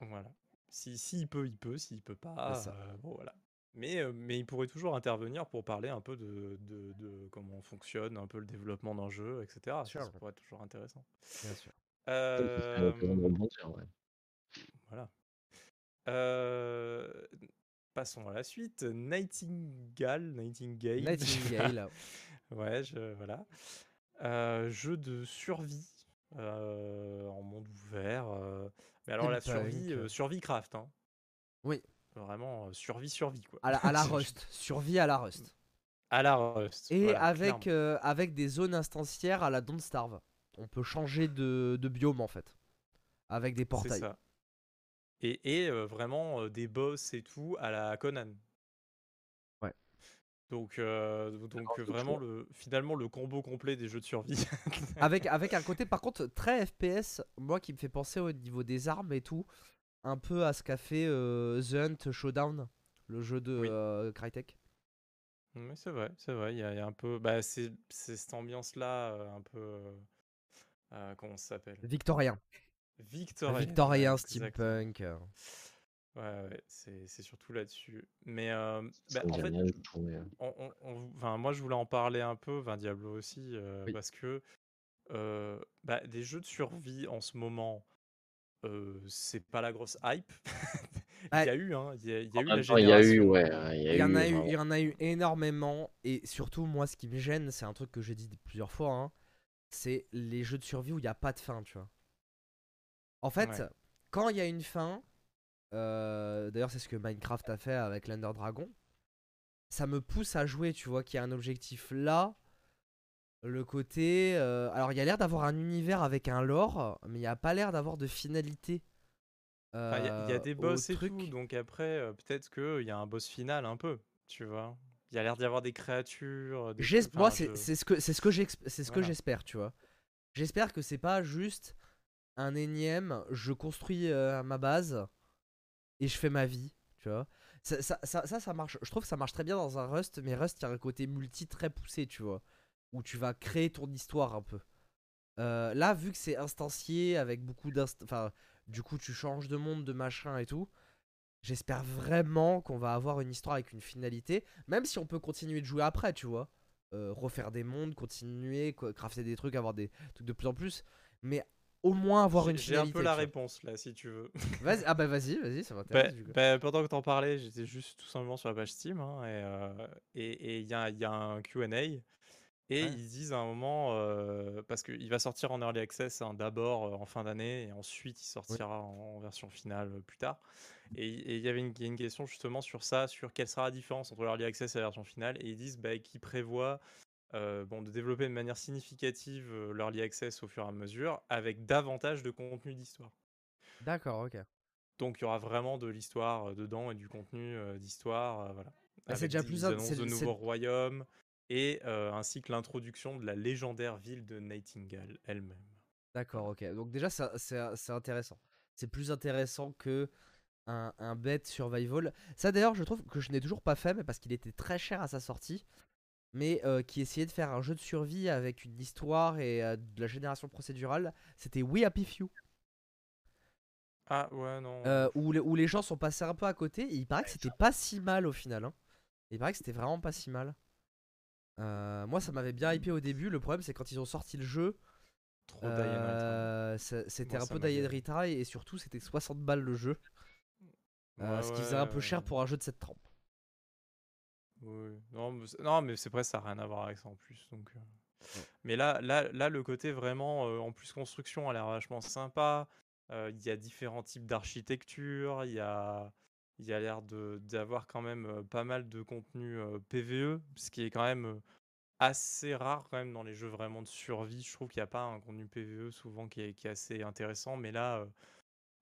Voilà. Si, si il peut, il peut. S'il peut pas, euh, bon voilà. Mais, euh, mais il pourrait toujours intervenir pour parler un peu de, de, de comment fonctionne un peu le développement d'un jeu, etc. Ça, pourrait être toujours intéressant. Bien sûr. Euh, ouais. Voilà. Euh, passons à la suite. Nightingale, Nightingale. Nightingale. ouais, je, voilà. Euh, jeu de survie euh, en monde ouvert. Mais alors la survie, euh, survie craft, hein. Oui. Vraiment euh, survie, survie quoi. À la, à la Rust, survie à la Rust. À la Rust. Et voilà, avec, euh, avec des zones instancières à la Don't Starve. On peut changer de, de biome en fait. Avec des portails. ça. Et, et euh, vraiment des boss et tout à la Conan. Ouais. Donc, euh, donc vraiment le, finalement le combo complet des jeux de survie. avec, avec un côté par contre très FPS, moi qui me fait penser au niveau des armes et tout, un peu à ce qu'a fait euh, The Hunt Showdown, le jeu de Oui. euh, Crytek. Mais c'est vrai, c'est vrai. Il y, a il y a un peu, bah c'est cette ambiance-là, euh, un peu, euh, euh, comment ça s'appelle? Victorien. Victorien. Victorien, steampunk. Ouais, ouais, c'est surtout là-dessus. Mais euh, bah, en fait, on- on- on- enfin, moi je voulais en parler un peu, enfin Diablo aussi, euh, Oui. parce que euh, bah, des jeux de survie en ce moment, euh, c'est pas la grosse hype. Il y a eu, hein, il y a, il y a En eu la temps, il y a eu, génération. ouais, il y a Il y, en a eu, eu, vraiment- il y en a eu énormément. Et surtout, moi, ce qui me gêne, c'est un truc que j'ai dit plusieurs fois. hein, c'est les jeux de survie où il n'y a pas de fin, tu vois. En fait, Ouais. quand il y a une fin, euh, d'ailleurs, c'est ce que Minecraft a fait avec l'Under Dragon, ça me pousse à jouer, tu vois, qu'il y a un objectif là. Le côté. euh, alors, il y a l'air d'avoir un univers avec un lore, mais il n'y a pas l'air d'avoir de finalité. Il y, a- il y a euh, des au boss et truc. tout, donc après, euh, peut-être qu'il y a un boss final un peu, tu vois. Il y a l'air d'y avoir des créatures. Des moi, c'est je- ce que c'est ce que Voilà. j'espère, tu vois. J'espère que c'est pas juste un énième. Je construis euh, ma base et je fais ma vie, tu vois. Ça ça, ça, ça, ça marche. Je trouve que ça marche très bien dans un Rust, mais Rust, il y a un côté multi très poussé, tu vois, où tu vas créer ton histoire un peu. Euh, là, vu que c'est instancié avec beaucoup d'inst, enfin, du coup, tu changes de monde, de machin et tout. J'espère vraiment qu'on va avoir une histoire avec une finalité, même si on peut continuer de jouer après, tu vois. Euh, refaire des mondes, continuer, crafter des trucs, avoir des trucs de plus en plus, mais au moins avoir une J'ai un finalité. peu la réponse là, si tu veux. Vas-y, ah bah vas-y, vas-y, ça Bah, m'intéresse. coup. bah, pendant que t'en parlais, j'étais juste tout simplement sur la page Steam hein, et euh, et et il y a, il y a un Q&A et Ouais. ils disent à un moment euh, parce qu'il va sortir en early access hein, d'abord euh, en fin d'année et ensuite il sortira en, en version finale euh, plus tard. Et et il y avait une, il y a une question justement sur ça, sur quelle sera la différence entre l'early access et la version finale et ils disent bah, qu'ils prévoient euh, bon, de développer de manière significative euh, l'early access au fur et à mesure avec davantage de contenu d'histoire. D'accord, ok. Donc il y aura vraiment de l'histoire euh, dedans et du contenu euh, d'histoire, euh, voilà. Bah, c'est Avec déjà des- plus c'est- de c'est- nouveaux royaumes et euh, ainsi que l'introduction de la légendaire ville de Nightingale elle-même. D'accord, ok. Donc déjà, c'est c'est intéressant. C'est plus intéressant que un, un bête survival. Ça d'ailleurs, je trouve que je n'ai toujours pas fait, mais parce qu'il était très cher à sa sortie, mais euh, qui essayait de faire un jeu de survie avec une histoire et euh, de la génération procédurale. C'était We Happy Few, Ah ouais non. euh, où, les, où les gens sont passés un peu à côté. Et il paraît que c'était pas si mal au final. hein. Il paraît que c'était vraiment pas si mal. Euh, moi, ça m'avait bien hypé au début. Le problème, c'est quand ils ont sorti le jeu. Trop. Euh, c'était un peu die retry et surtout c'était 60 balles le jeu. Euh, ce qui faisait un peu ouais, cher pour un jeu de cette trempe. Oui. Non, mais c'est- non, mais c'est vrai, ça n'a rien à voir avec ça en plus. Donc. Mais là, là, là, le côté vraiment, en plus, construction a l'air vachement sympa. Il y a différents types d'architecture. Il y a, il y a l'air d'avoir quand même pas mal de contenu PVE, ce qui est quand même assez rare quand même dans les jeux vraiment de survie. Je trouve qu'il n'y a pas un contenu PVE souvent qui est, qui est assez intéressant. Mais là,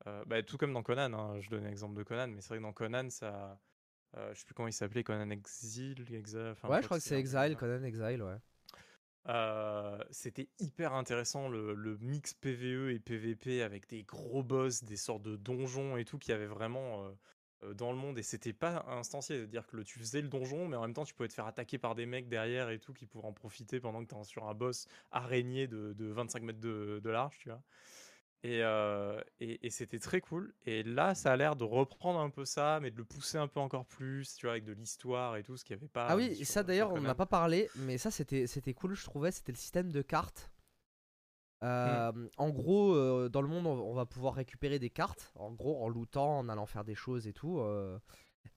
euh, bah, tout comme dans Conan, hein, je donne l'exemple de Conan, mais c'est vrai que dans Conan, ça. Euh, je sais plus comment il s'appelait, Conan Exile, Exile. enfin, ouais, je crois que c'est Exile. Conan Exile, ouais. Euh, c'était hyper intéressant le, le mix PVE et PVP avec des gros boss, des sortes de donjons et tout qui avait vraiment dans le monde et c'était pas instancié, c'est-à-dire que le- tu faisais le donjon mais en même temps tu pouvais te faire attaquer par des mecs derrière et tout qui pourraient en profiter pendant que tu es sur un boss araignée de, de 25 mètres de, de large, tu vois. Et, euh, et, et c'était très cool. Et là, ça a l'air de reprendre un peu ça, mais de le pousser un peu encore plus, tu vois, avec de l'histoire et tout, ce qu'il n'y avait pas. Ah euh, oui, ça d'ailleurs on n'en a Conan. pas parlé, mais ça c'était cool, je trouvais, c'était le système de cartes. Euh, En gros, euh, dans le monde, on, on va pouvoir récupérer des cartes, en gros, en lootant, en allant faire des choses et tout. euh.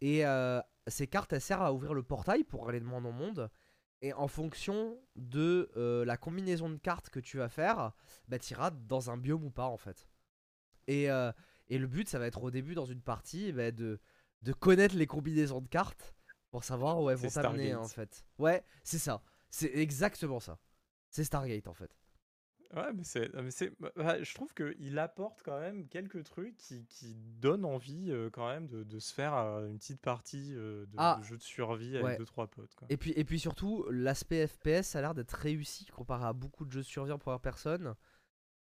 Et euh, ces cartes, elles servent à ouvrir le portail pour aller de monde en monde. Et en fonction de euh, la combinaison de cartes que tu vas faire, bah t'iras dans un biome ou pas en fait. Et, euh, et le but, ça va être au début dans une partie bah, de, de connaître les combinaisons de cartes pour savoir où elles vont t'amener en fait. Ouais, c'est ça. C'est exactement ça. C'est Stargate en fait. Ouais, mais c'est, mais c'est, bah, bah, je trouve qu'il apporte quand même quelques trucs qui, qui donnent envie euh, quand même de, de se faire euh, une petite partie euh, de, Ah, de jeu de survie ouais. avec deux trois potes. Quoi. Et puis, et puis surtout, l'aspect FPS a l'air d'être réussi comparé à beaucoup de jeux de survie en première personne.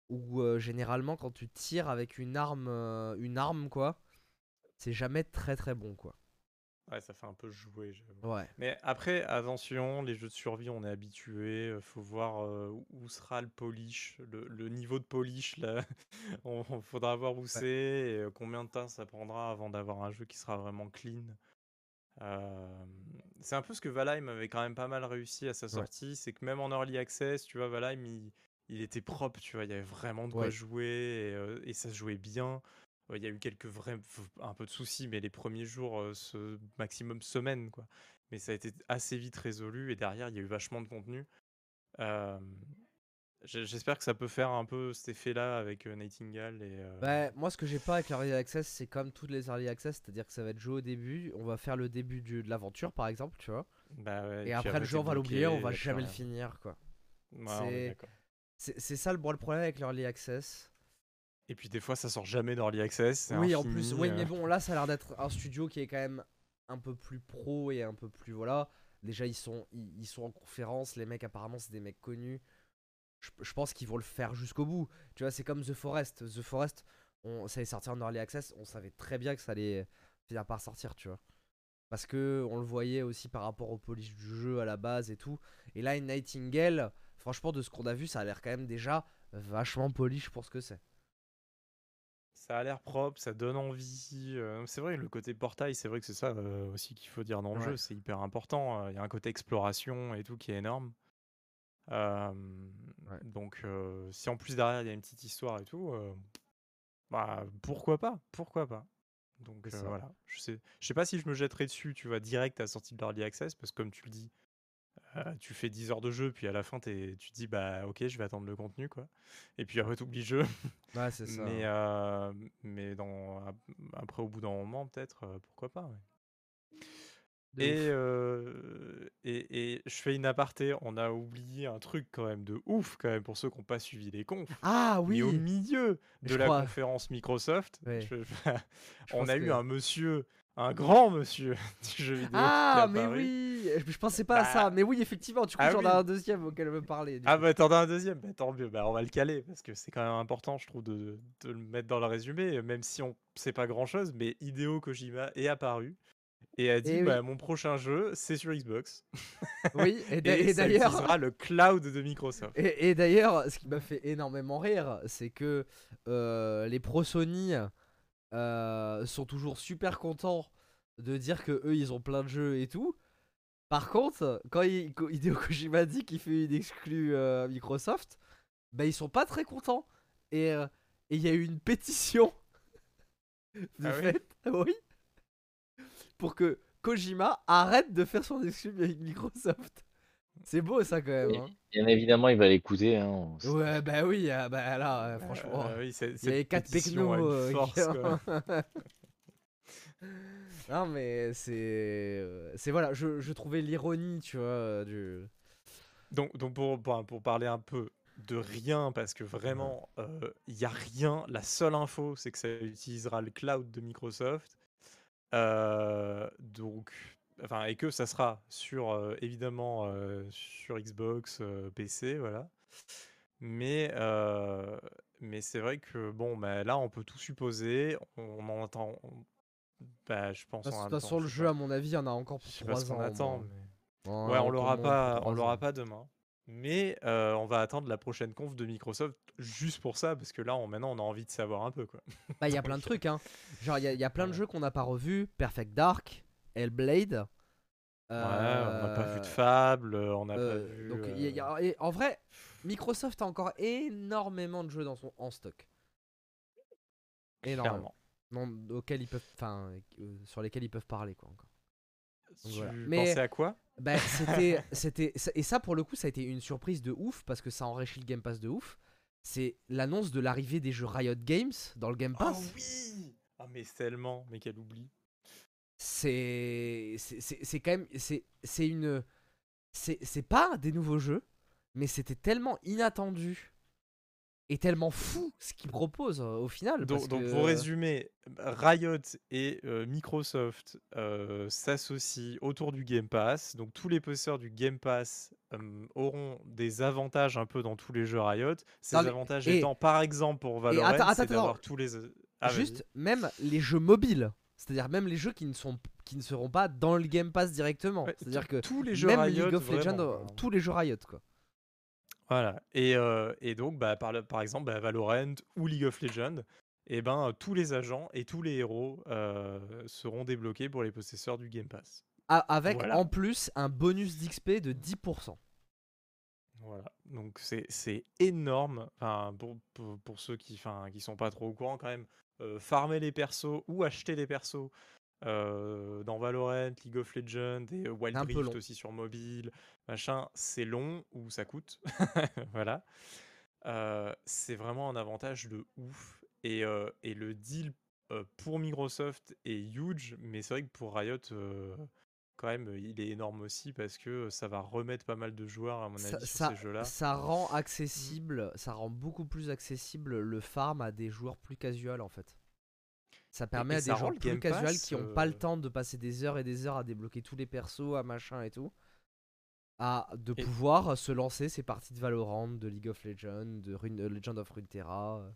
Où généralement, quand tu tires avec une arme, euh, une arme quoi, c'est jamais très très bon quoi. Ouais, ça fait un peu jouer. j'avoue. Ouais. Mais après, attention, les jeux de survie, on est habitué. euh, Faut voir euh, où sera le polish, le, le niveau de polish. Là, on, on faudra voir où c'est et euh, combien de temps ça prendra avant d'avoir un jeu qui sera vraiment clean. Euh, c'est un peu ce que Valheim avait quand même pas mal réussi à sa sortie, c'est que même en early access, tu vois, Valheim, il, il était propre, tu vois, il y avait vraiment de quoi Ouais. jouer et, euh, et ça se jouait bien. Il y a eu quelques vrais, un peu de soucis, mais les premiers jours, euh, ce maximum semaine, quoi. Mais ça a été assez vite résolu et derrière, il y a eu vachement de contenu. Euh, J'espère que ça peut faire un peu cet effet-là avec euh, Nightingale et. euh, Bah, moi, ce que j'ai pas avec l'early access, c'est comme toutes les early access, c'est-à-dire que ça va être joué au début. On va faire le début du- de l'aventure, par exemple, tu vois. bah ouais, Et, après, le jeu, on va l'oublier, on va jamais le finir, quoi. Ouais, c'est- ça le, le problème avec l'early access. Et puis des fois, ça sort jamais d'Early Access. c'est Oui, en plus, oui, euh. mais bon, là, ça a l'air d'être un studio qui est quand même un peu plus pro et un peu plus. Voilà. Déjà, ils sont, ils, ils sont en conférence. Les mecs, apparemment, c'est des mecs connus. Je, je pense qu'ils vont le faire jusqu'au bout. Tu vois, c'est comme The Forest. The Forest, on, ça est sorti en early access. On savait très bien que ça allait finir par sortir, tu vois. Parce que on le voyait aussi par rapport au polish du jeu à la base et tout. Et là, une Nightingale, franchement, de ce qu'on a vu, ça a l'air quand même déjà vachement polish pour ce que c'est. Ça a l'air propre, ça donne envie. euh, c'est vrai, le côté portail, c'est vrai que c'est ça euh, aussi qu'il faut dire dans le Ouais. jeu. C'est hyper important. euh, Il y a un côté exploration et tout qui est énorme. Euh, Ouais. Donc, si en plus derrière il y a une petite histoire et tout, bah pourquoi pas Pourquoi pas Donc voilà. Je sais, je sais pas si je me jetterai dessus, tu vois, direct à la sortie de l'Early Access, parce que comme tu le dis, euh, tu fais 10 heures de jeu, puis à la fin tu te dis, bah ok, je vais attendre le contenu, quoi. Et puis après, t'oublies le jeu. Ouais, c'est ça. Mais, euh, mais dans, après, au bout d'un moment, peut-être, euh, pourquoi pas. ouais. Et, et, et je fais une aparté, on a oublié un truc quand même de ouf, quand même, pour ceux qui n'ont pas suivi les confs. Ah oui Mais au milieu de je la crois- conférence Microsoft, Ouais. je- Je on a eu un monsieur, un grand monsieur du jeu vidéo. qui Ah, mais oui je, pensais pas à Bah, ça. Mais oui, effectivement, du coup, ah j'en ai oui. un deuxième auquel me parler. du Ah coup. bah t'en as un deuxième, bah, tant mieux, bah, on va le caler parce que c'est quand même important je trouve de, de le mettre dans le résumé, même si on sait pas grand chose, mais Hideo Kojima est apparu et a dit Eh oui. bah, mon prochain jeu c'est sur Xbox Oui, et, d'ailleurs. utilisera le cloud de Microsoft. Et, et d'ailleurs, ce qui m'a fait énormément rire, c'est que euh, les pros Sony euh, sont toujours super contents de dire que eux ils ont plein de jeux et tout. Par contre, quand il- Hideo Kojima dit qu'il fait une exclue euh, Microsoft, bah ils sont pas très contents. Et euh, il y a eu une pétition de Ah oui fait, oui, pour que Kojima arrête de faire son exclu avec Microsoft. C'est beau ça quand même. hein. Bien évidemment, il va l'écouter. Hein. Ouais, bah oui, ah bah là, euh, franchement. Euh, oui, c'est- Il y cette avait 4 pétition a pecnos. une euh, force, qui- quoi. non, mais c'est. euh, C'est voilà, je, je trouvais l'ironie, tu vois, euh, du. Donc, donc pour, pour, pour parler un peu de rien, parce que vraiment, il n'y a rien. La seule info, c'est que ça utilisera le cloud de Microsoft. Euh, donc, enfin, et que ça sera sur, euh, évidemment, euh, sur Xbox, euh, PC, voilà. Mais, mais c'est vrai que, bon, bah, là, on peut tout supposer. On en attend. on- bah, je pense De toute façon, je le jeu, pas. à mon avis, il y en a encore Je pour sais pas 3 ce au attend, mais. Ouais, Ouais, on l'aura pas, on 3 l'aura pas demain. Mais euh, on va attendre la prochaine conf de Microsoft juste pour ça, parce que là, on, maintenant, on a envie de savoir un peu, quoi. Bah, il y a plein de trucs, hein. Genre, il y, a- il y a plein de Ouais. jeux qu'on n'a pas revus Perfect Dark, Hellblade. Ouais, on n'a pas vu de euh, Fable, on n'a euh, pas vu. donc, y a- y a- et en vrai, Microsoft a encore énormément de jeux dans son, en stock. C'est quand même, c'est, une, c'est, pas des nouveaux jeux, mais c'était tellement inattendu et tellement fou ce qu'ils proposent euh, au final. Donc, parce donc, que- pour résumer, Riot et euh, Microsoft euh, s'associent autour du Game Pass. Donc tous les possesseurs du Game Pass auront des avantages un peu dans tous les jeux Riot. Ces Non, mais- avantages et- étant par exemple pour Valorant, c'est d'avoir tous les... Ah. Juste, même les jeux mobiles, c'est-à-dire même les jeux qui ne sont, qui ne seront pas dans le Game Pass directement. Ouais, C'est-à-dire que tous les jeux même Riot, League of Legends, vraiment, euh, tous les jeux Riot quoi. Voilà. Et, euh, et donc, bah, par, le- par exemple, bah, Valorant ou League of Legends, et ben, euh, tous les agents et tous les héros euh, seront débloqués pour les possesseurs du Game Pass. Avec Voilà. en plus un bonus d'XP de 10%. Voilà, donc c'est énorme. Enfin, pour, pour, pour ceux qui enfin, qui sont pas trop au courant quand même, farmer les persos ou acheter les persos euh, dans Valorant, League of Legends et euh, Wild Rift aussi sur mobile, machin, c'est long ou ça coûte. voilà. Euh, c'est vraiment un avantage de ouf. Et, euh, et le deal euh, pour Microsoft est huge, mais c'est vrai que pour Riot, euh, quand même, il est énorme aussi parce que ça va remettre pas mal de joueurs, à mon Ça, avis, sur ça- ces jeux-là. ça rend accessible, ça rend beaucoup plus accessible le farm à des joueurs plus casual en fait. Ça permet et à des gens plus casual qui n'ont pas le temps de passer des heures et des heures à débloquer tous les persos, à machin et tout, à de Et- pouvoir se lancer ces parties de Valorant, de League of Legends, de Rune- euh, Legend of Runeterra. euh.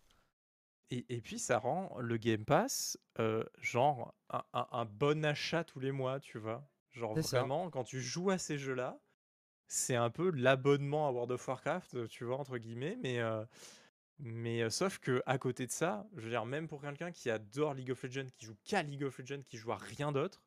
Et, et puis ça rend le Game Pass euh, genre un, un- un bon achat tous les mois, tu vois. Genre ça. vraiment, quand tu joues à ces jeux-là, c'est un peu l'abonnement à World of Warcraft, tu vois, entre guillemets, mais, euh, mais euh, sauf que à côté de ça, je veux dire, même pour quelqu'un qui adore League of Legends, qui joue qu'à League of Legends, qui joue à rien d'autre,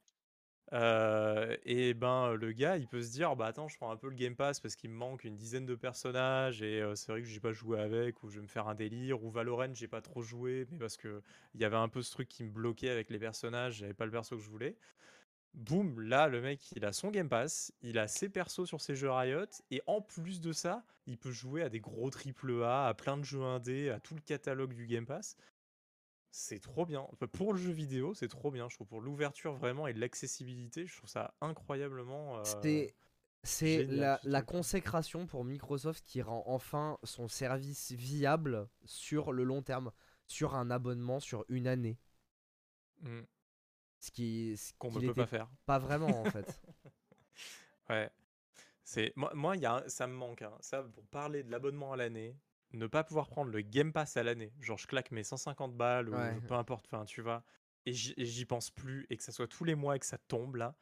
euh, et ben le gars il peut se dire bah attends je prends un peu le Game Pass parce qu'il me manque une dizaine de personnages et euh, c'est vrai que j'ai pas joué avec ou je vais me faire un délire ou Valorant j'ai pas trop joué mais parce que il y avait un peu ce truc qui me bloquait avec les personnages j'avais pas le perso que je voulais boum là le mec il a son Game Pass il a ses persos sur ses jeux Riot et en plus de ça il peut jouer à des gros triple A à plein de jeux indés à tout le catalogue du Game Pass c'est trop bien. Pour le jeu vidéo, c'est trop bien. Je trouve pour l'ouverture vraiment et l'accessibilité, je trouve ça incroyablement. euh, C'est la, consécration pour Microsoft qui rend enfin son service viable sur le long terme, sur un abonnement sur une année. mm, Ce qui, ce qu'on ne peut pas faire. pas vraiment en fait. Ouais. C'est moi, moi il y a ça me manque. hein. Ça, pour parler de l'abonnement à l'année, ne pas pouvoir prendre le Game Pass à l'année. Genre, je claque mes 150 balles ou peu importe. Enfin, tu vois. Et j'y pense plus et que ça soit tous les mois et que ça tombe là.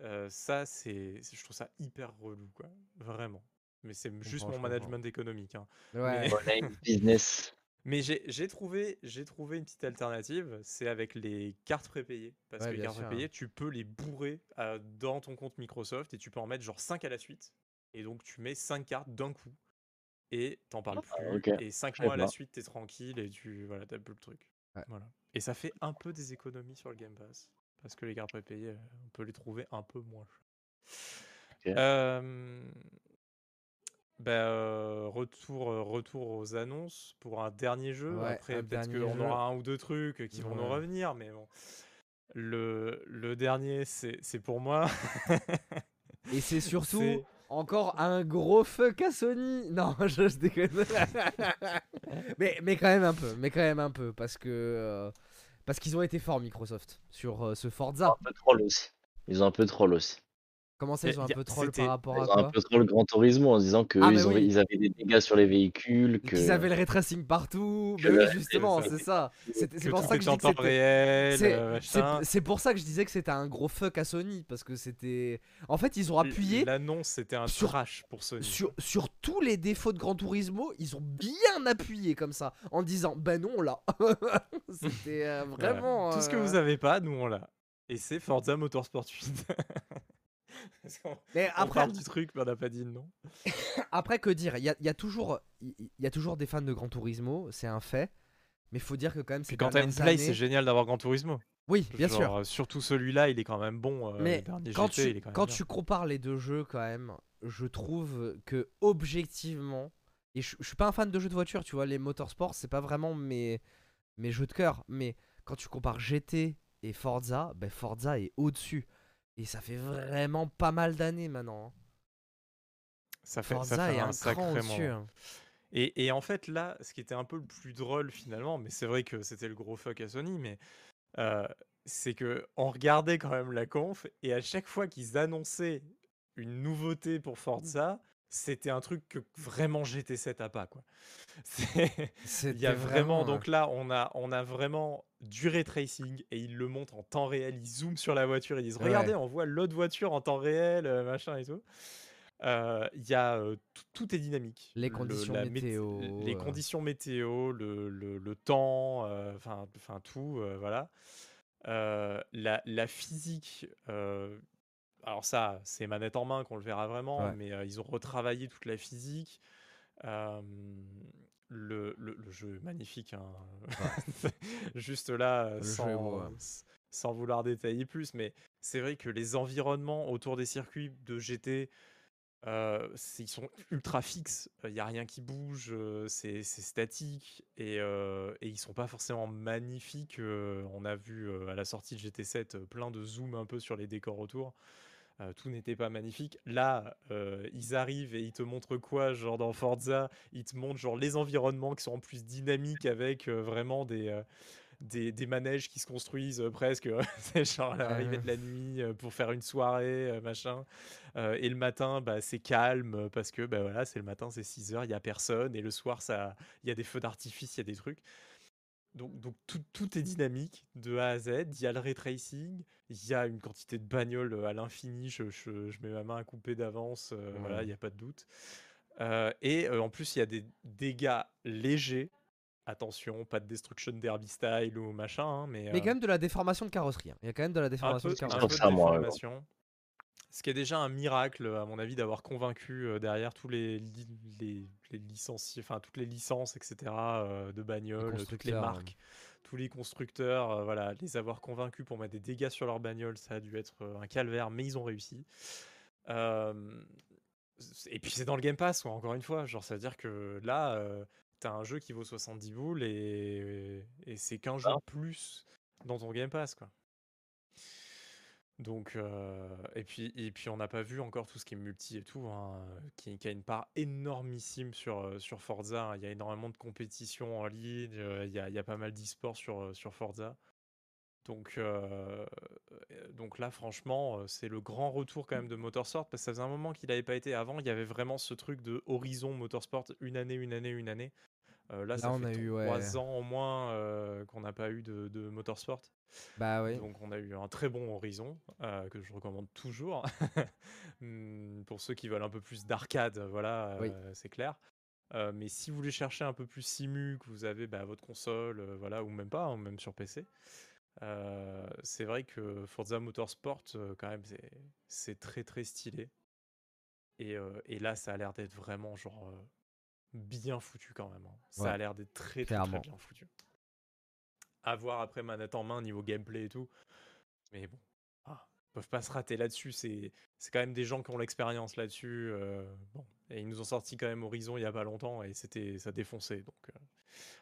euh, ça, c'est, je trouve ça hyper relou, quoi. Vraiment. Mais c'est juste mon management économique. hein. Ouais. Mais- business. Mais j'ai trouvé, j'ai trouvé une petite alternative, c'est avec les cartes prépayées. Parce Ouais, que les cartes sûr, prépayées, tu peux les bourrer euh, dans ton compte Microsoft et tu peux en mettre genre 5 à la suite. Et donc tu mets 5 cartes d'un coup et t'en parles Ah, plus. Et 5 Je savais mois à la pas. suite, t'es tranquille et tu voilà, t'as plus le truc. Ouais. Voilà. Et ça fait un peu des économies sur le Game Pass. Parce que les cartes prépayées, euh, on peut les trouver un peu moins. Euh, bah, euh, retour, euh, retour aux annonces pour un dernier jeu. Ouais, Après, peut-être qu'on aura un ou deux trucs qui vont nous revenir, mais bon. Le, le dernier, c'est pour moi. Et c'est surtout encore un gros fuck à Sony. Non, je, je déconne. mais, mais quand même un peu. Mais quand même un peu. Parce que. euh, parce qu'ils ont été forts, Microsoft, sur euh, ce Forza. Un peu troll aussi. Ils ont un peu troll aussi. Comment ça, ils ont un peu troll par rapport Ils à ont un quoi peu troll Grand Turismo en disant qu'ils Ah, mais oui. ils avaient des dégâts sur les véhicules. Que... Qu'ils avaient le ray tracing partout. Que Mais oui, la- justement, c'est- ça. C'est que pour ça que je que C'est- euh, pour ça que je disais que c'était un gros fuck à Sony. Parce que c'était. En fait, ils ont appuyé L'annonce, c'était un sur- trash pour Sony. sur, sur tous les défauts de Gran Turismo, ils ont bien appuyé comme ça, en disant ben non là. C'était euh, Voilà. vraiment. Tout ce que euh, vous avez pas, nous on l'a. Et c'est Forza Motorsport 8. Mais on après, parle du truc, mais on n'a pas dit nom. après que dire? Il y a, y toujours, il il y a toujours des fans de Gran Turismo, c'est un fait. Mais faut dire que quand même, Puis ces quand t'as une play, années... c'est génial d'avoir Gran Turismo. Oui, bien Genre, sûr. euh, surtout celui-là, il est quand même bon. euh, Mais le quand, GT, tu, il est quand même quand bien. tu compares les deux jeux, quand même, je trouve que objectivement, et je, je suis pas un fan de jeux de voiture, tu vois, les motorsports, c'est pas vraiment mes, mes jeux de cœur, mais quand tu compares GT et Forza, ben Forza est au-dessus. Et ça fait vraiment pas mal d'années maintenant. hein. Ça fait, ça Forza fait est un un sacré cran au-dessus. moment. hein. Et, et en fait, là, ce qui était un peu le plus drôle finalement, mais c'est vrai que c'était le gros fuck à Sony, mais euh, c'est que on regardait quand même la conf et à chaque fois qu'ils annonçaient une nouveauté pour Forza, c'était un truc que vraiment GT7 a pas quoi. C'était a vraiment, vraiment, donc là, on a, on a vraiment du ray tracing et ils le montrent en temps réel. Ils zooment sur la voiture, ils disent Ouais. Regardez, on voit l'autre voiture en temps réel, euh, machin et tout. Euh, Il y a euh, tout, est dynamique. Les Le- conditions mét- météo, les euh. conditions météo, le, le- le temps, euh, enfin enfin tout, euh, voilà. Euh, la, la physique. euh, alors ça, c'est manette en main qu'on le verra vraiment, Ouais. mais euh, ils ont retravaillé toute la physique. Le, le- le jeu est magnifique. hein. Juste là, euh, beau, sans, ouais. sans vouloir détailler plus, mais c'est vrai que les environnements autour des circuits de GT, euh, ils sont ultra fixes. Il n'y a rien qui bouge, euh, c'est statique et, euh, et ils sont pas forcément magnifiques. on a vu à la sortie de GT7 euh, plein de zooms un peu sur les décors autour. Euh, tout n'était pas magnifique. Là, euh, ils arrivent et ils te montrent quoi Genre dans Forza, ils te montrent genre les environnements qui sont en plus dynamiques avec euh, vraiment des, des, des manèges qui se construisent presque. c'est genre l'arrivée de la nuit pour faire une soirée, machin. Et le matin, bah, c'est calme parce que bah, voilà, c'est le matin, c'est 6 heures, il n'y a personne. Et le soir, ça, il y a des feux d'artifice, il y a des trucs. Donc, donc tout, tout est dynamique de A à Z. Il y a le ray tracing, il y a une quantité de bagnoles euh, à l'infini. Je, je- je mets ma main à couper d'avance, euh, voilà, il n'y a pas de doute. Euh, et euh, en plus, il y a des dégâts légers. Attention, pas de destruction derby style ou machin, hein, mais, Mais quand même de la déformation de carrosserie. hein. Il y a quand même de la un déformation peu, de un pour peu carrosserie. de déformation. Ce qui est déjà un miracle, à mon avis, d'avoir convaincu euh, derrière tous les, li- les, les licenciés, enfin toutes les licences, etc., euh, de bagnoles, toutes les constructeurs, marques, tous les constructeurs, euh, voilà, les avoir convaincus pour mettre des dégâts sur leur bagnole, ça a dû être euh, un calvaire, mais ils ont réussi. Euh, et puis c'est dans le Game Pass, quoi, encore une fois. Genre, ça veut dire que là, euh, t'as un jeu qui vaut 70 boules et, et c'est qu'un jeu de plus dans ton Game Pass, quoi. Donc, euh, et puis, et puis on n'a pas vu encore tout ce qui est multi et tout, hein, qui, a une part énormissime sur, euh, sur Forza. hein. Il y a énormément de compétitions en ligne, euh, il y a, il y a pas mal d'e-sport sur, sur Forza. Donc, donc là, franchement, c'est le grand retour quand même de Motorsport, parce que ça faisait un moment qu'il n'avait pas été. Avant, il y avait vraiment ce truc de Horizon Motorsport, une année, une année, une année. Euh, là, Là, ça on fait a eu, trois ouais. ans au moins euh, qu'on n'a pas eu de, de Motorsport. Bah oui. Donc on a eu un très bon Horizon euh, que je recommande toujours Hmm, pour ceux qui veulent un peu plus d'arcade, voilà, Oui. c'est clair. Mais si vous voulez chercher un peu plus simu, que vous avez bah, votre console, voilà, ou même pas, hein, même sur PC, c'est vrai que Forza Motorsport, quand même, c'est- très très stylé. Et, et là, ça a l'air d'être vraiment genre bien foutu quand même. hein. Ça Ouais. a l'air d'être très très bien foutu. À voir après manette en main niveau gameplay et tout. Mais bon, ah, ils peuvent pas se rater là-dessus. C'est c'est quand même des gens qui ont l'expérience là-dessus. euh, bon, et ils nous ont sorti quand même Horizon il y a pas longtemps et c'était ça défonçait. Donc euh,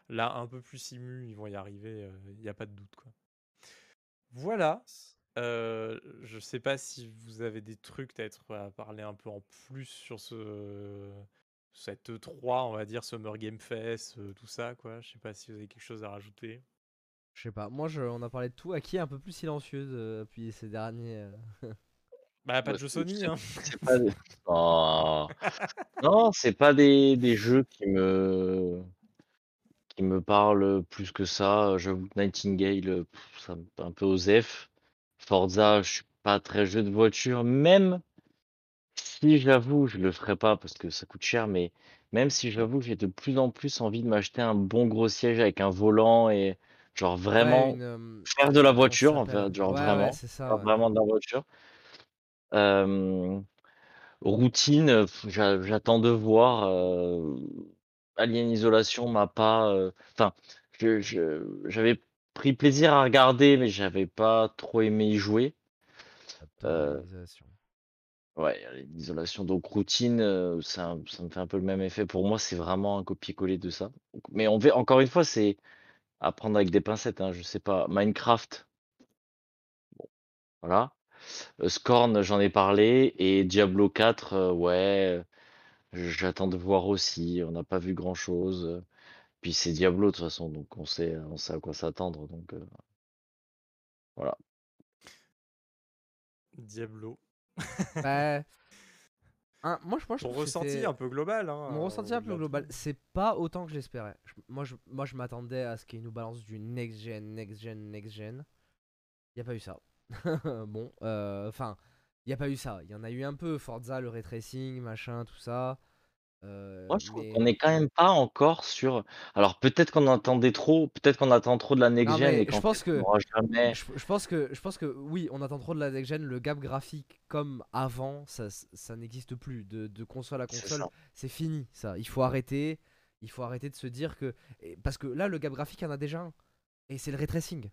là, un peu plus simu, ils vont y arriver. euh, Il n'y a pas de doute quoi. Voilà. Euh, je sais pas si vous avez des trucs peut-être à parler un peu en plus sur ce cette E3, on va dire Summer Game Fest, euh, tout ça quoi. Je sais pas si vous avez quelque chose à rajouter. Je sais pas. Moi, je, on a parlé de tout. À qui est un peu plus silencieux depuis ces derniers. euh, Bah pas de jeu Sony hein. C'est pas des... Oh. Non, c'est pas des, des jeux qui me qui me parlent plus que ça. J'avoue que Nightingale, euh, pff, ça me fait un peu osef. Forza, je suis pas très jeu de voiture, même si j'avoue, je le ferai pas parce que ça coûte cher, mais même si j'avoue, j'ai de plus en plus envie de m'acheter un bon gros siège avec un volant et genre ouais, vraiment une, faire de la comment ça voiture, en s'appelle fait, genre Ouais, ouais, vraiment, c'est ça. faire ouais. vraiment de la voiture. Routine, pff, j'a- j'attends de voir. Alien Isolation m'a pas. Enfin, je je j'avais pris plaisir à regarder, mais j'avais pas trop aimé y jouer. Ouais, l'isolation donc routine, ça me fait un peu le même effet. Pour moi, c'est vraiment un copier-coller de ça. Mais on ver encore une fois, c'est à prendre avec des pincettes, hein, je sais pas. Minecraft bon, voilà. Scorn, j'en ai parlé et Diablo 4, heu, ouais, j'attends de voir aussi. On n'a pas vu grand chose, heu, puis c'est Diablo de toute façon, donc on sait à quoi s'attendre, donc voilà. Diablo. Bah, hein, moi je moi je Ton trouve que ressenti un peu global, hein, Mon ressenti un peu global, c'est pas autant que je l'espérais. Je- Moi je, moi, je m'attendais à ce qu'il nous balance du next gen, next gen, next gen. Il a pas eu ça. bon, euh, enfin, il y a pas eu ça. Il y en a eu un peu, Forza, le ray tracing, machin, tout ça. Euh, Moi, je trouve mais- qu'on est quand même pas encore sur alors peut-être qu'on attendait trop, peut-être qu'on attend trop de la next Non, gen mais je qu'en pense on que- jamais Je, je pense que, je pense que oui, on attend trop de la next gen. Le gap graphique comme avant, ça, ça n'existe plus. De, de console à C'est console, ça. c'est fini. Ça, il faut arrêter. Il faut arrêter de se dire que et- parce que là, le gap graphique, il y en a déjà un. Et c'est le ray tracing.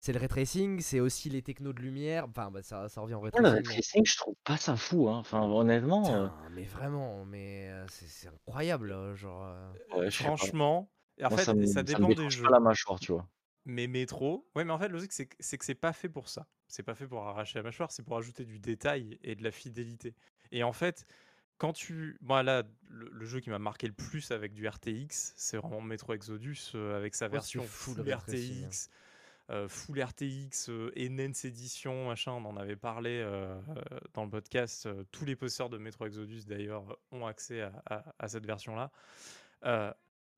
C'est le ray tracing, c'est aussi les technos de lumière. Enfin, bah, ça, ça revient au ray Moi, le tracing. ray mais- tracing, je trouve pas ça fou, hein. Enfin, honnêtement, Putain, mais vraiment, mais euh, c'est c'est incroyable, euh, genre. euh. ouais. Franchement, et en Moi, fait, ça me ça ça me dépend des jeux. pas la mâchoire, tu vois? Mais métro, ouais, mais en fait, le truc, c'est que c'est que c'est pas fait pour ça. C'est pas fait pour arracher la mâchoire, c'est pour ajouter du détail et de la fidélité. Et en fait, quand tu. Moi, là, le, le jeu qui m'a marqué le plus avec du RTX, c'est vraiment Metro Exodus euh, avec sa c'est version full tracing, hein. RTX. Euh, full RTX, euh, Enhanced Edition, machin, on en avait parlé euh, euh, dans le podcast. euh, tous les possesseurs de Metro Exodus, d'ailleurs, ont accès à, cette version-là. Euh,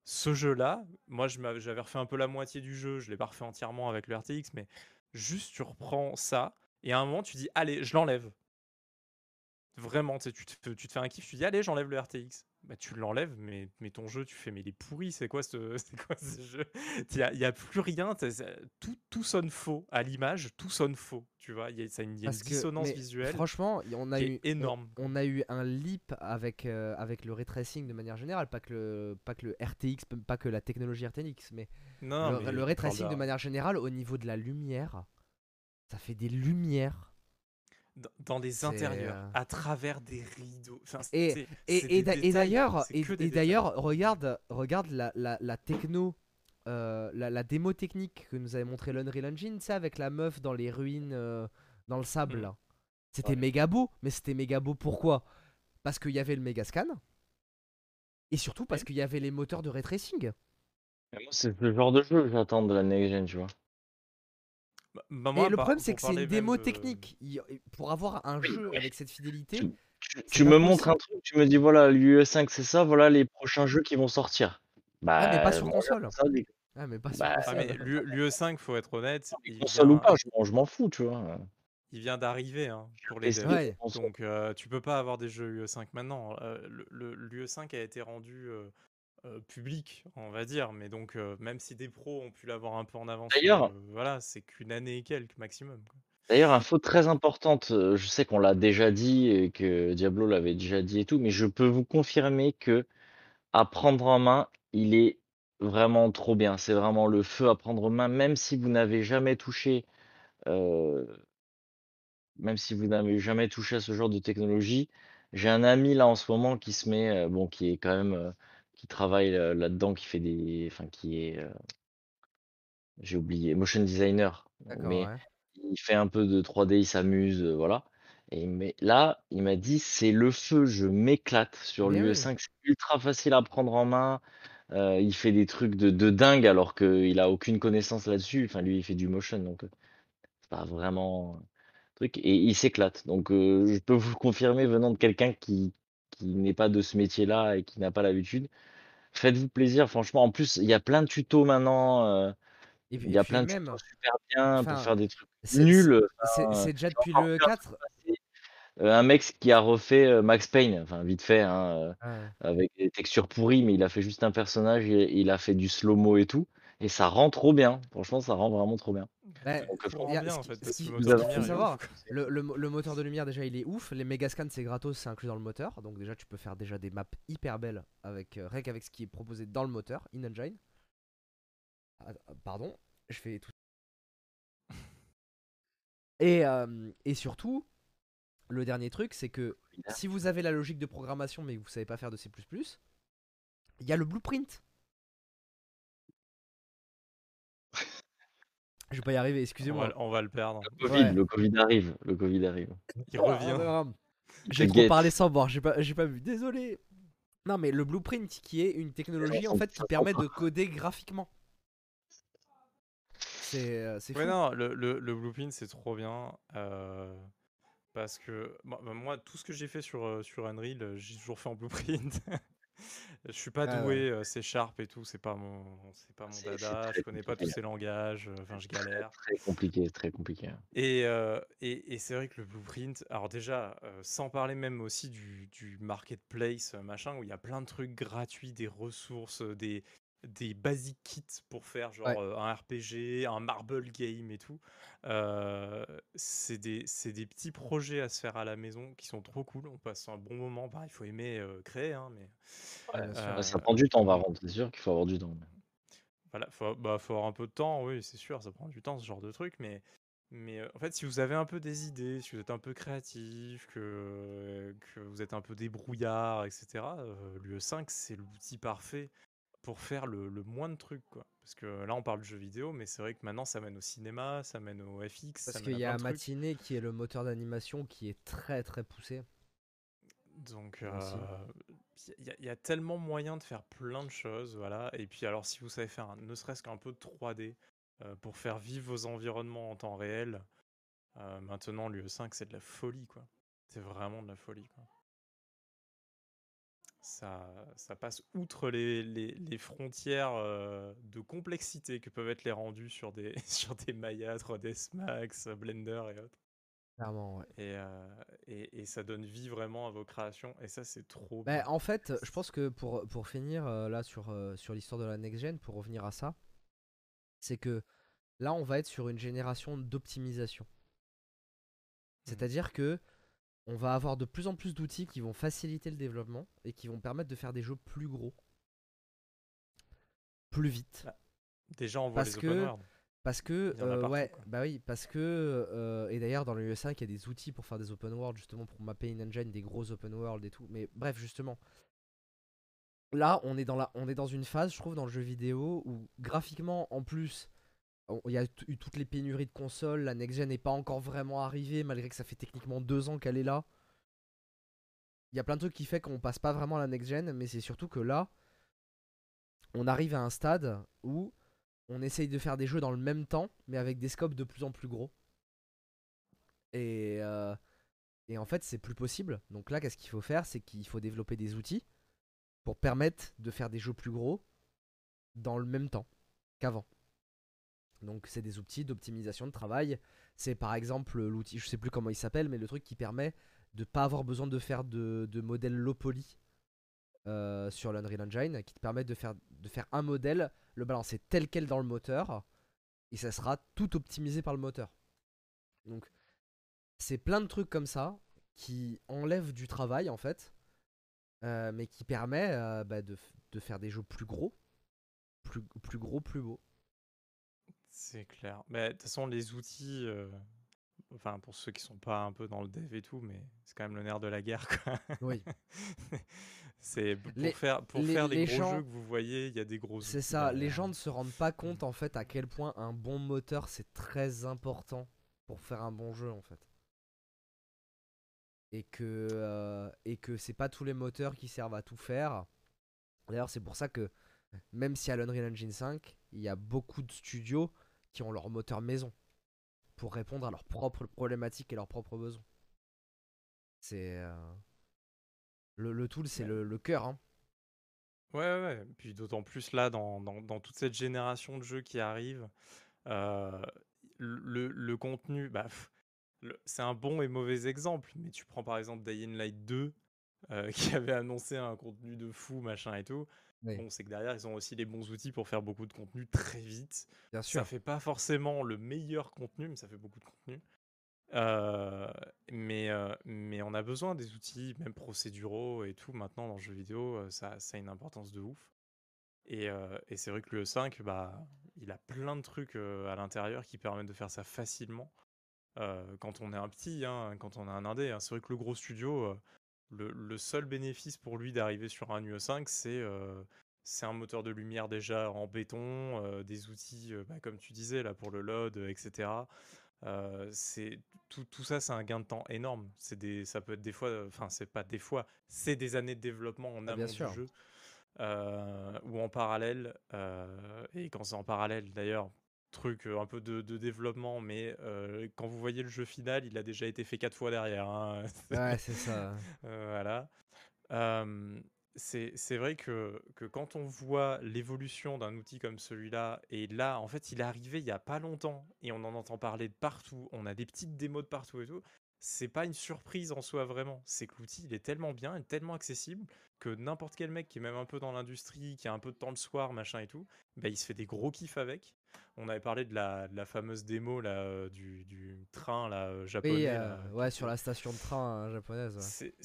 ce jeu-là, moi j'avais refait un peu la moitié du jeu, je l'ai pas refait entièrement avec le RTX, mais juste tu reprends ça et à un moment tu dis allez, je l'enlève. Vraiment, tu te, tu te fais un kiff, tu dis allez, j'enlève le RTX. Bah, tu l'enlèves, mais, mais ton jeu, tu fais mais il est pourri, c'est quoi ce, c'est quoi ce jeu? Il n'y a, y a plus rien, tout, tout sonne faux. À l'image, tout sonne faux, tu vois? Il y a, ça- y a une que- dissonance visuelle Franchement, on a eu énorme. On, on a eu un leap avec, euh, avec le ray tracing de manière générale, pas que le, pas que le RTX, pas que la technologie RTX, mais Non, le, mais le on ray parle tracing de manière générale au niveau de la lumière. Ça fait des lumières. Dans, dans des intérieurs, euh, à travers des rideaux. Enfin, Et- Et, d'ailleurs, et, d'ailleurs, regarde, regarde la, la, la techno, euh, la, la démo technique que nous avait montré l'Unreal Engine, c'est avec la meuf dans les ruines, euh, dans le sable Mm. C'était Ouais. méga beau, mais c'était méga beau pourquoi? Parce qu'il y avait le méga scan. Et surtout parce qu'il y avait les moteurs de ray tracing. C'est le genre de jeu que j'attends de la next gen, tu vois? Bah, bah, Et moi, le par- problème, c'est que c'est une démo même de- technique. Il- Pour avoir un jeu oui. avec cette fidélité, Tu me montres un truc, tu me dis: «Voilà, l'UE5 c'est ça, voilà les prochains jeux qui vont sortir». Bah, Ah, mais pas sur console. ça des Ah, mais pas sur Bah, Ah, mais console. l'U- l'UE5, faut être honnête, il console ou vient, pas, je m'en je m'en fous, tu vois? il vient d'arriver hein, pour les devs. Donc, euh, tu peux pas avoir des jeux UE5 maintenant. Euh, le- le- L'UE5 a été rendu euh, public, on va dire. Mais donc, euh, même si des pros ont pu l'avoir un peu en avance, D'ailleurs- euh, voilà, c'est qu'une année et quelques maximum. quoi. D'ailleurs, info très importante, je sais qu'on l'a déjà dit et que Diablo l'avait déjà dit et tout, mais je peux vous confirmer que à prendre en main, il est vraiment trop bien. C'est vraiment le feu à prendre en main, même si vous n'avez jamais touché, même si vous n'avez jamais touché à ce genre de technologie. J'ai un ami là en ce moment qui se met, bon qui est quand même, qui travaille, là-dedans, qui fait des enfin qui est, j'ai oublié, motion designer, D'accord, mais ouais. il fait un peu de 3D, il s'amuse, voilà et mais là, il m'a dit: «C'est le feu, je m'éclate sur Mais oui. l'UE5, c'est ultra facile à prendre en main». Il fait des trucs de de dingue alors qu'il a aucune connaissance là-dessus. Enfin lui, il fait du motion donc, c'est pas vraiment un truc et il s'éclate. Donc, je peux vous le confirmer venant de quelqu'un qui qui n'est pas de ce métier-là et qui n'a pas l'habitude. Faites-vous plaisir franchement. En plus, il y a plein de tutos maintenant, puis, il y a plein de même, tutos super bien enfin, pour faire des trucs nuls, c'est enfin, c'est déjà depuis le vu un 4. truc passer, heu, un mec qui a refait, Max Payne, enfin vite fait, hein, Ouais. avec des textures pourries, mais il a fait juste un personnage et il a fait du slow-mo et tout et ça rend trop bien. Franchement, ça rend vraiment trop bien. Donc, en fait, le vous moteur avez- de lumière est savoir, ouf, quoi. Le, le mo- le moteur de lumière déjà il est ouf, les Megascans c'est gratos, c'est inclus dans le moteur, donc déjà tu peux faire déjà des maps hyper belles avec euh, rien qu'avec ce qui est proposé dans le moteur, in engine. Ah, Pardon, je fais tout. Et, euh, et surtout, le dernier truc, c'est que si vous avez la logique de programmation mais que vous savez pas faire de C++, il y a le blueprint. Je vais pas y arriver, excusez-moi. on va le perdre. Le Covid, Ouais. le Covid arrive. Le Covid arrive. Il Oh, revient. J'ai trop parlé sans voir, j'ai pas, j'ai pas vu, désolé. Non mais le blueprint qui est une technologie en fait qui permet de coder graphiquement. C'est euh, c'est Ouais, fou. non, le, le, le blueprint, c'est trop bien. euh, parce que bah, bah, moi, tout ce que j'ai fait sur, euh, sur Unreal, j'ai toujours fait en blueprint. Je suis pas Ah doué, euh, C Sharp et tout, c'est pas mon, c'est pas mon C'est- c'est dada, je connais pas tous ces langages, enfin, je galère. Très compliqué, très compliqué. Et, euh, et, et c'est vrai que le blueprint, alors déjà, euh, sans parler même aussi du, du marketplace, machin, où il y a plein de trucs gratuits, des ressources, des, des basic kits pour faire genre Ouais. euh, un RPG, un marble game et tout. Euh, c'est des, c'est des petits projets à se faire à la maison qui sont trop cool. On passe un bon moment. Bah, il faut aimer euh, créer, hein, mais Ouais, ça prend du temps, par contre. C'est sûr qu'il faut avoir du temps. Voilà, faut, bah, faut avoir un peu de temps, oui, c'est sûr, ça prend du temps, ce genre de truc, mais, mais euh, en fait, si vous avez un peu des idées, si vous êtes un peu créatif, que, que vous êtes un peu débrouillard, etc., euh, l'UE5, c'est l'outil parfait pour faire le, le moins de trucs, quoi. Parce que là, on parle de jeux vidéo, mais c'est vrai que maintenant, ça mène au cinéma, ça mène au FX, Parce qu'il y a. Matinée qui est le moteur d'animation qui est très très poussé. Donc, Merci. il y, a- y a tellement moyen de faire plein de choses, voilà. Et puis, alors, si vous savez faire un- ne serait-ce qu'un peu de 3D euh, pour faire vivre vos environnements en temps réel, euh, maintenant, l'UE5, c'est de la folie, quoi. C'est vraiment de la folie, quoi. Ça, ça passe outre les, les- les frontières euh, de complexité que peuvent être les rendus sur des, sur des Maya, 3ds Max, Blender et autres. Clairement, ouais. Et, euh, et, et ça donne vie vraiment à vos créations. Et ça, c'est trop Bah, en fait, je pense que pour, pour finir euh, là sur, euh, sur l'histoire de la next gen, pour revenir à ça, c'est que là on va être sur une génération d'optimisation. C'est-à-dire que on va avoir de plus en plus d'outils qui vont faciliter le développement et qui vont permettre de faire des jeux plus gros, plus vite. Déjà, on voit Parce les que- world. Parce que, euh, partout, ouais, quoi. bah oui, parce que, euh, et d'ailleurs dans le UE5 il y a des outils pour faire des open world justement pour mapper une engine des gros open world et tout. Mais bref, justement, là on est dans la, on est dans une phase, je trouve, dans le jeu vidéo où graphiquement en plus, il y a eu toutes les pénuries de consoles, la next gen n'est pas encore vraiment arrivée malgré que ça fait techniquement deux ans qu'elle est là. Il y a plein de trucs qui fait qu'on passe pas vraiment à la next gen, mais c'est surtout que là, on arrive à un stade où on essaye de faire des jeux dans le même temps, mais avec des scopes de plus en plus gros. Et, euh, et en fait, c'est plus possible. Donc là, qu'est-ce qu'il faut faire? C'est qu'il faut développer des outils pour permettre de faire des jeux plus gros dans le même temps qu'avant. Donc c'est des outils d'optimisation de travail. C'est par exemple l'outil, je sais plus comment il s'appelle, mais le truc qui permet de pas avoir besoin de faire de, modèles low poly euh, sur l'Unreal Engine, qui te permet de faire, de faire un modèle, le balancer tel quel dans le moteur, et ça sera tout optimisé par le moteur. Donc c'est plein de trucs comme ça qui enlèvent du travail en fait, euh, mais qui permet euh, bah, de, de faire des jeux plus gros, plus, plus gros, plus beaux. C'est clair. Mais de toute façon, les outils, euh, enfin, pour ceux qui sont pas un peu dans le dev et tout, mais c'est quand même le nerf de la guerre, quoi. Oui. c'est pour Les- faire, pour les- faire les, les gros gens- jeux que vous voyez, il y a des gros C'est ça, les gens ne se rendent pas compte en fait à quel point un bon moteur c'est très important pour faire un bon jeu en fait. Et que, euh, et que c'est pas tous les moteurs qui servent à tout faire. D'ailleurs, c'est pour ça que même si à l'Unreal Engine 5, il y a beaucoup de studios qui ont leur moteur maison pour répondre à leurs propres problématiques et leurs propres besoins. C'est. euh, Le, le tool, c'est Ouais. le, le cœur. Hein. Ouais, ouais, ouais. Puis d'autant plus là, dans, dans, dans toute cette génération de jeux qui arrive, euh, le, le contenu, bah, c'est un bon et mauvais exemple. Mais tu prends par exemple Dying Light 2, euh, qui avait annoncé un contenu de fou, machin et tout. Oui. Bon, c'est que derrière, ils ont aussi les bons outils pour faire beaucoup de contenu très vite. Bien sûr. Ça fait pas forcément le meilleur contenu, mais ça fait beaucoup de contenu. Euh, mais, euh, mais on a besoin des outils, même procéduraux et tout, maintenant dans le jeu vidéo, euh, ça, ça a une importance de ouf. Et, euh, et c'est vrai que le 5, bah, il a plein de trucs à l'intérieur qui permettent de faire ça facilement. Quand on est un petit, hein, quand on a un indé, hein. c'est vrai que le gros studio, le, le seul bénéfice pour lui d'arriver sur un UE5, c'est euh, c'est un moteur de lumière déjà en béton, euh, des outils, euh, bah, comme tu disais, là, pour le load, euh, etc. C'est tout, tout ça, c'est un gain de temps énorme. C'est des, ça peut être des fois, enfin, c'est pas des fois, c'est des années de développement en Ah, amont du jeu ou en parallèle. et quand c'est en parallèle, d'ailleurs, truc euh, un peu de, de développement, mais euh, quand vous voyez le jeu final, il a déjà été fait quatre fois derrière. hein. Ouais, c'est ça. Euh, voilà. C'est vrai que, que quand on voit l'évolution d'un outil comme celui-là, et là, en fait, il est arrivé il y a pas longtemps, et on en entend parler de partout, on a des petites démos de partout et tout, c'est pas une surprise en soi vraiment. C'est que l'outil, il est tellement bien et tellement accessible que n'importe quel mec qui est même un peu dans l'industrie, qui a un peu de temps le soir, machin et tout, bah, il se fait des gros kiffs avec. On avait parlé de la, de la fameuse démo là, euh, du, du train là, euh, japonais. Oui, euh, ouais, sur la station de train japonaise. ouais. c'est-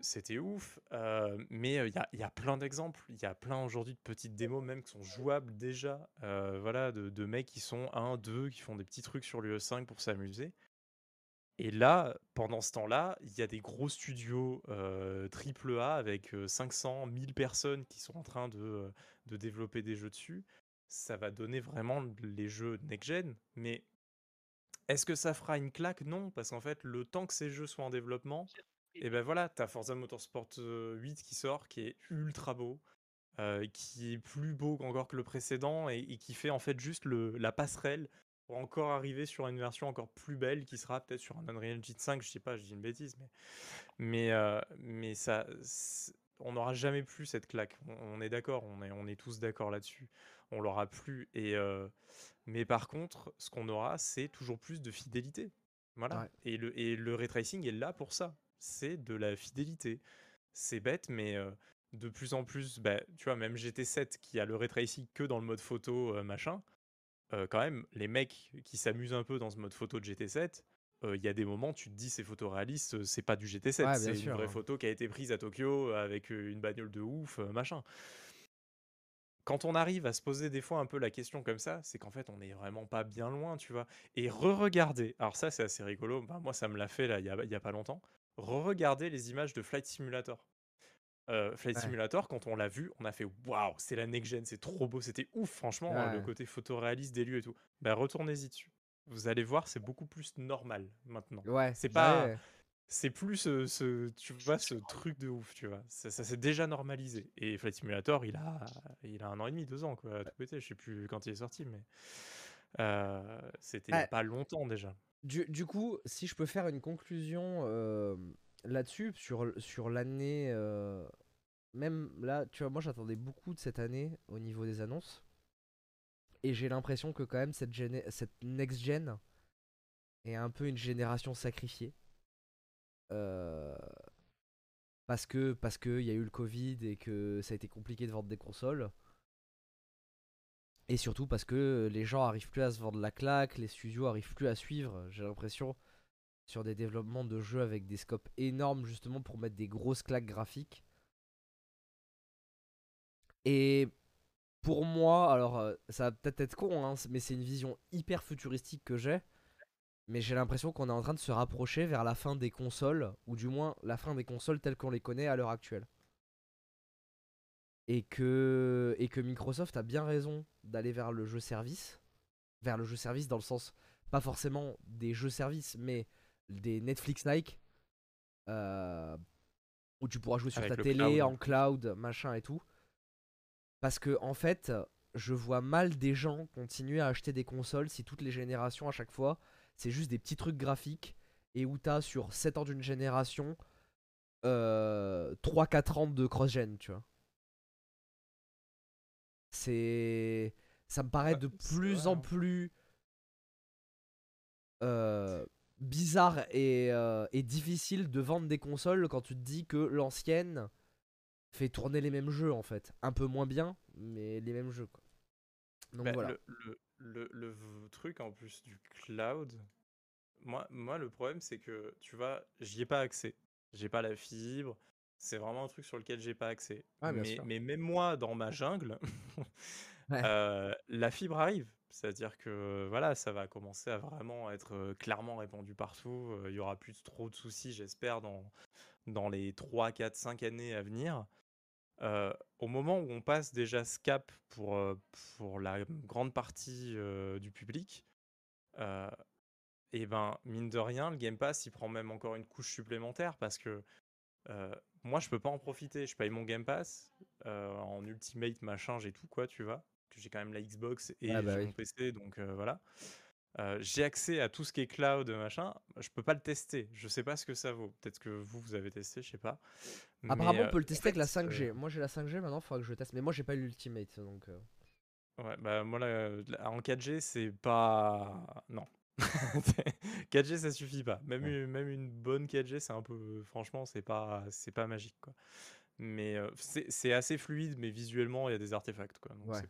C'était ouf, euh, mais il y, a, y a plein d'exemples. Il y a plein aujourd'hui de petites démos même qui sont jouables déjà. euh, voilà, de, de mecs qui sont 1, 2, qui font des petits trucs sur l'UE5 pour s'amuser. Et là, pendant ce temps-là, il y a des gros studios euh, triple A avec euh, 500, 1000 personnes qui sont en train de, euh, de développer des jeux dessus. Ça va donner vraiment les jeux next-gen, mais est-ce que ça fera une claque? Non, parce qu'en fait, le temps que ces jeux soient en développement, et ben voilà, t'as Forza Motorsport euh, 8 qui sort, qui est ultra beau, euh, qui est plus beau encore que le précédent et, et qui fait en fait juste le, la passerelle pour encore arriver sur une version encore plus belle qui sera peut-être sur un Unreal Engine 5, je sais pas, je dis une bêtise, mais mais euh, mais ça, on n'aura jamais plus cette claque. On, on est d'accord, on est on est tous d'accord là-dessus. On l'aura plus et euh, mais par contre, ce qu'on aura, c'est toujours plus de fidélité. Voilà. Ouais. Et le et le ray tracing est là pour ça. C'est de la fidélité. C'est bête, mais euh, de plus en plus, bah, tu vois, même GT7 qui a le ray tracing que dans le mode photo, machin, euh, quand même, les mecs qui s'amusent un peu dans ce mode photo de GT7, euh, il y a des moments, tu te dis c'est photoréaliste, euh, c'est pas du GT7, Ouais, bien c'est une vraie hein. photo qui a été prise à Tokyo avec une bagnole de ouf, machin. Quand on arrive à se poser des fois un peu la question comme ça, c'est qu'en fait on est vraiment pas bien loin, tu vois. Et re-regarder, alors ça c'est assez rigolo, bah, moi ça me l'a fait là il y a, y a pas longtemps, re-regarder les images de Flight Simulator. Euh, Flight Ouais. Simulator, quand on l'a vu, on a fait waouh, c'est la next gen, c'est trop beau, c'était ouf, franchement, euh, le côté photoréaliste des lieux et tout. Bah, retournez-y dessus. Vous allez voir, c'est beaucoup plus normal maintenant. Ouais, C'est bah pas, c'est plus ce, ce- tu vois, ce truc de ouf, tu vois. Ça, ça s'est déjà normalisé. Et Flight Simulator, il a, il a un an et demi, deux ans, quoi, à tout péter. Je sais plus quand il est sorti, mais euh, c'était Ouais. pas longtemps déjà. Du, du coup, si je peux faire une conclusion euh, là-dessus, sur, l'année, euh, même là, tu vois, moi j'attendais beaucoup de cette année au niveau des annonces. Et j'ai l'impression que quand même cette, cette next-gen est un peu une génération sacrifiée. Euh, parce que parce qu'il y a eu le Covid et que ça a été compliqué de vendre des consoles. Et surtout parce que les gens arrivent plus à se vendre la claque, les studios arrivent plus à suivre, j'ai l'impression, sur des développements de jeux avec des scopes énormes justement pour mettre des grosses claques graphiques. Et pour moi, alors euh, ça va peut-être être con, hein, mais c'est une vision hyper futuristique que j'ai. Mais j'ai l'impression qu'on est en train de se rapprocher vers la fin des consoles, ou du moins la fin des consoles telles qu'on les connaît à l'heure actuelle. Et que, et que Microsoft a bien raison d'aller vers le jeu service. Vers le jeu service dans le sens, pas forcément des jeux services, mais des Netflix-like. euh, où tu pourras jouer sur Avec ta télé, cloud. en cloud, machin et tout. Parce que, en fait, je vois mal des gens continuer à acheter des consoles si toutes les générations à chaque fois c'est juste des petits trucs graphiques et où t'as sur 7 ans d'une génération euh, 3-4 ans de cross-gen, tu vois. C'est. Ça me paraît Ouais, de plus vrai, en plus euh, bizarre et, euh, et difficile de vendre des consoles quand tu te dis que l'ancienne fait tourner les mêmes jeux en fait. Un peu moins bien, mais les mêmes jeux quoi. Donc Bah, voilà. le, le, le, truc en plus du cloud, moi, moi le problème c'est que tu vois, j'y ai pas accès. J'ai pas la fibre. c'est vraiment un truc sur lequel j'ai pas accès. Bien mais, mais même moi, dans ma jungle, Ouais. euh, la fibre arrive. C'est-à-dire que voilà, ça va commencer à vraiment être clairement répandu partout. Il y aura plus trop de soucis, j'espère, dans, dans les 3, 4, 5 années à venir. Au moment où on passe déjà ce cap pour, pour la grande partie du public, et ben mine de rien, le Game Pass il prend même encore une couche supplémentaire parce que moi je peux pas en profiter. Je paye mon Game Pass en Ultimate machin, j'ai tout quoi, tu vois. Que j'ai quand même la Xbox et Ah bah oui. mon PC, donc euh, voilà. Euh, j'ai accès à tout ce qui est cloud machin. Je peux pas le tester. Je sais pas ce que ça vaut. Peut-être que vous vous avez testé, je sais pas. Mais, Apparemment, on euh, peut le tester avec la fait, euh, 5G. Moi, j'ai la 5G maintenant, il faudra que je teste. Mais moi, j'ai pas l'Ultimate, donc. Ouais, bah moi là, en 4G c'est pas non. 4G ça suffit pas. Même Ouais. une, même une bonne 4G c'est un peu franchement c'est pas c'est pas magique quoi. Mais euh, c'est assez fluide mais visuellement il y a des artefacts quoi. Donc Ouais.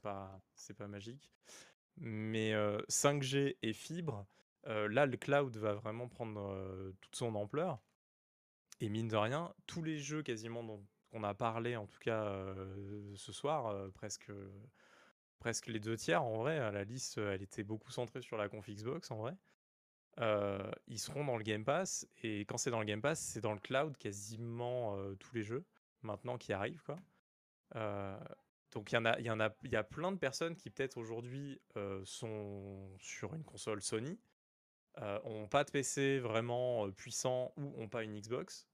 c'est pas magique. Mais euh, 5G et fibre euh, là le cloud va vraiment prendre euh, toute son ampleur et mine de rien tous les jeux quasiment dont on a parlé en tout cas euh, ce soir euh, presque presque les deux tiers en vrai. La liste, euh, elle était beaucoup centrée sur la conf Xbox en vrai. Euh, ils seront dans le Game Pass et quand c'est dans le Game Pass, c'est dans le cloud quasiment euh, tous les jeux maintenant qui arrivent quoi. Euh, donc il y en a, y en a, il y a plein de personnes qui peut-être aujourd'hui euh, sont sur une console Sony, euh, ont pas de PC vraiment euh, puissant ou ont pas une Xbox,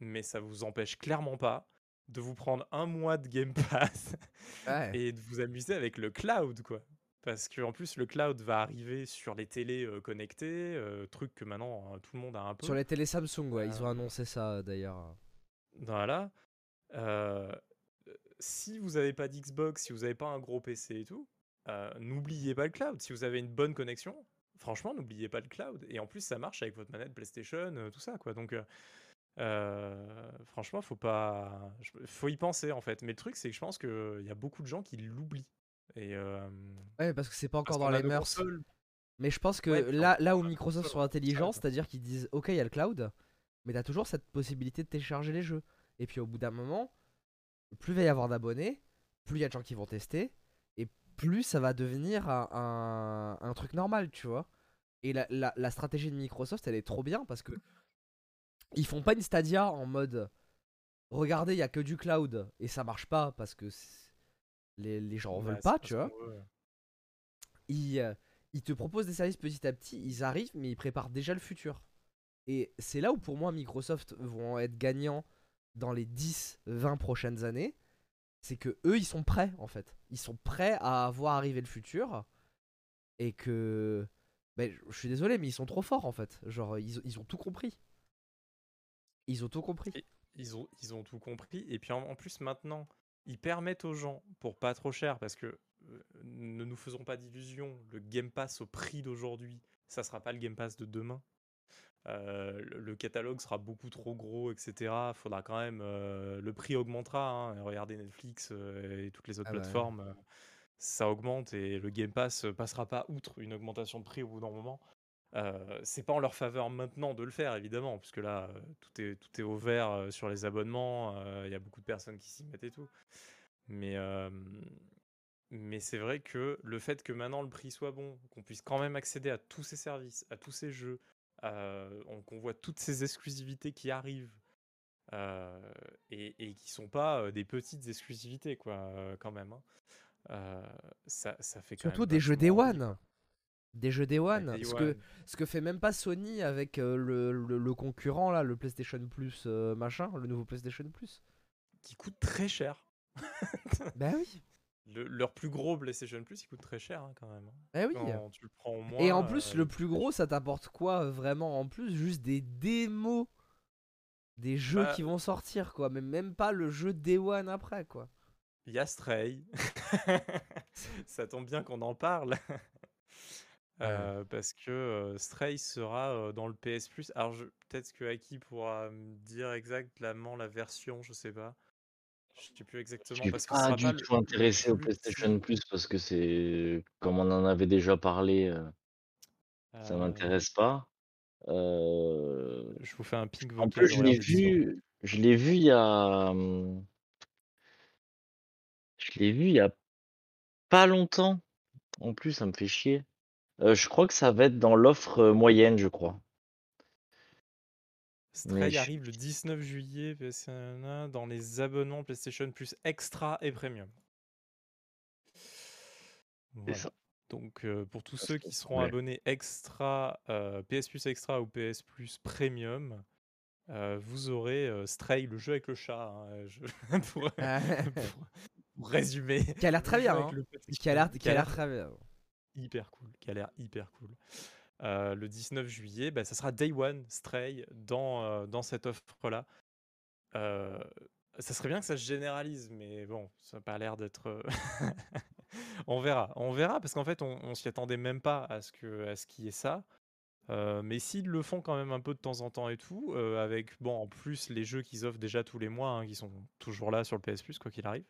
mais ça vous empêche clairement pas de vous prendre un mois de Game Pass Ouais. et de vous amuser avec le cloud, quoi. Parce que en plus, le cloud va arriver sur les télés euh, connectées, euh, truc que maintenant euh, tout le monde a un peu. Sur les télé Samsung, ouais, ils ont annoncé ça d'ailleurs. Voilà. Euh, si vous n'avez pas d'Xbox, si vous n'avez pas un gros PC et tout, euh, n'oubliez pas le cloud. Si vous avez une bonne connexion, franchement, n'oubliez pas le cloud. Et en plus, ça marche avec votre manette PlayStation, euh, tout ça, quoi. Donc, euh, franchement, faut pas, faut y penser en fait. Mais le truc, c'est que je pense qu'il y a beaucoup de gens qui l'oublient. Et euh, Ouais, parce que c'est pas encore dans les mœurs. consoles. Mais je pense que Ouais, là, là où Microsoft sont intelligents, c'est-à-dire qu'ils disent Ok, il y a le cloud, mais t'as toujours cette possibilité de télécharger les jeux. Et puis au bout d'un moment, plus il va y avoir d'abonnés, plus il y a de gens qui vont tester, et plus ça va devenir un, un- un truc normal, tu vois. Et la, la- la stratégie de Microsoft, elle est trop bien parce que ils font pas une Stadia en mode Regardez, il y a que du cloud et ça marche pas parce que les, les gens en veulent pas, tu vois ils, euh, ils te proposent des services petit à petit, ils arrivent, mais ils préparent déjà le futur. Et c'est là où pour moi Microsoft vont être gagnants dans les 10-20 prochaines années. C'est que eux, ils sont prêts en fait. Ils sont prêts à voir arriver le futur. Et que. Ben, je- suis désolé, mais ils sont trop forts en fait. Genre, ils, ont tout compris. Ils ont tout compris. Ils ont, tout compris. Et puis en, en plus, maintenant, ils permettent aux gens, pour pas trop cher, parce que euh, ne nous faisons pas d'illusions, le Game Pass au prix d'aujourd'hui, ça sera pas le Game Pass de demain. Euh, le, catalogue sera beaucoup trop gros, etc. Faudra quand même. euh, le prix augmentera. hein. Regardez Netflix euh, et toutes les autres Ah bah plateformes. ça augmente et le Game Pass passera pas outre une augmentation de prix au bout d'un moment. C'est pas en leur faveur maintenant de le faire, évidemment, puisque là, tout est, tout est au vert sur les abonnements, il y a beaucoup de personnes qui s'y mettent et tout. Mais, mais c'est vrai que le fait que maintenant le prix soit bon, qu'on puisse quand même accéder à tous ces services, à tous ces jeux, on- qu'on voit toutes ces exclusivités qui arrivent, euh, et, et qui sont pas euh, des petites exclusivités, quoi, euh, quand même. hein. Euh, ça, ça fait quand Surtout même des jeux Day envie, One. Des jeux Day One. Ce, que, One. ce que fait même pas Sony avec euh, le, le- le concurrent là, le PlayStation Plus euh, machin, le nouveau PlayStation Plus. qui coûte très cher. Bah oui. Le- leur plus gros PlayStation Plus, il coûte très cher hein, quand même. hein. Eh oui. Quand tu le prends au mois. Et en plus, euh, le plus gros, ça t'apporte quoi euh, vraiment en plus Juste des démos? Des jeux Bah, qui vont sortir quoi, mais même pas le jeu Day One après quoi. Il y a Stray. Ça tombe bien qu'on en parle. Euh, parce que euh, Stray sera euh, dans le PS Plus. Alors peut-être que Aki pourra me dire exactement la version, je sais pas. Je sais plus Je exactement suis parce pas du tout intéressé au PlayStation. Plus parce que c'est comme on en avait déjà parlé, euh, ça Euh, m'intéresse pas. Euh, je vous fais un ping en plus, je l'ai vu, je l'ai vu il y a. hum, Je l'ai vu il y a pas longtemps. En plus, ça me fait chier. Euh, je crois que ça va être dans l'offre euh, moyenne, je crois. Stray je- arrive le 19 juillet PS1 dans les abonnements PlayStation Plus Extra et Premium. Voilà. ça. Donc euh, pour tous ceux qui seront abonnés Extra, euh, PS Plus Extra ou PS Plus Premium, euh, vous aurez Stray, le jeu avec le chat, hein, je- pour, pour- pour résumer. Qui a l'air très bien, hein. le petit qui a l'air chat, qui a l'air très bien. hyper cool, qui a l'air hyper cool. Euh, le 19 juillet, bah, ça sera Day One Stray dans, euh, dans cette offre-là. Euh, ça serait bien que ça se généralise, mais bon, ça n'a pas l'air d'être. on verra, on verra, parce qu'en fait, on, on s'y attendait même pas à ce que, à ce qu'il y ait ça. Mais s'ils le font quand même un peu de temps en temps et tout, avec bon en plus les jeux qu'ils offrent déjà tous les mois, hein, qui sont toujours là sur le PS Plus quoi qu'il arrive,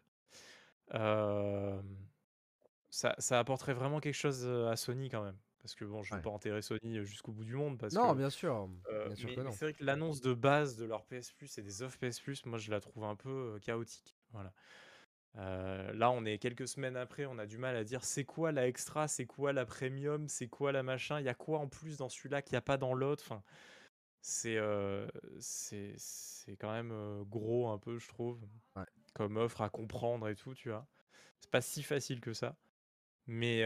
ça, ça apporterait vraiment quelque chose à Sony quand même. Parce que bon, je veux Ouais. pas enterrer Sony jusqu'au bout du monde, parce Non, que bien sûr. euh, Bien sûr mais, mais c'est vrai que l'annonce de base de leur PS Plus et des offres PS Plus, moi je la trouve un peu chaotique. Voilà. Euh, là, on est quelques semaines après, on a du mal à dire c'est quoi la extra, c'est quoi la premium, c'est quoi la machin, il y a quoi en plus dans celui-là qu'il n'y a pas dans l'autre. Enfin, c'est euh, quand même euh, gros un peu, je trouve, Ouais. comme offre à comprendre et tout, tu vois. C'est pas si facile que ça. Mais,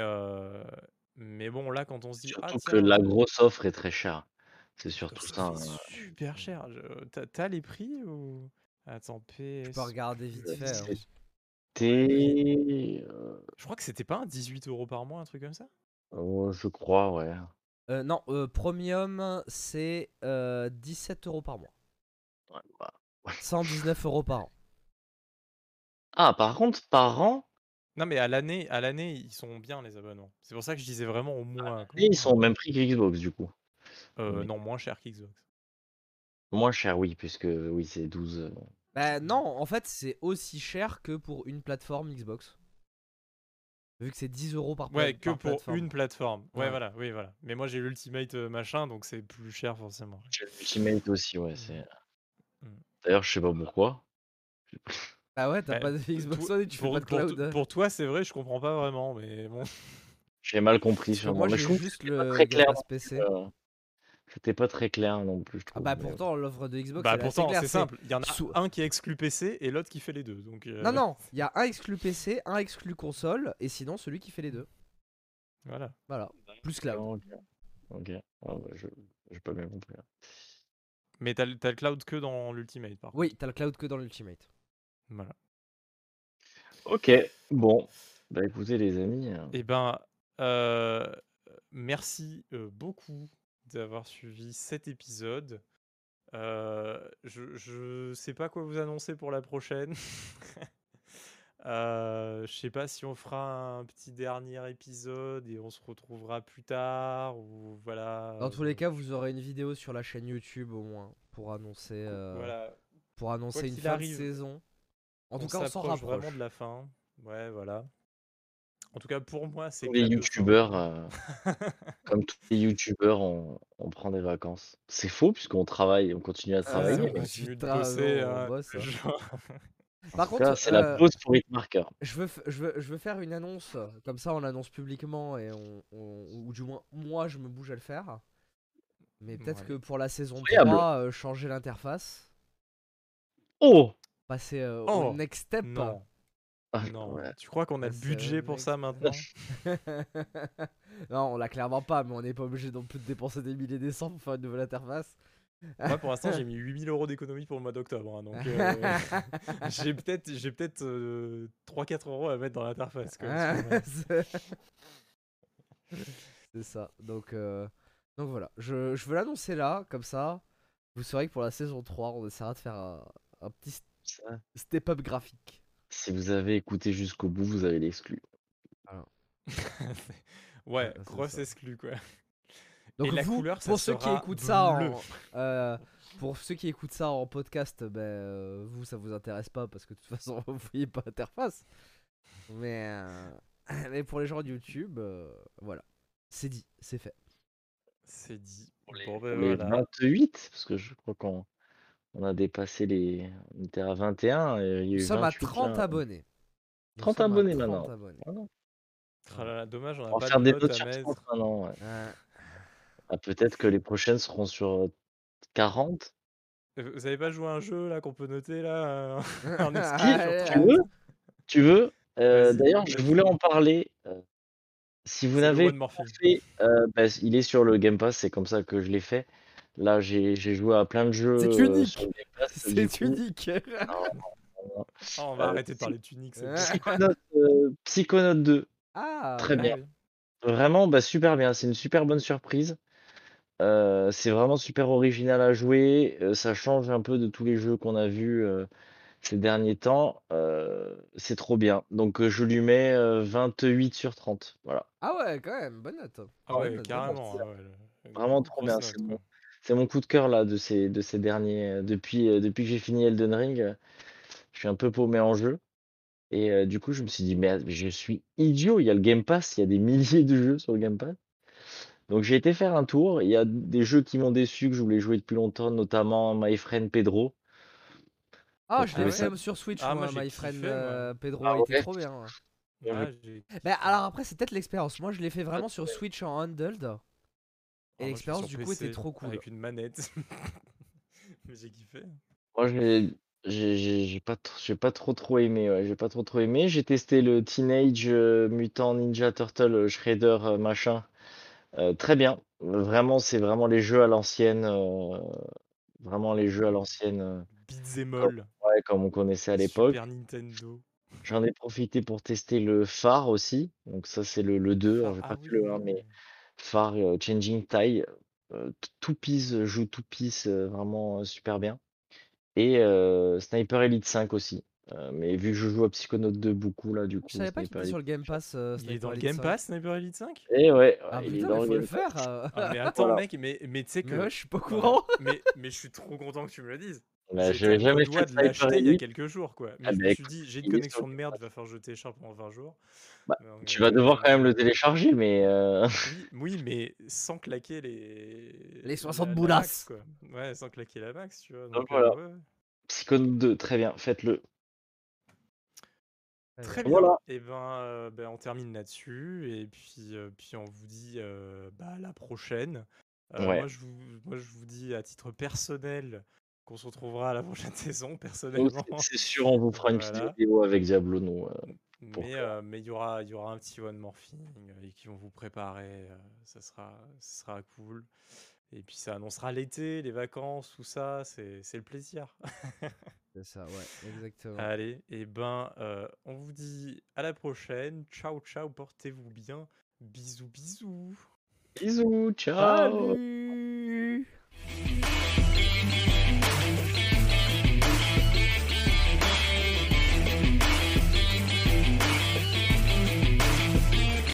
mais bon, là, quand on se dit ah Surtout que tiens, la euh, grosse offre est très chère. C'est surtout ça fait hein. super cher. Je- T'as les prix ou? Attends, Je peux regarder vite Euh, fait. hein. C'était. euh, Je crois que c'était pas un 18 euros par mois, un truc comme ça? Oh, je crois, ouais. Euh, non, euh, Premium, c'est euh, 17 euros par mois. Ouais, bah. 119 euros par an. Ah, par contre, par an, Non, mais à l'année, à l'année, ils sont bien les abonnements. C'est pour ça que je disais vraiment au moins. quoi. et ils sont au même prix que Xbox, du coup. Euh, Non, moins cher qu'Xbox. Moins cher, oui, puisque oui, c'est 12. euh, Bah non, en fait, c'est aussi cher que pour une plateforme Xbox. Vu que c'est 10 euros par, Ouais, que par pour plateforme. une plateforme. Ouais, Ouais. voilà, oui, voilà. Mais moi, j'ai l'Ultimate euh, machin, donc c'est plus cher forcément. J'ai Ultimate aussi, ouais. c'est... Mm. D'ailleurs, je sais pas pourquoi. Ah ouais, t'as Bah, pas de Xbox One et tu fais pour, pas de pour cloud. to- pour toi, c'est vrai, je comprends pas vraiment, mais bon. J'ai mal compris sûrement. moi mais j'ai je trouve que juste le très clair. PC. euh, C'était pas très clair non plus, je Ah trouve. bah mais- pourtant l'offre de Xbox Bah pourtant, c'est simple. Il y en a sous- un qui est exclu PC et l'autre qui fait les deux. Donc, euh, Non non, il y a un exclu PC, un exclu console et sinon celui qui fait les deux. Voilà. Voilà, plus cloud. Ok. Ok. Ah bah, je j'ai pas bien compris. hein. Mais t'as le t'as le cloud que dans l'Ultimate, par contre. Oui, t'as le cloud que dans l'Ultimate. Voilà. Ok. Bon. Bah écoutez les amis. euh, Eh ben, euh, merci euh, beaucoup d'avoir suivi cet épisode. Euh, je, je sais pas quoi vous annoncer pour la prochaine. Euh, je sais pas si on fera un petit dernier épisode et on se retrouvera plus tard ou voilà. Dans tous les euh, cas, vous aurez une vidéo sur la chaîne YouTube au moins pour annoncer, euh, Voilà. pour annoncer une qu'il fin arrive, de saison. En tout on cas, on s'en rapproche. vraiment de la fin. Ouais, voilà. En tout cas, pour moi, c'est Tous les youtubeurs, euh, comme tous les youtubeurs, on, on prend des vacances. C'est faux puisqu'on travaille, on continue à Ah, travailler. c'est on continue de Putain, bosser. non, on hein, bosse, hein. genre. Par En tout cas, contre, c'est la euh, pause pour Hitmarker. je veux, je, veux, je veux faire une annonce, comme ça on l'annonce publiquement et on, on- ou du moins moi je me bouge à le faire. Mais peut-être Ouais. que pour la saison Incroyable. 3, euh, changer l'interface, Oh passer euh, Oh, au next step. Non, Ah, non. ouais. Tu crois qu'on a le budget pour ça maintenant non, on l'a clairement pas, mais on n'est pas obligé non plus de dépenser des milliers des cents pour faire une nouvelle interface. Moi, pour l'instant, j'ai mis 8000 euros d'économie pour le mois d'octobre. hein, donc, euh, j'ai peut-être j'ai peut-être 3-4 euros à mettre dans l'interface. C'est ça. Donc, euh, donc voilà. Je, je veux l'annoncer là, comme ça. Vous saurez que pour la saison 3, on essaiera de faire un, un petit s- Ça, step-up graphique. Si vous avez écouté jusqu'au bout, vous avez l'exclu. ouais, c'est grosse ça. exclu quoi. Donc la vous, couleur, ça pour ceux qui écoutent ça bleu. en, euh, pour ceux qui écoutent ça en podcast, ben euh, vous ça vous intéresse pas parce que de toute façon vous voyez pas l'interface. Mais euh, mais pour les gens de YouTube, euh, voilà, c'est dit, c'est fait. C'est dit. Pour les, Bon, pour ben les voilà. 28, parce que je crois qu'on On a dépassé les. On était à 21. Et il y a Nous eu sommes à 28 30 là. abonnés. Nous 30 sommes à abonnés 30 maintenant. abonnés. Ah là là, dommage, on va pas faire de des notes sur mettre. 30 maintenant. ouais. Ouais. Ah, Peut-être que les prochaines seront sur euh, 40. Euh, Vous avez pas joué à un jeu là qu'on peut noter là euh, Tu 30 veux Tu veux? Euh, D'ailleurs, je voulais en parler. euh, si vous n'avez pas fait, euh, bah, il est sur le Game Pass, c'est comme ça que je l'ai fait. Là, j'ai joué à plein de jeux C'est euh, unique. C'est unique. Non, Ah, on va Euh, arrêter de parler de Tunic, c'est bon. Psychonaut, euh, Psychonaut 2, Ah, très ouais. bien. Vraiment, bah, super bien. C'est une super bonne surprise. Euh, c'est vraiment super original à jouer. euh, ça change un peu de tous les jeux qu'on a vus euh, ces derniers temps. euh, c'est trop bien. Donc, euh, je lui mets euh, 28 sur 30. Voilà. Ah ouais, quand même, bonne note. Ah Bonne ouais, note, carrément. ouais, Vraiment trop bien. note, mon, c'est mon coup de cœur là de ces, de ces derniers. euh, Depuis, euh, depuis que j'ai fini Elden Ring, euh, je suis un peu paumé en jeu. Et euh, du coup, je me suis dit, mais je suis idiot. Il y a le Game Pass, il y a des milliers de jeux sur le Game Pass. Donc j'ai été faire un tour. Il y a des jeux qui m'ont déçu, que je voulais jouer depuis longtemps, notamment My Friend Pedro. Ah, je l'ai ça- même sur Switch, Ah, moi, My Friend kiffé, euh, Pedro, Ah il était ouais. trop bien. ouais. Ah, Mais alors après, c'est peut-être l'expérience. Moi, je l'ai fait vraiment sur Switch en handheld. Et l'expérience, du coup, était trop cool. Avec une manette. Mais j'ai kiffé. Moi, j'ai j'ai- pas, tr- j'ai pas trop trop aimé. Ouais, j'ai pas trop trop aimé. J'ai testé le Teenage euh, Mutant Ninja Turtle euh, Shredder euh, machin. Euh, très bien. Vraiment, c'est vraiment les jeux à l'ancienne. euh, vraiment les jeux à l'ancienne. euh, Beat'em comme, ouais, comme on connaissait à l'époque. Super Nintendo. J'en ai profité pour tester le phare aussi. Donc ça, c'est le, le 2. Alors, j'ai ah pas fait le 1, mais euh, Changing Tide. Euh, Two Piece joue Two Piece euh, vraiment euh, super bien. Et euh, Sniper Elite 5 aussi. Euh, mais vu que je joue à Psychonaut 2 beaucoup là, du coup, Je savais pas qu'il était sur le Game Pass. euh, Il est Sniper dans le Elite Game 5. Pass, Sniper Elite 5 Et ouais, Ah ouais, il est putain, dans mais le faut le Game Pass. faire. euh. Ah, mais attends, Voilà. mec, mais, mais tu sais que. Mais ouais, je suis pas courant. Mais, mais je suis trop content que tu me le dises. Bah, j'avais au jamais fait de l'acheter il y a quelques jours, quoi. Mais Ah je bah me suis écoute, dit, j'ai une connexion de merde, il va falloir que je télécharge pendant 20 jours. Bah, Donc, tu euh, vas devoir quand même le euh, télécharger, mais euh, Oui, oui, mais sans claquer les. Les 60 la, la boulasses. Ouais, sans claquer la max, tu vois. donc Donc, euh, voilà. ouais, ouais. Psychonaut 2, très bien, faites-le. Très bien. Voilà. Et ben, euh, ben, on termine là-dessus. Et puis, euh, puis on vous dit euh, bah, à la prochaine. Euh, Ouais. moi, je vous, moi, je vous dis à titre personnel qu'on se retrouvera à la prochaine saison, personnellement. c'est- sûr, on vous fera une petite vidéo avec Diablo, nous. euh, Mais euh, mais il y aura, il y aura un petit one morphing euh, et qui vont vous préparer. euh, ça sera, ça sera cool. Et puis ça annoncera l'été, les vacances, tout ça. C'est c'est le plaisir. C'est ça, ouais, exactement. Allez, et ben, euh, on vous dit à la prochaine. Ciao, ciao, portez-vous bien. Bisous, bisous. Bisous, ciao Salut